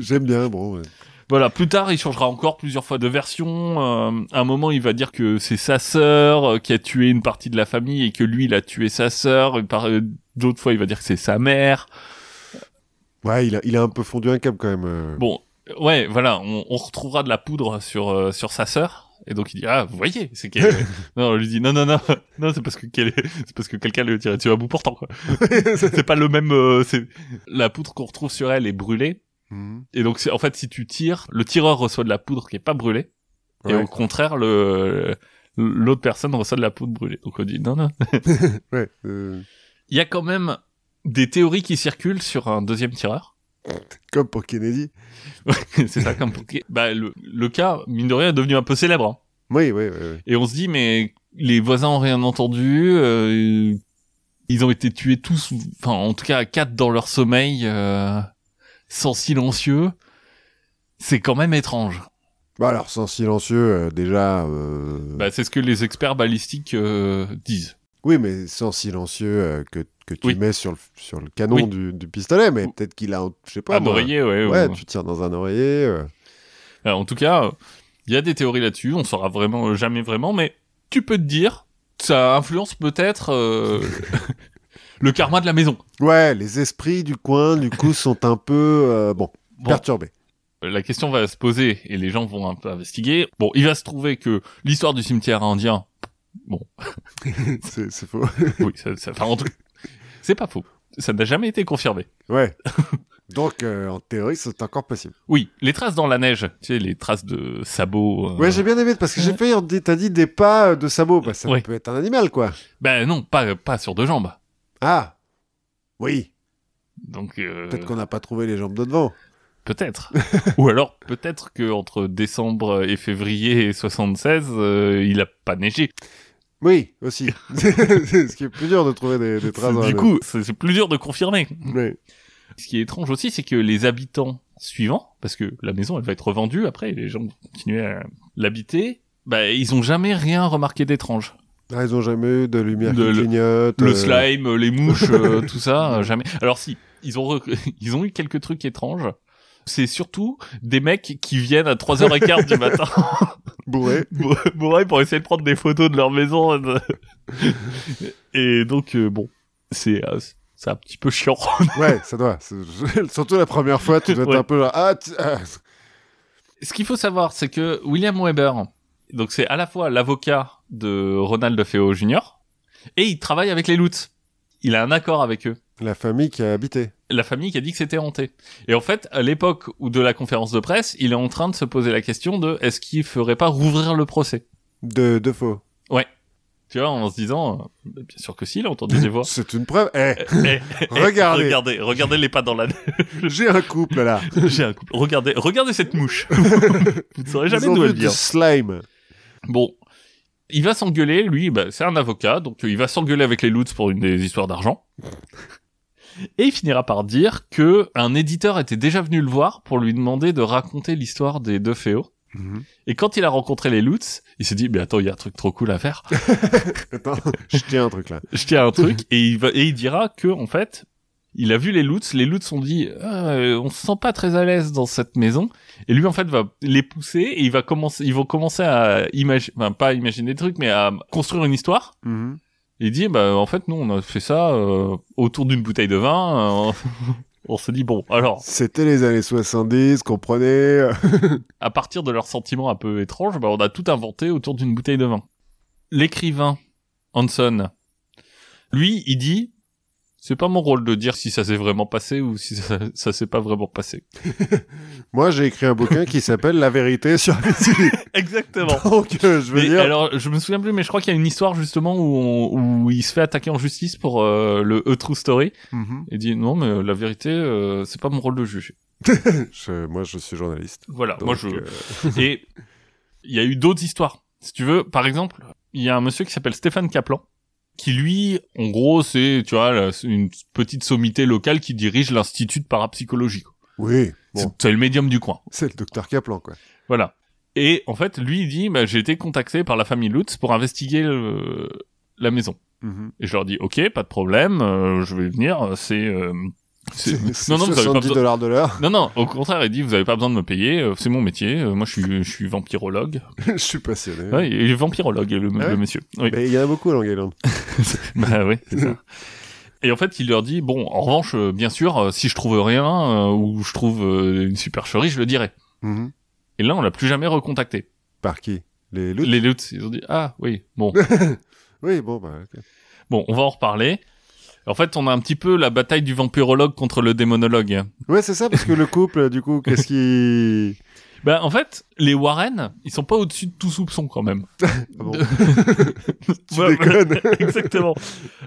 J'aime bien, bon. ouais. Voilà, plus tard, il changera encore plusieurs fois de version. Euh, à un moment, il va dire que c'est sa sœur euh, qui a tué une partie de la famille et que lui, il a tué sa sœur. Une par- euh, D'autres fois, il va dire que c'est sa mère. Ouais, il a, il a un peu fondu un câble quand même. euh. Bon, euh, ouais, voilà, on, on retrouvera de la poudre sur euh, sur sa sœur. Et donc il dit ah vous voyez c'est qu'elle non on lui dit non non non non c'est parce que est- c'est parce que quelqu'un lui a tiré dessus à bout portant quoi c'est pas le même euh, c'est la poudre qu'on retrouve sur elle est brûlée Mhm. et donc en fait si tu tires le tireur reçoit de la poudre qui est pas brûlée et au contraire le l'autre personne reçoit de la poudre brûlée donc on dit non non Ouais, euh, il y a quand même des théories qui circulent sur un deuxième tireur comme pour Kennedy. c'est ça comme pour... bah le, le cas mine de rien est devenu un peu célèbre hein. Oui, oui, oui. oui. et on se dit mais les voisins ont rien entendu euh, ils ont été tués tous enfin en tout cas quatre dans leur sommeil euh, sans silencieux c'est quand même étrange Bah alors, sans silencieux, euh, déjà. euh, bah c'est ce que les experts balistiques euh, disent Oui, mais sans silencieux euh, que, que tu Oui. mets sur le, sur le canon Oui. du, du pistolet, mais peut-être qu'il a, je sais pas. un moi. oreiller ouais, Ouais, ou- tu tires dans un oreiller. euh. Alors, en tout cas euh, il y a des théories là-dessus on saura vraiment euh, jamais vraiment mais tu peux te dire ça influence peut-être euh, le karma de la maison Ouais, les esprits du coin, du coup, sont un peu euh, bon, Bon. perturbés. la question va se poser et les gens vont un peu investiguer. Bon, il va se trouver que l'histoire du cimetière indien, c'est c'est faux. oui, ça, ça, enfin, en tout- c'est pas faux. Ça n'a jamais été confirmé. Ouais. Donc, euh, en théorie, c'est encore possible. Oui, les traces dans la neige, tu sais, les traces de sabots. euh, Ouais, j'ai bien aimé parce que j'ai dit- t'as dit des pas euh, de sabots. Bah, ça Ouais. peut être un animal, quoi. Ben non, pas pas sur deux jambes. Ah. Oui. Donc euh, Peut-être qu'on n'a pas trouvé les jambes de devant. peut-être. Ou alors peut-être que entre décembre et février 76, euh, il a pas neigé. Oui, aussi. Ce qui est plus dur de trouver des, des traces. du coup, c'est plus dur de confirmer. Ouais. Ce qui est étrange aussi, c'est que les habitants suivants, parce que la maison, elle va être revendue après, et les gens vont continuer à l'habiter, bah, ils ont jamais rien remarqué d'étrange. Ah, ils ont jamais eu de lumière De qui le- clignote. Le euh, slime, les mouches, euh, tout ça, euh, jamais. Alors si, ils ont, ils ont eu quelques trucs étranges. C'est surtout des mecs qui viennent à 3h15 du matin Bourré. bourrés pour essayer de prendre des photos de leur maison. Et donc, euh, bon, c'est... euh, c'est un petit peu chiant. Ouais, ça doit. Surtout la première fois, tu dois être Ouais. un peu là. Ah, tu- ah. Ce qu'il faut savoir, c'est que William Weber, donc c'est à la fois l'avocat de Ronald Feo Jr. et il travaille avec les Lutz. Il a un accord avec eux. La famille qui a habité. La famille qui a dit que c'était hanté. Et en fait, à l'époque où de la conférence de presse, il est en train de se poser la question de est-ce qu'il ferait pas rouvrir le procès? De, de faux. Tu vois, en se disant, euh, bien sûr que si, il a entendu des voix. C'est une preuve. Eh, Eh, eh, Regardez. regardez, regardez les pas dans la j'ai un couple là. J'ai un couple. Regardez, regardez cette mouche. Vous ne saurez jamais d'où elle vient. slime. Bon, il va s'engueuler, lui, bah, c'est un avocat, donc euh, il va s'engueuler avec les Lutz pour une des histoires d'argent. Et il finira par dire que un éditeur était déjà venu le voir pour lui demander de raconter l'histoire des deux féos. Mhm. Et quand il a rencontré les Lutz, il s'est dit, mais attends, il y a un truc trop cool à faire. Attends, je tiens un truc là. Je tiens un truc, et il va, et il dira que, en fait, il a vu les Lutz, les Lutz ont dit, euh, on se sent pas très à l'aise dans cette maison, et lui, en fait, va les pousser, et il va commencer, ils vont commencer à imaginer, enfin, pas imaginer des trucs, mais à construire une histoire. Mhm. Il dit, bah, en fait, nous, on a fait ça, euh, autour d'une bouteille de vin, euh, on se dit, bon, alors, C'était les années 70, comprenez. à partir de leurs sentiments un peu étranges, bah, on a tout inventé autour d'une bouteille de vin. L'écrivain, Hanson, lui, il dit, c'est pas mon rôle de dire si ça s'est vraiment passé ou si ça, ça s'est pas vraiment passé. Moi, j'ai écrit un bouquin qui s'appelle La vérité sur Abitibi. Exactement. Donc, euh, je veux Mais dire. alors, je me souviens plus, mais je crois qu'il y a une histoire justement où, on- où il se fait attaquer en justice pour euh, le A True Story. Mhm. Et dit non, mais euh, la vérité, euh, c'est pas mon rôle de juger. Je- moi, je suis journaliste. Voilà, Donc, moi je. Et il y a eu d'autres histoires. Si tu veux, par exemple, il y a un monsieur qui s'appelle Stéphane Kaplan, qui lui, en gros, c'est, tu vois, une petite sommité locale qui dirige l'institut de parapsychologie. quoi. Oui, C'est- bon, C'est le médium du coin. c'est le docteur Kaplan, quoi. Voilà. Et en fait, lui, il dit, bah, j'ai été contacté par la famille Lutz pour investiguer le- la maison. Mhm. Et je leur dis, ok, pas de problème, euh, je vais venir, c'est... euh, non, non, vous avez pas 70 besoin... dollars de l'heure. Non, non, au contraire, il dit, vous avez pas besoin de me payer, euh, c'est mon métier, euh, moi je suis, je suis vampirologue. je suis passionné. Ouais, il est vampirologue, le, ouais le monsieur. Oui. Mais il y en a beaucoup à Long Island. Bah oui, c'est ça. Et en fait, il leur dit, bon, en revanche, euh, bien sûr, si je trouve rien, euh, ou je trouve euh, une supercherie, je le dirai. Mhm. Et là, on l'a plus jamais recontacté. Par qui? Les Lutz? Les Lutz, ils ont dit, ah oui, bon, Oui, bon, bah, ok. bon, on va en reparler. En fait, on a un petit peu la bataille du vampirologue contre le démonologue. Ouais, c'est ça, parce que le couple, du coup, qu'est-ce qui... Bah, en fait, les Warren, ils sont pas au-dessus de tout soupçon quand même. Ah bon Tu Ouais, déconnes Exactement.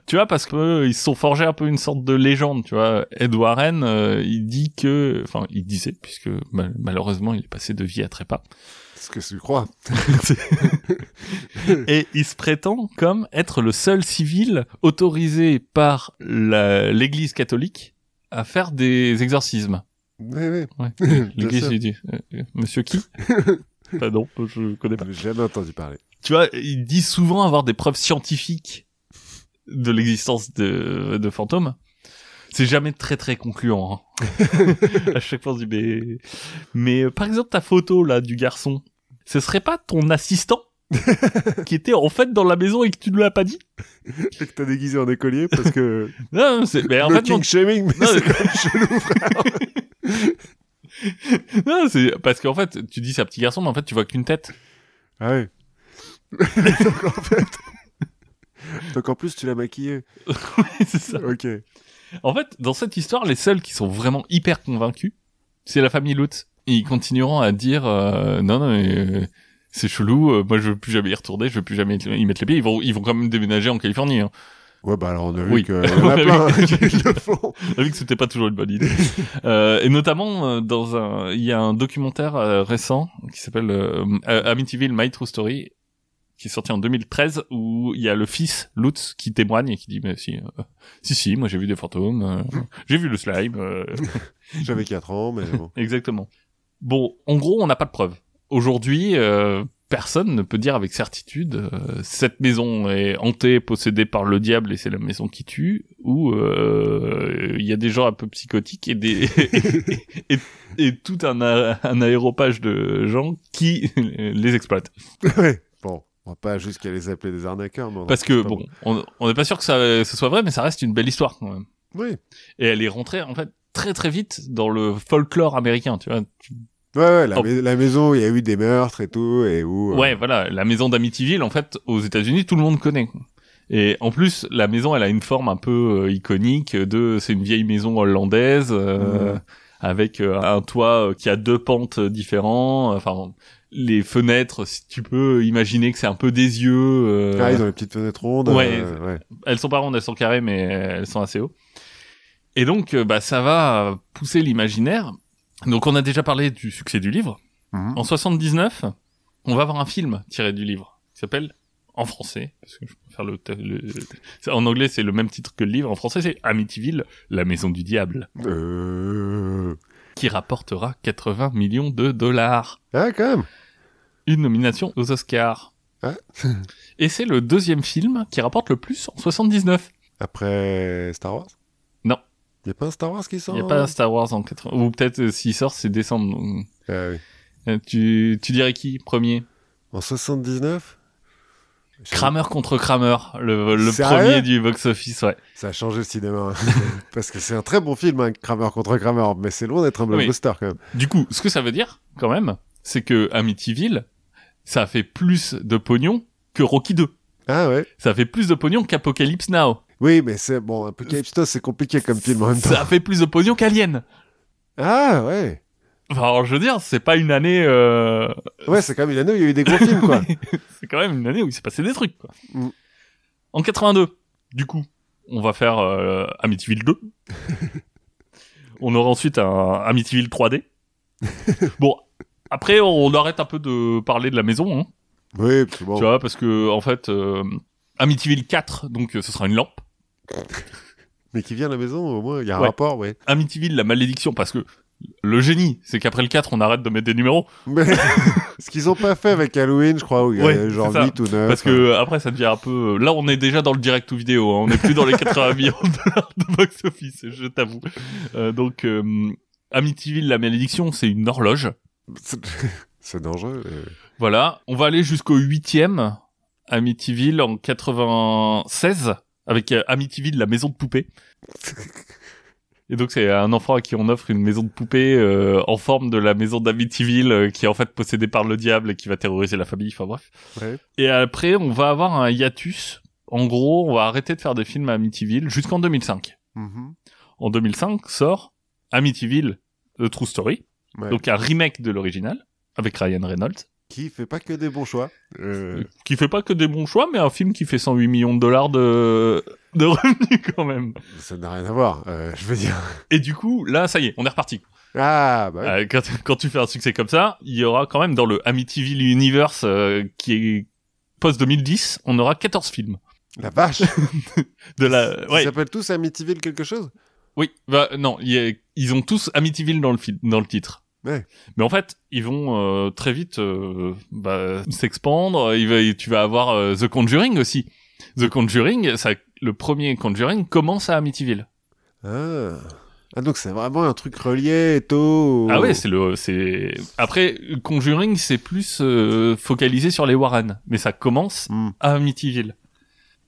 tu vois, parce que euh, ils se sont forgés un peu une sorte de légende, tu vois. Ed Warren, euh, il dit que, enfin, il disait, puisque mal- malheureusement, il est passé de vie à trépas. Ce que tu crois. Et il se prétend comme être le seul civil autorisé par l'Église catholique à faire des exorcismes. Oui, oui. Ouais. L'Église, il dit, euh, Monsieur qui? Bah non, je connais pas. J'ai jamais entendu parler. Tu vois, ils disent souvent avoir des preuves scientifiques de l'existence de, de fantômes. C'est jamais très très concluant. hein. à chaque fois, on se dit, mais, mais euh, par exemple, ta photo là du garçon, ce serait pas ton assistant qui était en fait dans la maison et que tu ne l'as pas dit Et que t'as déguisé en écolier parce que... Non, c'est, mais en le fait, non, king shaming, mais Non, c'est mais- quand même chelou, frère. non, c'est parce qu'en fait, tu dis c'est un petit garçon, mais en fait, tu vois qu'une tête. Ah ouais. Donc en fait... Donc en plus, tu l'as maquillé. c'est ça. Ok. En fait, dans cette histoire, les seuls qui sont vraiment hyper convaincus, c'est la famille Lutz. Ils continueront à dire euh, non, non, mais, euh, c'est chelou. euh, moi, je veux plus jamais y retourner. Je veux plus jamais y mettre les pieds. Ils vont, ils vont quand même déménager en Californie. Hein. Ouais, bah alors on a vu Oui. a plein qui le font. On a vu que c'était pas toujours une bonne idée. Euh, et notamment euh, dans un, il y a un documentaire euh, récent qui s'appelle euh, Amityville My True Story, qui est sorti en 2013, où il y a le fils Lutz qui témoigne et qui dit mais si, euh, si, si, moi j'ai vu des fantômes, euh, j'ai vu le slime. euh, J'avais 4 ans, mais bon. Exactement. Bon, en gros, on n'a pas de preuves. Aujourd'hui, euh, personne ne peut dire avec certitude euh, cette maison est hantée, possédée par le diable et c'est la maison qui tue, ou euh, il y a des gens un peu psychotiques et des et, et- et tout un, un aéropage de gens qui les exploitent. ouais. Bon, on va pas jusqu'à les appeler des arnaqueurs, mais Parce que bon, on on n'est pas sûr que ça ce soit vrai, mais ça reste une belle histoire quand même. Oui. Et elle est rentrée, en fait, très très vite dans le folklore américain, tu vois. Tu- Ouais, ouais, la, Oh. mais- la maison où il y a eu des meurtres et tout, et où... euh, Ouais, voilà, la maison d'Amityville, en fait, aux États-Unis, tout le monde connaît. Et en plus, la maison, elle a une forme un peu euh, iconique de, c'est une vieille maison hollandaise euh, avec euh, un toit qui a deux pentes différents. Enfin, les fenêtres, si tu peux imaginer que c'est un peu des yeux. Ah, ils ont les petites fenêtres rondes. Ouais. ouais. elles sont pas rondes, elles sont carrées, mais elles sont assez haut. Et donc, bah, ça va pousser l'imaginaire. Donc, on a déjà parlé du succès du livre. Mhm. En 79, on va avoir un film tiré du livre qui s'appelle en français, parce que je préfère le, en anglais c'est le même titre que le livre, en français c'est Amityville, la maison du diable, Euh... qui rapportera 80 millions de dollars. Ah, quand même. Une nomination aux Oscars. Ah. Et c'est le deuxième film qui rapporte le plus en 79. Après Star Wars? Il n'y a pas un Star Wars qui Il sort n'y a pas un Star Wars en 80. Ou peut-être euh, s'il sort c'est décembre. donc, Ah, oui. euh, tu, tu dirais qui premier? En 79 Je- Kramer contre Kramer, le, le premier du box-office, ouais. Ça a changé le cinéma. hein. Parce que c'est un très bon film, hein, Kramer contre Kramer, mais c'est loin d'être un blockbuster quand même. Du coup, ce que ça veut dire, quand même, c'est que Amityville, ça a fait plus de pognon que Rocky 2. Ah ouais Ça a fait plus de pognon qu'Apocalypse Now. Oui, mais c'est bon, Apocalypse Now, c'est compliqué comme film en même temps. Ça a fait plus de pognon qu'Alien. Ah ouais Enfin, alors, je veux dire, c'est pas une année... Euh... Ouais, c'est quand même une année où il y a eu des gros films, quoi. c'est quand même une année où il s'est passé des trucs, quoi. Mm. En 82, du coup, on va faire euh, Amityville 2. on aura ensuite un Amityville 3D. bon, après, on arrête un peu de parler de la maison, hein. Oui, que bon. Tu vois, parce que en fait, euh, Amityville 4, donc ce sera une lampe. Mais qui vient à la maison, au moins, il y a un Ouais. rapport, ouais. Amityville, la malédiction, parce que le génie, c'est qu'après le 4, on arrête de mettre des numéros. Mais ce qu'ils ont pas fait avec Halloween, je crois, où il y a Ouais, genre c'est ça. 8 ou 9. Parce que après, ça devient un peu. Là, on est déjà dans le direct to vidéo. hein. On n'est plus dans les 80 millions de dollars de box office, je t'avoue. Euh, donc, euh, Amityville, la malédiction, c'est une horloge. C'est- dangereux. euh. Voilà. On va aller jusqu'au huitième Amityville en 96 avec euh, Amityville, la maison de poupée. Et donc c'est un enfant à qui on offre une maison de poupée euh, en forme de la maison d'Amityville euh, qui est en fait possédée par le diable et qui va terroriser la famille. Enfin bref. Ouais. Et après on va avoir un hiatus. En gros, on va arrêter de faire des films à Amityville jusqu'en 2005. Mhm. En 2005 sort Amityville, The True Story, Ouais. donc un remake de l'original avec Ryan Reynolds. Qui fait pas que des bons choix. Euh, qui fait pas que des bons choix, mais un film qui fait 108 millions de dollars de, de revenus quand même. Ça n'a rien à voir, euh, je veux dire. Et du coup, là, ça y est, on est reparti. Ah, bah. Euh, quand, quand tu fais un succès comme ça, il y aura quand même dans le Amityville Universe, euh, qui est post-2010, on aura 14 films. La vache. De la, Ils ouais, s'appellent tous Amityville quelque chose? Oui, bah, non, il y a- ils ont tous Amityville dans le, dans le titre. Ouais. Mais en fait, ils vont euh, très vite euh, bah, s'expandre. Il va- Tu vas avoir euh, The Conjuring aussi. The Conjuring, ça, le premier Conjuring commence à Amityville. Ah. Ah, donc c'est vraiment un truc relié et tout. Ah ouais, c'est le, c'est. Après, Conjuring, c'est plus euh, focalisé sur les Warren, mais ça commence Hmm. à Amityville.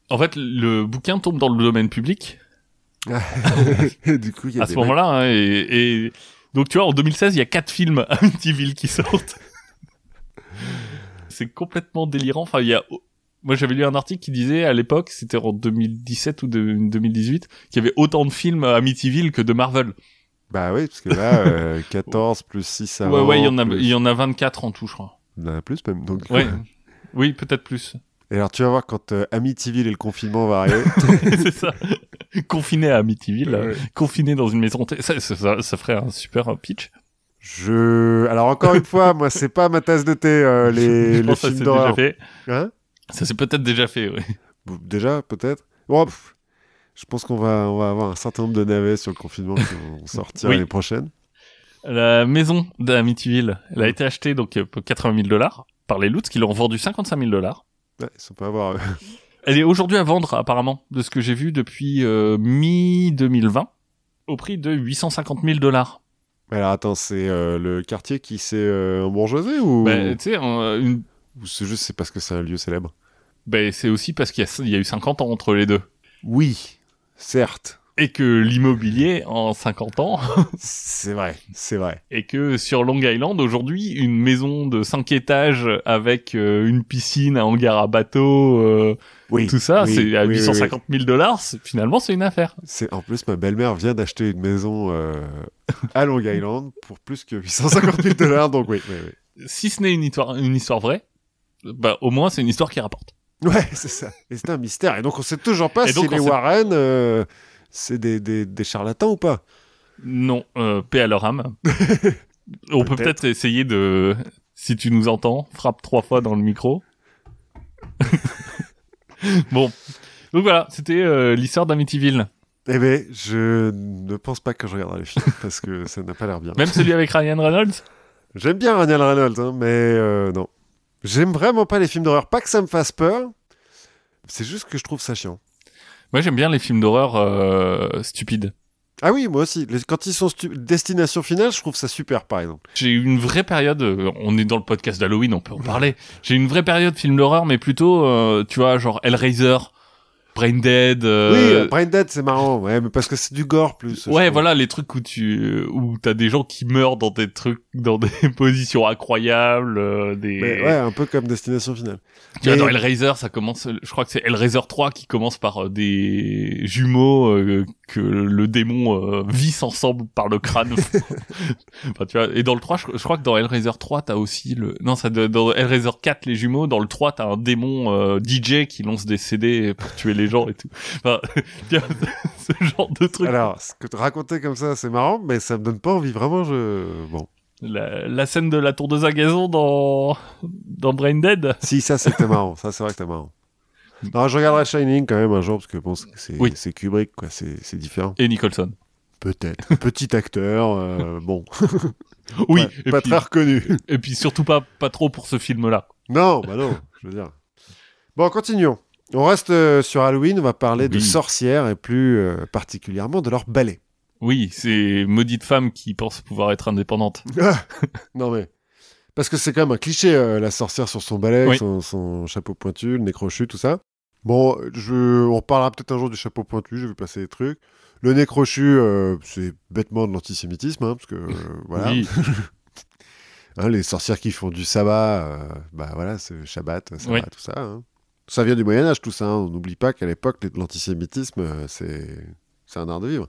En fait, le bouquin tombe dans le domaine public du coup, il y a à des ce moment-là, hein, et, et donc tu vois, en 2016, il y a quatre films Amityville qui sortent. c'est complètement délirant. Enfin, il y a. Moi, j'avais lu un article qui disait à l'époque, c'était en 2017 ou de- 2018, qu'il y avait autant de films Amityville que de Marvel. Bah oui, parce que là, euh, 14 plus 6 ouais, avant. ouais, il y en a, plus- il y en a 24 en tout, je crois. Il y en a plus même. Donc, Ouais. oui, peut-être plus. Et alors, tu vas voir quand euh, Amityville et le confinement va arriver. c'est ça. Confiné à Amityville, euh, Ouais. confiné dans une maison. Ça, ça, ça- ça ferait un super euh, pitch. Je. Alors, encore une fois, moi, c'est pas ma tasse de thé, euh, Je les, les pense que ça déjà fait. Hein? Ça s'est peut-être déjà fait, oui. Déjà, peut-être. Bon, pff, je pense qu'on va, on va avoir un certain nombre de navets sur le confinement qui vont sortir Oui. l'année prochaine. La maison d'Amityville, elle a été achetée donc euh, pour 80 000 dollars par les Lutz qui l'ont vendu 55 000 dollars. Ouais, ils sont pas à voir. euh, Elle est aujourd'hui à vendre apparemment, de ce que j'ai vu depuis euh, mi-2020, au prix de 850 000 dollars. Alors, attends, c'est euh, le quartier qui s'est euh, embourgeoisé ou, Ben, tu sais, euh, une- ou c'est juste c'est parce que c'est un lieu célèbre? Ben, c'est aussi parce qu'il y, a- il y a eu 50 ans entre les deux. Oui, certes. Et que l'immobilier en 50 ans C'est vrai, c'est vrai. et que sur Long Island aujourd'hui une maison de 5 étages avec euh, une piscine, un hangar à bateau, euh, Oui. tout ça, oui, c'est à oui, oui, 850 000 dollars. Finalement, c'est une affaire. C'est en plus ma belle-mère vient d'acheter une maison euh, à Long Island pour plus que 850 000 dollars. Donc oui, oui, oui. Si ce n'est une histoire, une histoire vraie, bah au moins c'est une histoire qui rapporte. Ouais, c'est ça. Et c'est un mystère. Et donc on sait toujours pas Et si les sait- Warren euh, c'est des, des, des charlatans ou pas? Non, euh, paix à leur âme. On peut Peut-être. peut-être essayer de, si tu nous entends, frappe trois fois dans le micro. bon, donc voilà, c'était euh, l'histoire d'Amityville. Eh ben, je ne pense pas que je regarderai le film parce que ça n'a pas l'air bien. Même celui avec Ryan Reynolds? J'aime bien Ryan Reynolds, hein, mais euh, non. J'aime vraiment pas les films d'horreur. Pas que ça me fasse peur, c'est juste que je trouve ça chiant. Moi, j'aime bien les films d'horreur euh, stupides. Ah oui, moi aussi. Les- quand ils sont destination finale, je trouve ça super, par exemple. J'ai eu une vraie période, euh, on est dans le podcast d'Halloween, on peut en parler. J'ai eu une vraie période film d'horreur, mais plutôt, euh, tu vois, genre Hellraiser, Brain Dead. euh, Oui, euh, Brain Dead, c'est marrant, ouais, mais parce que c'est du gore plus. Ouais, voilà les trucs où tu où t'as des gens qui meurent dans des trucs dans des positions incroyables, euh, des Mais ouais, un peu comme destination finale. tu vois dans Hellraiser ça commence je crois que c'est Hellraiser 3 qui commence par euh, des jumeaux euh, que le démon visse ensemble par le crâne. enfin tu vois et dans le 3 je, je crois que dans Hellraiser 3 t'as aussi le non ça dans Hellraiser 4 les jumeaux dans le 3 t'as un démon DJ qui lance des CD pour tuer les gens et tout. Enfin ce genre de truc. Alors, ce que tu racontais comme ça, c'est marrant, mais ça me donne pas envie. Vraiment, je. Bon. La, la scène de la tour à gazon dans, dans Brain Dead. Si, ça, c'était marrant. Ça, c'est vrai que c'était marrant. Non, je regarderai Shining quand même un jour, parce que bon, c'est Oui. Kubrick, quoi. C'est différent. Et Nicholson. Peut-être. Petit acteur, euh, bon. Oui, Pas- et, pas puis, très reconnu. et puis surtout pas, pas trop pour ce film-là. Non, bah non, je veux dire. Bon, continuons. On reste euh, sur Halloween, on va parler de sorcières et plus euh, particulièrement de leur balai. Oui, c'est maudite femme qui pense pouvoir être indépendante. non mais... Parce que c'est quand même un cliché, euh, la sorcière sur son balai, Oui. son, son chapeau pointu, le nez crochu, tout ça. Bon, je... on reparlera peut-être un jour du chapeau pointu, je vais passer des trucs. Le nez crochu, euh, c'est bêtement de l'antisémitisme, hein, parce que, voilà. Oui, Hein, les sorcières qui font du sabbat, bah voilà, c'est Shabbat, sabbat, Oui. tout ça. hein. Ça vient du Moyen Âge, tout ça. hein. On n'oublie pas qu'à l'époque, l'antisémitisme, euh, c'est un art de vivre.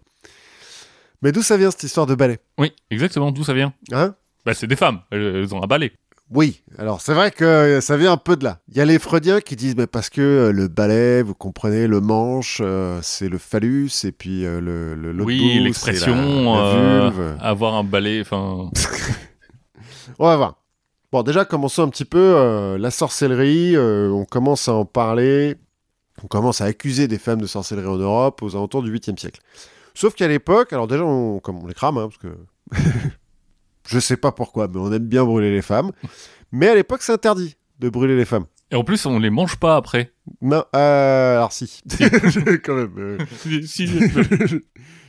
Mais d'où ça vient cette histoire de balai oui, exactement, d'où ça vient? Hein? Bah c'est des femmes, elles, elles ont un balai. Oui, alors c'est vrai que euh, ça vient un peu de là. Il y a les Freudiens qui disent mais parce que euh, le balai, vous comprenez, le manche, euh, c'est le phallus, et puis euh, le, le Oui, l'expression, la, la euh, avoir un balai, enfin... On va voir. Bon, déjà, commençons un petit peu. euh, la sorcellerie, euh, on commence à en parler. On commence à accuser des femmes de sorcellerie en Europe aux alentours du 8e siècle. Sauf qu'à l'époque, alors déjà, on, comme on les crame, hein, parce que je sais pas pourquoi, mais on aime bien brûler les femmes. Mais à l'époque, c'est interdit de brûler les femmes. Et en plus, on les mange pas après. Non, euh, alors si, quand même. euh, Si, si,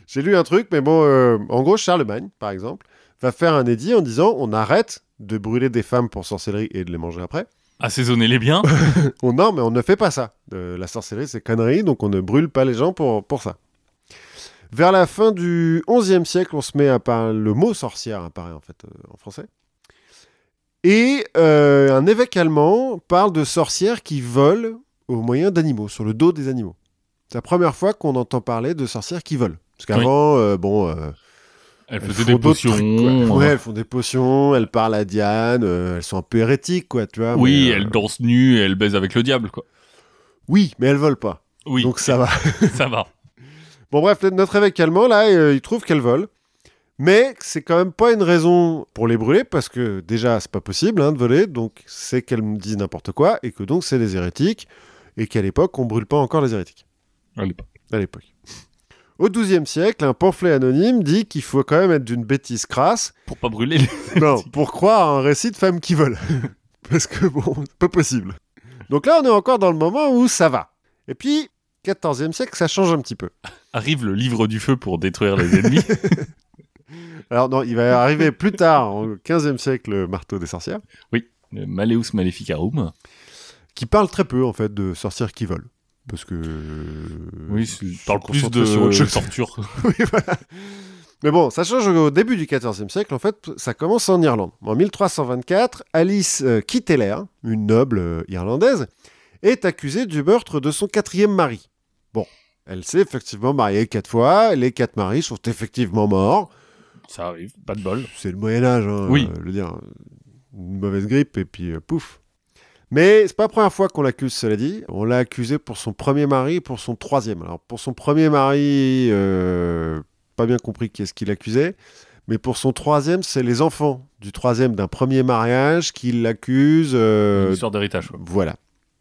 J'ai lu un truc, mais bon, euh, en gros, Charlemagne, par exemple, va faire un édit en disant on arrête de brûler des femmes pour sorcellerie et de les manger après. Assaisonnez-les bien. On, non, mais on ne fait pas ça. Euh, la sorcellerie, c'est connerie, donc on ne brûle pas les gens pour, pour ça. Vers la fin du XIe siècle, on se met à parler... Le mot sorcière apparaît, en fait, euh, en français. Et euh, un évêque allemand parle de sorcières qui volent au moyen d'animaux, sur le dos des animaux. C'est la première fois qu'on entend parler de sorcières qui volent. Parce qu'avant, bon... euh, Elles elles font des potions. trucs, quoi. Ouais, elles font des potions, elles parlent à Diane, euh, elles sont un peu hérétiques, quoi, tu vois. Oui, mais, euh, elles dansent nues et elles baisent avec le diable, quoi. Oui, mais elles volent pas. Oui, Donc ça va. ça va. Bon bref, notre évêque allemand, là, euh, il trouve qu'elles volent. Mais c'est quand même pas une raison pour les brûler, parce que déjà, c'est pas possible hein, de voler, donc c'est qu'elles me disent n'importe quoi, et que donc c'est des hérétiques, et qu'à l'époque, on brûle pas encore les hérétiques. Allez, pas. À l'époque. Au XIIe siècle, un pamphlet anonyme dit qu'il faut quand même être d'une bêtise crasse, Pour pas brûler les... non, pour croire à un récit de femmes qui volent. parce que bon, c'est pas possible. Donc là, on est encore dans le moment où ça va. Et puis, 14e siècle, ça change un petit peu. Arrive le livre du feu pour détruire les ennemis. Alors non, il va arriver plus tard, au 15e siècle, le marteau des sorcières, Le Maleus Maleficarum. qui parle très peu en fait de sorcières qui volent. Parce que. Oui, je parles plus sur autre de chose. torture. Oui, voilà. Mais bon, ça change au début du XIVe siècle. En fait, ça commence en Irlande. En 1324, Alice euh, Kitteler, une noble euh, irlandaise, est accusée du meurtre de son quatrième mari. Bon, elle s'est effectivement mariée quatre fois. Les quatre maris sont effectivement morts. Ça arrive, pas de bol. C'est le Moyen Âge. Hein, Oui. euh, je veux dire, une mauvaise grippe et puis euh, pouf. Mais c'est pas la première fois qu'on l'accuse, cela dit. On l'a accusé pour son premier mari et pour son troisième. Alors pour son premier mari, euh, pas bien compris qui est-ce qu'il accusait. Mais pour son troisième, c'est les enfants du troisième d'un premier mariage qui l'accusent. euh, Une histoire d'héritage. voilà.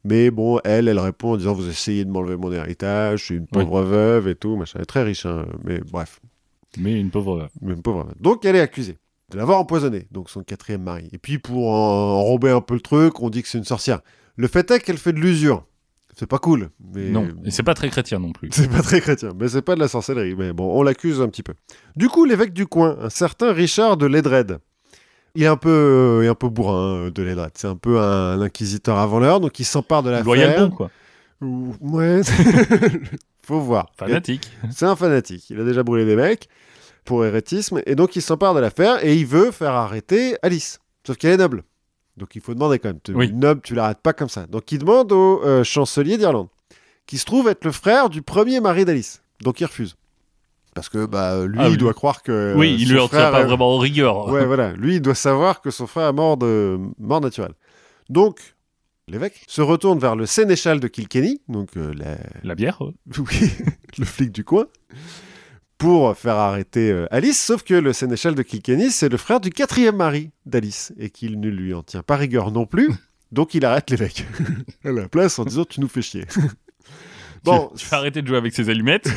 Mais bon, elle, elle répond en disant Vous essayez de m'enlever mon héritage, je suis une Oui. pauvre veuve et tout. Machin. Elle est très riche, hein, mais bref. Mais une pauvre veuve. Même pauvre. Donc elle est accusée de l'avoir empoisonné, donc son quatrième mari. Et puis pour en- enrober un peu le truc, on dit que c'est une sorcière. Le fait est qu'elle fait de l'usure. C'est pas cool. Mais... Non, et c'est pas très chrétien non plus. C'est pas très chrétien, mais c'est pas de la sorcellerie. Mais bon, on l'accuse un petit peu. Du coup, l'évêque du coin, un certain Richard de Ledred, il est un peu, euh, il est un peu bourrin euh, de Ledred. C'est un peu un, inquisiteur avant l'heure, donc il s'empare de l'affaire. Loyal bon, quoi. Ou- Ouais. Faut voir. Fanatique. C'est un fanatique. Il a déjà brûlé des mecs pour hérétisme. Et donc, il s'empare de l'affaire et il veut faire arrêter Alice. Sauf qu'elle est noble. Donc, il faut demander quand même. Tu- Oui. Une noble, tu l'arrêtes pas comme ça. Donc, il demande au euh, chancelier d'Irlande, qui se trouve être le frère du premier mari d'Alice. Donc, il refuse. Parce que bah, lui, Ah, il oui. doit croire que. oui, euh, il lui en tient pas est- vraiment en rigueur. Ouais, voilà. Lui, il doit savoir que son frère est mort de mort naturelle. Donc, l'évêque se retourne vers le sénéchal de Kilkenny, donc euh, la, La bière ouais. oui, le flic du coin, pour faire arrêter euh, Alice, sauf que le sénéchal de Kilkenny, c'est le frère du quatrième mari d'Alice, et qu'il ne lui en tient pas rigueur non plus, donc il arrête l'évêque à la place en disant « tu nous fais chier ». Bon, Tu, vas arrêter de jouer avec ses allumettes.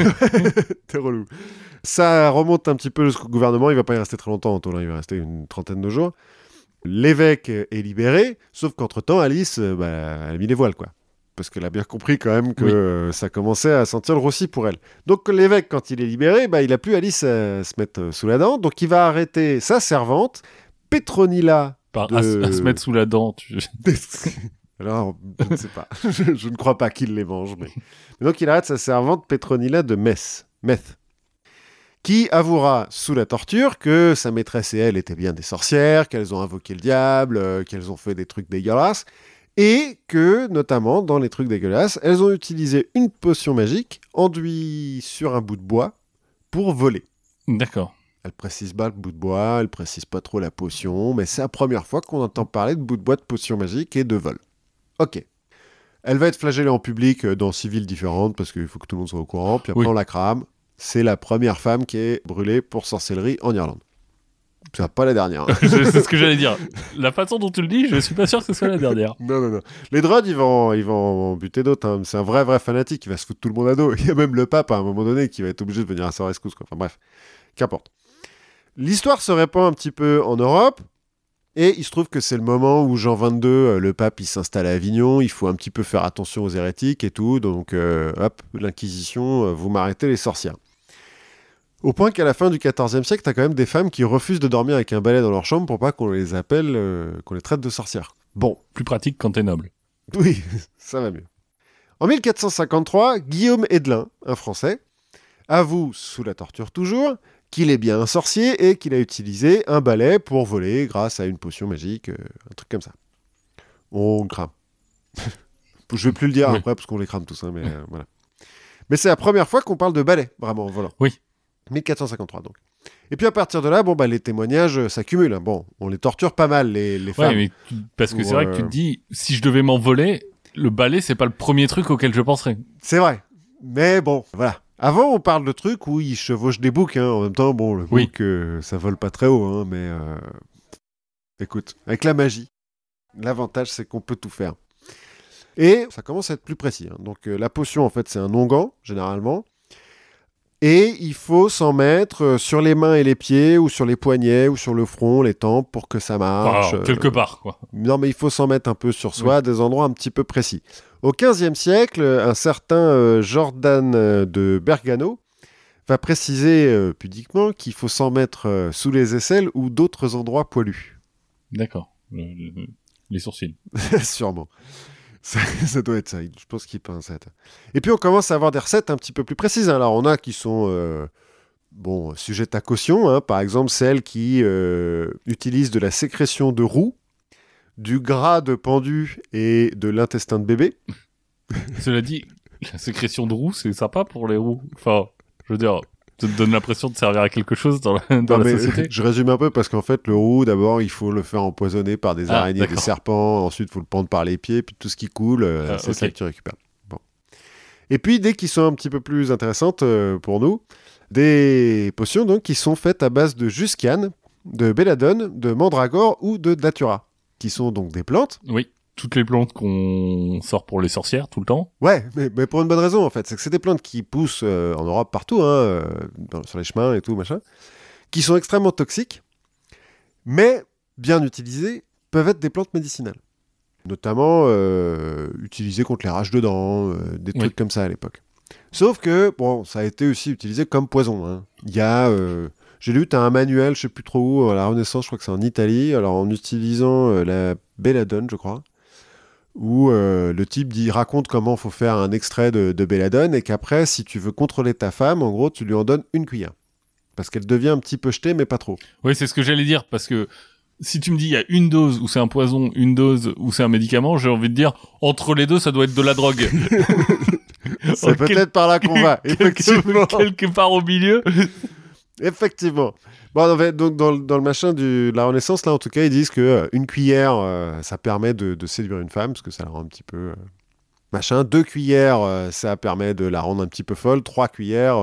t'es relou. Ça remonte un petit peu jusqu'au gouvernement, il va pas y rester très longtemps, Antonin, il va rester une trentaine de jours. L'évêque est libéré, sauf qu'entre-temps, Alice, euh, bah, elle a mis les voiles, quoi. Parce qu'elle a bien compris quand même que Oui. euh, ça commençait à sentir le roussi pour elle. Donc l'évêque, quand il est libéré, bah, il a plus Alice à se mettre euh, sous la dent, donc il va arrêter sa servante, Petronilla. Par, De- à, se- à se mettre sous la dent. tu- Alors, je ne sais pas. je, je ne crois pas qu'il les mange. Mais... mais donc, il arrête sa servante Petronilla de Metz, Meth, qui avouera sous la torture que sa maîtresse et elle étaient bien des sorcières, qu'elles ont invoqué le diable, euh, qu'elles ont fait des trucs dégueulasses, et que, notamment, dans les trucs dégueulasses, elles ont utilisé une potion magique enduite sur un bout de bois pour voler. D'accord. Elle précise pas le bout de bois, elle précise pas trop la potion, mais c'est la première fois qu'on entend parler de bout de bois de potion magique et de vol. Ok. Elle va être flagellée en public euh, dans six villes différentes parce qu'il faut que tout le monde soit au courant, puis après Oui. on la crame. C'est la première femme qui est brûlée pour sorcellerie en Irlande. C'est pas la dernière. hein. C'est ce que j'allais dire. La façon dont tu le dis, je suis pas sûr que ce soit la dernière. non, non, non. Les drones, ils vont, ils vont en buter d'autres. hein. C'est un vrai, vrai fanatique. Il va se foutre tout le monde à dos. Il y a même le pape, à un moment donné, qui va être obligé de venir à sa rescousse. Quoi. Enfin bref, qu'importe. L'histoire se répand un petit peu en Europe. Et il se trouve que c'est le moment où Jean XXII, euh, le pape, il s'installe à Avignon. Il faut un petit peu faire attention aux hérétiques et tout. Donc, euh, hop, l'Inquisition, euh, vous m'arrêtez les sorcières. Au point qu'à la fin du XIVe siècle, t'as quand même des femmes qui refusent de dormir avec un balai dans leur chambre pour pas qu'on les appelle, euh, qu'on les traite de sorcières. Bon, Plus pratique quand t'es noble. oui, ça va mieux. En 1453, Guillaume Edelin, un Français, avoue, sous la torture toujours, qu'il est bien un sorcier et qu'il a utilisé un balai pour voler grâce à une potion magique, euh, un truc comme ça. On le crame. Je vais plus le dire Oui. après parce qu'on les crame tous, hein, mais euh, voilà. Mais c'est la première fois qu'on parle de balai, vraiment, en volant. Oui. 1453 donc. Et puis à partir de là, bon bah les témoignages euh, s'accumulent. hein. Bon, on les torture pas mal les, les Ouais, femmes. mais tu- parce que c'est vrai que tu te dis, si je devais m'envoler, le balai, c'est pas le premier truc auquel je penserais. C'est vrai. Mais bon, voilà. Avant, on parle de trucs où ils chevauchent des boucs. hein. En même temps, bon, le Oui. bouc, euh, ça vole pas très haut. hein, mais euh, écoute, avec la magie, l'avantage, c'est qu'on peut tout faire. Et ça commence à être plus précis. Donc, euh, la potion, en fait, c'est un onguent, généralement. Et il faut s'en mettre euh, sur les mains et les pieds, ou sur les poignets, ou sur le front, les tempes, pour que ça marche. Enfin, euh, quelque part, quoi. non, mais il faut s'en mettre un peu sur soi, à des endroits un petit peu précis. Au XVe siècle, un certain euh, Jordan de Bergano va préciser pudiquement qu'il faut s'en mettre sous les aisselles ou d'autres endroits poilus. D'accord. Le- le- les sourcils. Sûrement. Ça, doit être ça. Je pense qu'il pense ça. Et puis on commence à avoir des recettes un petit peu plus précises. hein. Alors on a qui sont euh, bon sujettes à caution. hein. Par exemple celles qui euh, utilisent de la sécrétion de roux, du gras de pendu et de l'intestin de bébé. Cela dit, la sécrétion de roux, c'est sympa pour les roux. Enfin, je veux dire, te donne l'impression de servir à quelque chose dans la, dans Non, la mais société. je résume un peu parce qu'en fait le roux d'abord il faut le faire empoisonner par des Ah, araignées, des serpents. Ensuite il faut le prendre par les pieds puis tout ce qui coule euh, Ah, c'est ça que tu récupères. Bon. Et puis dès qu'ils sont un petit peu plus intéressantes euh, pour nous, des potions donc qui sont faites à base de jusquiane, de belladone, de mandragore ou de datura, qui sont donc des plantes. Oui, toutes les plantes qu'on sort pour les sorcières tout le temps. Ouais, mais, mais pour une bonne raison en fait, c'est que c'est des plantes qui poussent euh, en Europe partout, hein, euh, dans- sur les chemins et tout machin, qui sont extrêmement toxiques, mais bien utilisées peuvent être des plantes médicinales, notamment euh, utilisées contre les rages de dents, des Oui. trucs comme ça à l'époque. Sauf que bon, ça a été aussi utilisé comme poison. hein. Il y a, j'ai lu, t'as un manuel, je sais plus trop où, à la Renaissance, je crois que c'est en Italie, alors en utilisant euh, la belladone, je crois où euh, le type dit, raconte comment faut faire un extrait de, de belladone et qu'après, si tu veux contrôler ta femme, en gros, tu lui en donnes une cuillère. Parce qu'elle devient un petit peu jetée, mais pas trop. Oui, c'est ce que j'allais dire, parce que si tu me dis il y a une dose où c'est un poison, une dose où c'est un médicament, j'ai envie de dire entre les deux ça doit être de la drogue. C'est Quel- peut-être par là qu'on va, effectivement. quelque, quelque part au milieu. effectivement. Bon, en fait, donc dans, le- dans le machin de la Renaissance, là, en tout cas, ils disent que euh, une cuillère, euh, ça permet de, de séduire une femme, parce que ça la rend un petit peu... euh, machin. Deux cuillères, euh, ça permet de la rendre un petit peu folle. Trois cuillères,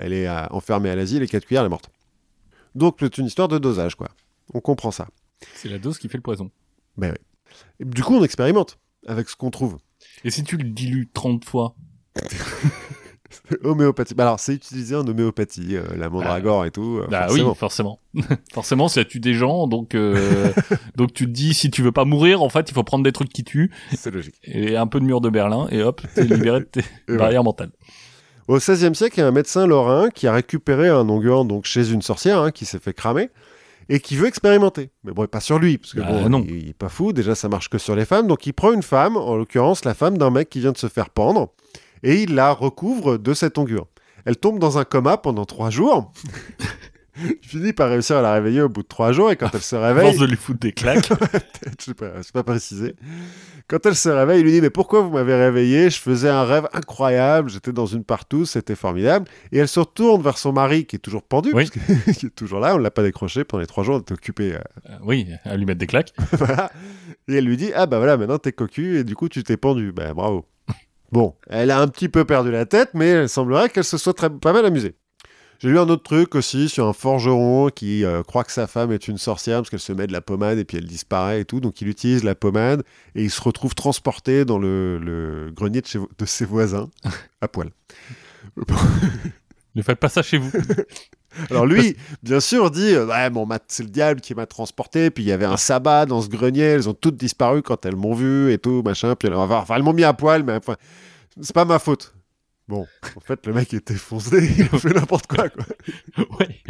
elle est enfermée à l'asile. Et quatre cuillères, elle est morte. Donc, c'est une histoire de dosage, quoi. On comprend ça. C'est la dose qui fait le poison. Et du coup, on expérimente avec ce qu'on trouve. Et si tu le dilues 30 fois, Homéopathie. Bah alors, c'est utilisé en homéopathie, euh, la mandragore et tout. euh, bah forcément. oui, forcément. forcément, ça tue des gens, donc euh, donc tu te dis si tu veux pas mourir, en fait, il faut prendre des trucs qui tuent C'est logique. et un peu de mur de Berlin et hop, t'es libéré de tes barrières mentales. Au XVIe siècle, il y a un médecin lorrain qui a récupéré un onguent donc chez une sorcière hein, qui s'est fait cramer et qui veut expérimenter. Mais bon, pas sur lui, parce que Bah, bon, non. Il, il est pas fou. Déjà, ça marche que sur les femmes. Donc, il prend une femme, en l'occurrence la femme d'un mec qui vient de se faire pendre, et il la recouvre de cet onguent. Elle tombe dans un coma pendant trois jours. il finit par réussir à la réveiller au bout de trois jours, et quand elle se réveille, force de lui foutre des claques. je sais pas, pas précisé. Quand elle se réveille, il lui dit Mais pourquoi vous m'avez réveillé? Je faisais un rêve incroyable, j'étais dans une partouze, c'était formidable. Et elle se retourne vers son mari qui est toujours pendu, Oui. parce qui est toujours là, on ne l'a pas décroché pendant les trois jours, on était occupé. euh, Euh, oui, à lui mettre des claques. voilà. Et elle lui dit Ah bah voilà, maintenant t'es cocu et du coup tu t'es pendu. Bah bravo. Bon, elle a un petit peu perdu la tête, mais il semblerait qu'elle se soit très, pas mal amusée. J'ai lu un autre truc aussi sur un forgeron qui euh, croit que sa femme est une sorcière parce qu'elle se met de la pommade et puis elle disparaît et tout. Donc il utilise la pommade et il se retrouve transporté dans le, le grenier de, chez vo- de ses voisins à poil. Ne faites pas ça chez vous. Alors lui, bien sûr, dit euh, ouais, bon, c'est le diable qui m'a transporté. Puis il y avait un sabbat dans ce grenier. Elles ont toutes disparu quand elles m'ont vu et tout, machin. Puis elles, enfin, elles m'ont mis à poil, mais enfin, c'est pas ma faute. Bon, en fait, le mec était foncé. Il a fait n'importe quoi, quoi. ouais.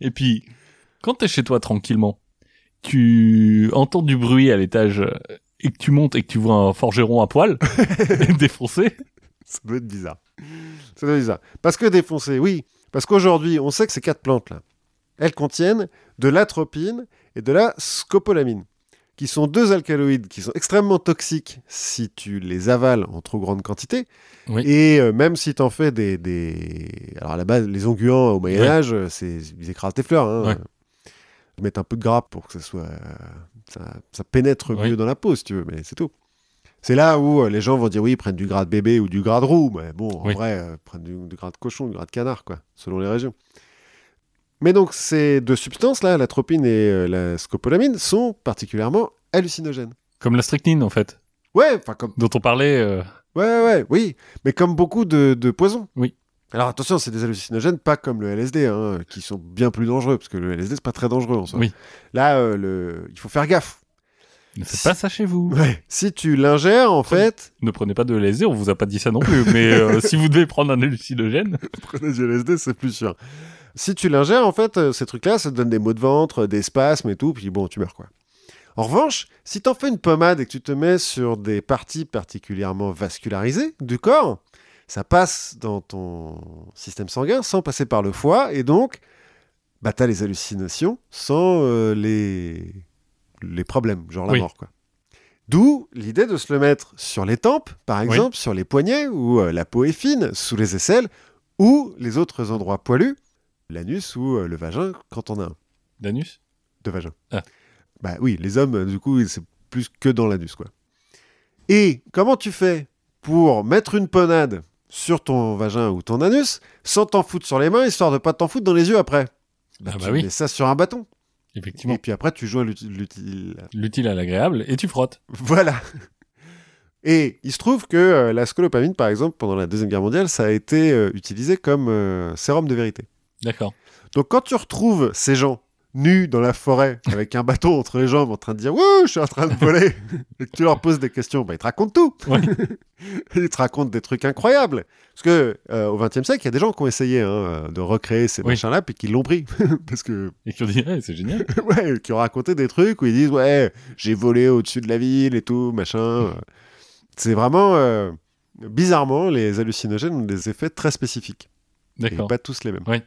Et puis, quand t'es chez toi tranquillement, tu entends du bruit à l'étage euh, et que tu montes et que tu vois un forgeron à poil défoncé. Ça doit être bizarre. Ça doit être bizarre. Parce que défoncer, oui. Parce qu'aujourd'hui, on sait que ces quatre plantes-là, elles contiennent de l'atropine et de la scopolamine, qui sont deux alcaloïdes qui sont extrêmement toxiques si tu les avales en trop grande quantité. Oui. Et euh, même si tu en fais des, des... Alors à la base, les onguents au Moyen-Âge, euh, c'est... ils écrasent tes fleurs. Hein. Ouais. Ils mettent un peu de gras pour que ça soit... euh, Ça, ça pénètre mieux dans la peau, si tu veux, mais c'est tout. C'est là où euh, les gens vont dire oui, ils prennent du gras de bébé ou du gras de roux. Mais bon, en Oui. vrai, euh, prennent du, du gras de cochon, du gras de canard, quoi, selon les régions. Mais donc, ces deux substances-là, l'atropine et euh, la scopolamine, sont particulièrement hallucinogènes. Comme la strychnine, en fait, Ouais, enfin, comme. dont on parlait. euh, Ouais, ouais, ouais, oui. Mais comme beaucoup de, de poisons. Oui. Alors attention, c'est des hallucinogènes, pas comme le LSD, hein, qui sont bien plus dangereux, parce que le LSD, c'est pas très dangereux en soi. Oui. Là, euh, le... il faut faire gaffe. Ne faites pas ça chez vous. Ouais. Si tu l'ingères, en fait, Ne prenez pas de LSD, on vous a pas dit ça non plus. mais euh, si vous devez prendre un hallucinogène, Prenez du LSD, c'est plus sûr. Si tu l'ingères, en fait, euh, ces trucs-là, ça te donne des maux de ventre, des spasmes et tout, puis bon, tu meurs, quoi. En revanche, si tu en fais une pommade et que tu te mets sur des parties particulièrement vascularisées du corps, ça passe dans ton système sanguin sans passer par le foie et donc bah, tu as les hallucinations sans euh, les... les problèmes, genre la mort. quoi. D'où l'idée de se le mettre sur les tempes, par Oui. exemple, sur les poignets où euh, la peau est fine, sous les aisselles, ou les autres endroits poilus, l'anus ou euh, le vagin quand on a un Danus de vagin. Ah. Bah oui, les hommes, du coup, c'est plus que dans l'anus, quoi. Et comment tu fais pour mettre une ponade sur ton vagin ou ton anus sans t'en foutre sur les mains, histoire de pas t'en foutre dans les yeux après? Ah Tu bah oui. mets ça sur un bâton. Effectivement. Et puis après, tu joins l'uti- l'utile. L'utile à l'agréable et tu frottes. Voilà. Et il se trouve que euh, la scolopamine, par exemple, pendant la Deuxième Guerre mondiale, ça a été euh, utilisé comme euh, sérum de vérité. D'accord. Donc quand tu retrouves ces gens nus dans la forêt avec un bâton entre les jambes en train de dire Wouh, je suis en train de voler et que tu leur poses des questions, bah, ils te racontent tout. Ouais. ils te racontent des trucs incroyables. Parce que euh, au XXe siècle, il y a des gens qui ont essayé hein, de recréer ces Oui. machins-là puis qui l'ont pris. Parce que, Et qui ont dit, Eh, c'est génial. ouais, qui ont raconté des trucs où ils disent Ouais, j'ai volé au-dessus de la ville et tout, machin. C'est vraiment. euh, bizarrement, les hallucinogènes ont des effets très spécifiques. Et D'accord. pas tous les mêmes. Oui.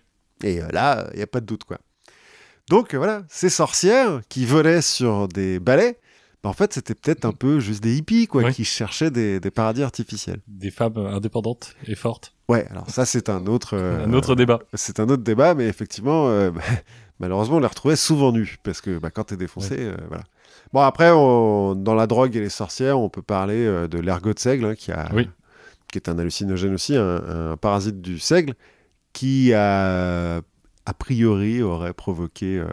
Et euh, là, il n'y a pas de doute, quoi. Donc voilà, ces sorcières qui volaient sur des balais, bah, en fait, c'était peut-être un peu juste des hippies, quoi, qui cherchaient des, des paradis artificiels. Des femmes indépendantes et fortes. Ouais, alors ça, c'est un autre, euh, Un autre débat. c'est un autre débat, mais effectivement, euh, malheureusement, on les retrouvait souvent nus, parce que bah, quand t'es défoncé, euh, voilà. Bon, après, on- dans la drogue et les sorcières, on peut parler de l'ergot de seigle, hein, qui, a, Oui. qui est un hallucinogène aussi, un, un parasite du seigle, qui a, a priori aurait provoqué euh,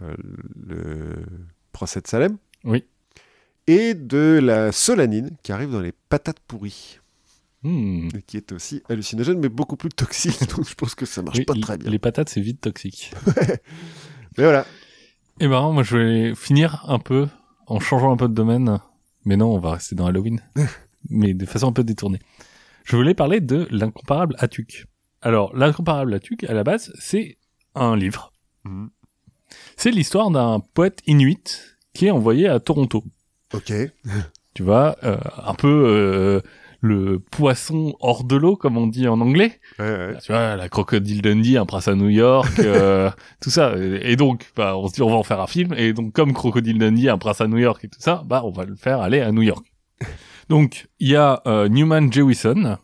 le procès de Salem. Oui. Et de la solanine, qui arrive dans les patates pourries, Hmm. et qui est aussi hallucinogène, mais beaucoup plus toxique, donc je pense que ça marche Oui, pas très bien. Les patates, c'est vite toxique. Mais voilà. Et ben, moi, je vais finir un peu en changeant un peu de domaine. Mais non, on va rester dans Halloween. mais de façon un peu détournée. Je voulais parler de l'incomparable Atuk. Alors, l'incomparable Atuk, à la base, c'est un livre. Mhm. C'est l'histoire d'un poète inuit qui est envoyé à Toronto. Ok. Tu vois, euh, un peu euh, le poisson hors de l'eau, comme on dit en anglais. Ouais, ouais. Tu vois, la crocodile Dundee, un prince à New York, euh, tout ça. Et et donc, bah, on se dit, on va en faire un film. Et donc, comme crocodile Dundee, un prince à New York et tout ça, bah, on va le faire aller à New York. Donc, il y a euh, Newman Jewison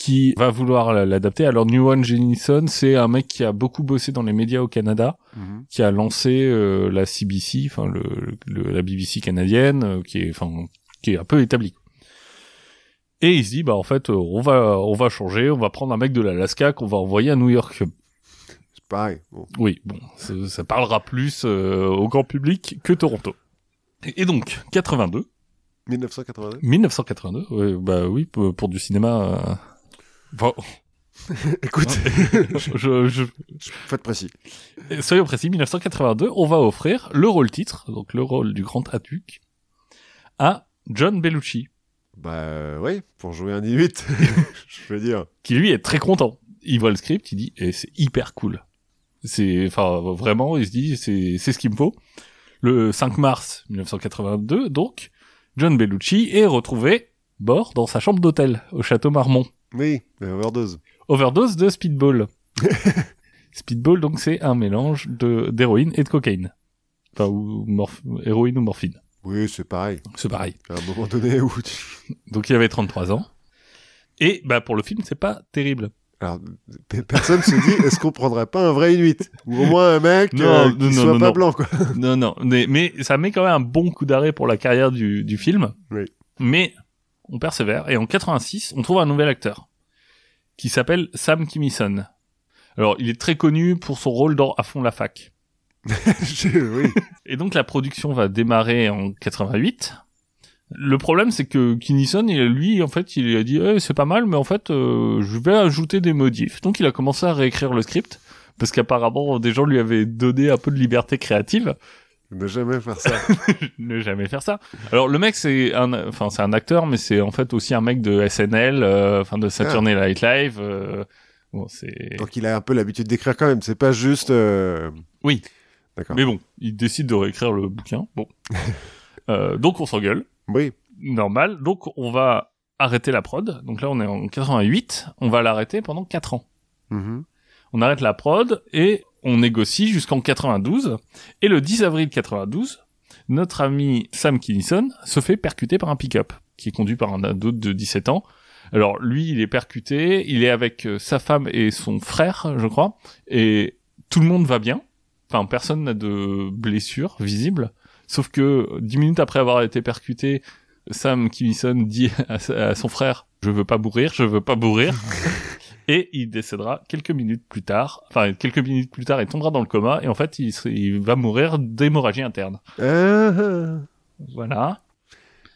qui va vouloir l'adapter. Alors, Newman Jewison, c'est un mec qui a beaucoup bossé dans les médias au Canada, Mhm. qui a lancé euh, la CBC, enfin le, le- la BBC canadienne, euh, qui est, enfin, qui est un peu établie. Et il se dit, bah en fait, euh, on va, on va changer, on va prendre un mec de l'Alaska qu'on va envoyer à New York. C'est pareil. Bon. Oui, bon, ça, ça parlera plus euh, au grand public que Toronto. Et, et donc, 82, 1982. 1982, ouais, bah oui, pour, pour du cinéma. Bon, Écoute, je, je, faut être précis. soyons précis, 1982, on va offrir le rôle titre, donc le rôle du grand Atuk, à John Bellucci, Bah oui, pour jouer un Inuit, je veux dire. qui lui est très content. Il voit le script, il dit, et c'est hyper cool. C'est, enfin, vraiment, il se dit, c'est, c'est ce qu'il me faut. Le 5 mars 1982, donc, John Bellucci est retrouvé mort dans sa chambre d'hôtel au château Marmont. Oui, overdose. Overdose de speedball. speedball, donc, c'est un mélange de, d'héroïne et de cocaïne. Enfin, ou morph- héroïne ou morphine. Oui, c'est pareil. C'est pareil. À un moment donné où tu... Donc, il avait 33 ans. Et, bah, pour le film, c'est pas terrible. Alors, pe- personne se dit, est-ce qu'on prendrait pas un vrai Inuit? Ou au moins un mec Non, euh, qui non, soit non, pas blanc, quoi. Non, non, mais, mais ça met quand même un bon coup d'arrêt pour la carrière du, du film. Oui. Mais on persévère et en 86, on trouve un nouvel acteur qui s'appelle Sam Kinison. Alors, il est très connu pour son rôle dans À fond la fac. Oui. Et donc la production va démarrer en 88. Le problème, c'est que Kinison, lui, en fait, il a dit Eh, c'est pas mal, mais en fait, euh, je vais ajouter des modifs. Donc il a commencé à réécrire le script parce qu'apparemment des gens lui avaient donné un peu de liberté créative. Ne jamais faire ça. ne jamais faire ça. Alors le mec c'est un enfin c'est un acteur mais c'est en fait aussi un mec de SNL euh, enfin de Saturday Night Live euh, bon c'est Donc il a un peu l'habitude d'écrire quand même. C'est pas juste. euh, Oui. D'accord. mais bon, il décide de réécrire le bouquin. Bon. Euh, donc on s'engueule, Oui. normal. Donc on va arrêter la prod. Donc là on est en 88, on va l'arrêter pendant 4 ans. Mhm. On arrête la prod et on négocie jusqu'en 92. Et le 10 avril 92, notre ami Sam Kinison se fait percuter par un pick-up qui est conduit par un ado de 17 ans. Alors lui, il est percuté, il est avec euh, sa femme et son frère, je crois, et tout le monde va bien. Enfin, personne n'a de blessure visible. Sauf que dix minutes après avoir été percuté, Sam Kinison dit à, son frère "Je veux pas mourir, je veux pas mourir." et il décédera quelques minutes plus tard. Enfin, quelques minutes plus tard, il tombera dans le coma et en fait, il, va mourir d'hémorragie interne. Ah. Voilà.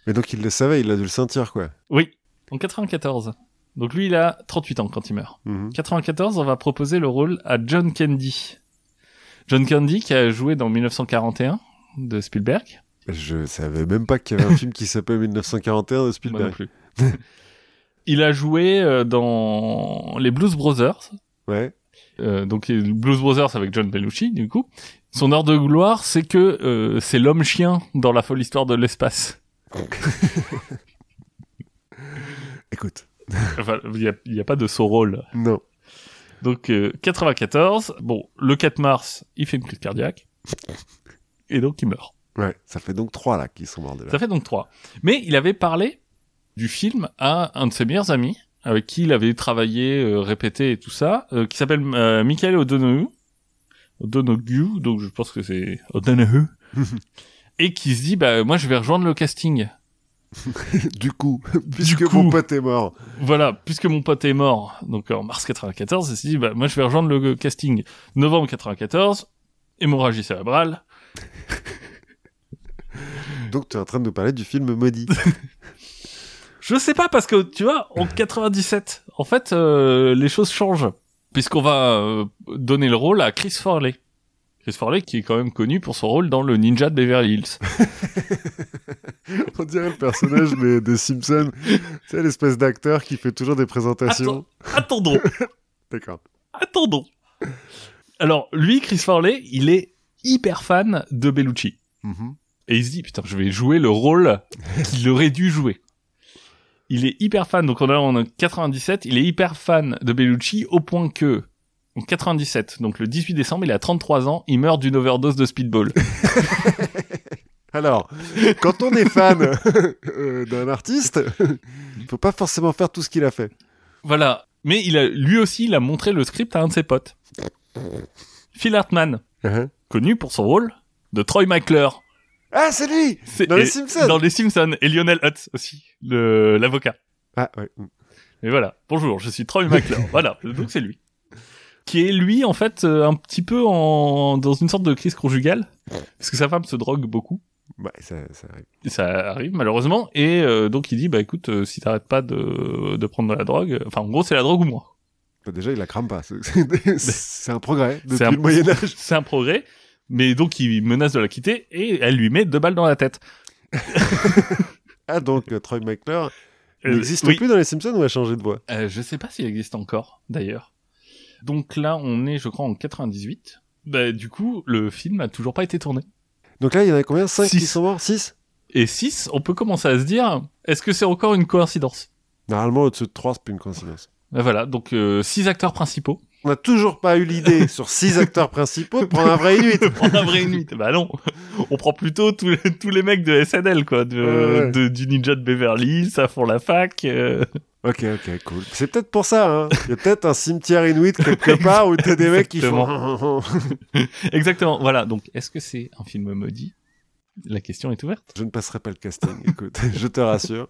Mais donc il le savait, il a dû le sentir, quoi. Oui, en 94. Donc lui, il a 38 ans quand il meurt. Mhm. 94, on va proposer le rôle à John Candy. John Candy qui a joué dans 1941 de Spielberg. Je savais même pas qu'il y avait un film qui s'appelle 1941 de Moi non Spielberg. plus. il a joué euh, dans les Blues Brothers. Ouais. Euh, donc les Blues Brothers avec John Belushi du coup. Son heure de gloire, c'est que euh, c'est l'homme chien dans la folle histoire de l'espace. Écoute. Enfin, il n'y a, pas de son rôle. Non. Donc euh, 94, bon, le 4 mars, il fait une crise cardiaque. Et donc il meurt. Ouais. Ça fait donc trois là qui sont morts déjà. Ça fait donc 3. Mais il avait parlé du film à un de ses meilleurs amis, avec qui il avait travaillé, euh, répété et tout ça, euh, qui s'appelle euh, Michael O'Donoghue. O'Donoghue, donc je pense que c'est O'Donoghue. et qui se dit, bah moi je vais rejoindre le casting. du coup, puisque coup. mon pote est mort. Voilà, puisque mon pote est mort, donc en mars 94, il s'est dit, bah, moi je vais rejoindre le casting. Novembre 94, hémorragie cérébrale. Donc tu es en train de nous parler du film maudit. Je sais pas, parce que, tu vois, en 97, en fait, euh, les choses changent. Puisqu'on va euh, donner le rôle à Chris Farley. Chris Farley qui est quand même connu pour son rôle dans le Ninja de Beverly Hills. On dirait le personnage des, des Simpsons. Tu sais, l'espèce d'acteur qui fait toujours des présentations. Attendons, D'accord. attendons. Alors, lui, Chris Farley, il est hyper fan de Bellucci. Mhm. Et il se dit, putain, je vais jouer le rôle qu'il aurait dû jouer. Il est hyper fan, donc on est en 97, il est hyper fan de Bellucci au point que, en 97, donc le 18 décembre, il a 33 ans, il meurt d'une overdose de speedball. Alors, quand on est fan euh, d'un artiste, il faut pas forcément faire tout ce qu'il a fait. voilà. Mais il a, lui aussi, il a montré le script à un de ses potes. Phil Hartman, Uh-huh. connu pour son rôle de Troy McClure. Ah, c'est lui Dans les Simpsons Dans les Simpsons. Et Lionel Hutz aussi, le- l'avocat. Ah, ouais. Et voilà. Bonjour, je suis Troy McClure. voilà. Donc c'est lui. Qui est lui, en fait, euh, un petit peu en, dans une sorte de crise conjugale. Parce que sa femme se drogue beaucoup. Ouais, ça, ça arrive. Ça arrive, malheureusement. Et euh, donc il dit, bah écoute, euh, si t'arrêtes pas de, de prendre de la drogue, euh, enfin en gros c'est la drogue ou moi. Bah, déjà, il la crame pas. C'est- C'est c'est un progrès depuis C'est un- le Moyen-Âge. C'est un progrès. Mais donc il menace de la quitter et elle lui met deux balles dans la tête. Ah, donc euh, Troy McClure Euh, n'existe oui. plus dans les Simpsons ou a changé de voix? Euh, je sais pas s'il existe encore, d'ailleurs. Donc là, on est, je crois, en 98. Bah, du coup, le film a toujours pas été tourné. Donc là, il y en a combien? 5 qui sont morts? 6 Et 6, on peut commencer à se dire, est-ce que c'est encore une coïncidence? Normalement, au-dessus de 3, c'est plus une coïncidence. Bah Voilà, donc 6 acteurs principaux. On n'a toujours pas eu l'idée sur 6 acteurs principaux de prendre un vrai Inuit. On a vrai nuit. Bah non, on prend plutôt tous les, tous les mecs de SNL, quoi, de, Ouais, de- du Ninja de Beverly à fond la fac. euh. Ok, ok, cool. C'est peut-être pour ça, hein. Il y a peut-être un cimetière Inuit quelque part où t'as des mecs qui font. Exactement, voilà. Donc, est-ce que c'est un film maudit? La question est ouverte. Je ne passerai pas le casting, écoute, je te rassure.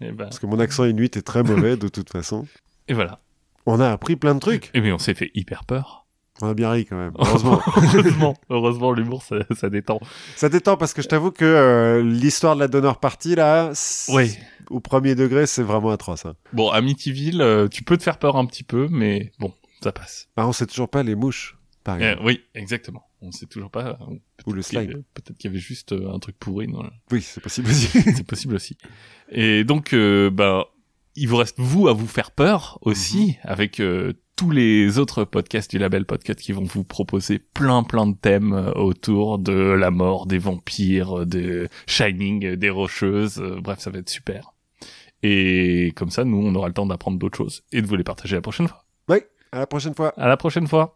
Et, ben, Parce que mon accent Inuit est très mauvais de toute façon. et voilà. On a appris plein de trucs. Et mais on s'est fait hyper peur. On a bien ri quand même. Heureusement. heureusement, heureusement, l'humour, ça, ça détend. ça détend parce que je t'avoue que euh, l'histoire de la donneur partie, là, Oui. au premier degré, c'est vraiment atroce. Hein. Bon, Amityville, euh, tu peux te faire peur un petit peu, mais bon, ça passe. Ah, on sait toujours pas les mouches, par Euh, exemple. oui, exactement. On sait toujours pas. euh, Ou le slime. Peut-être qu'il y avait juste euh, un truc pourri. le- Oui, c'est possible aussi. C'est possible aussi. Et donc, euh, bah, il vous reste vous à vous faire peur aussi, Mhm. avec euh, tous les autres podcasts du label Podcast qui vont vous proposer plein plein de thèmes euh, autour de la mort, des vampires, de Shining, euh, des rocheuses. euh, Bref, ça va être super. Et comme ça, nous, on aura le temps d'apprendre d'autres choses et de vous les partager la prochaine fois. Oui, à la prochaine fois. À la prochaine fois.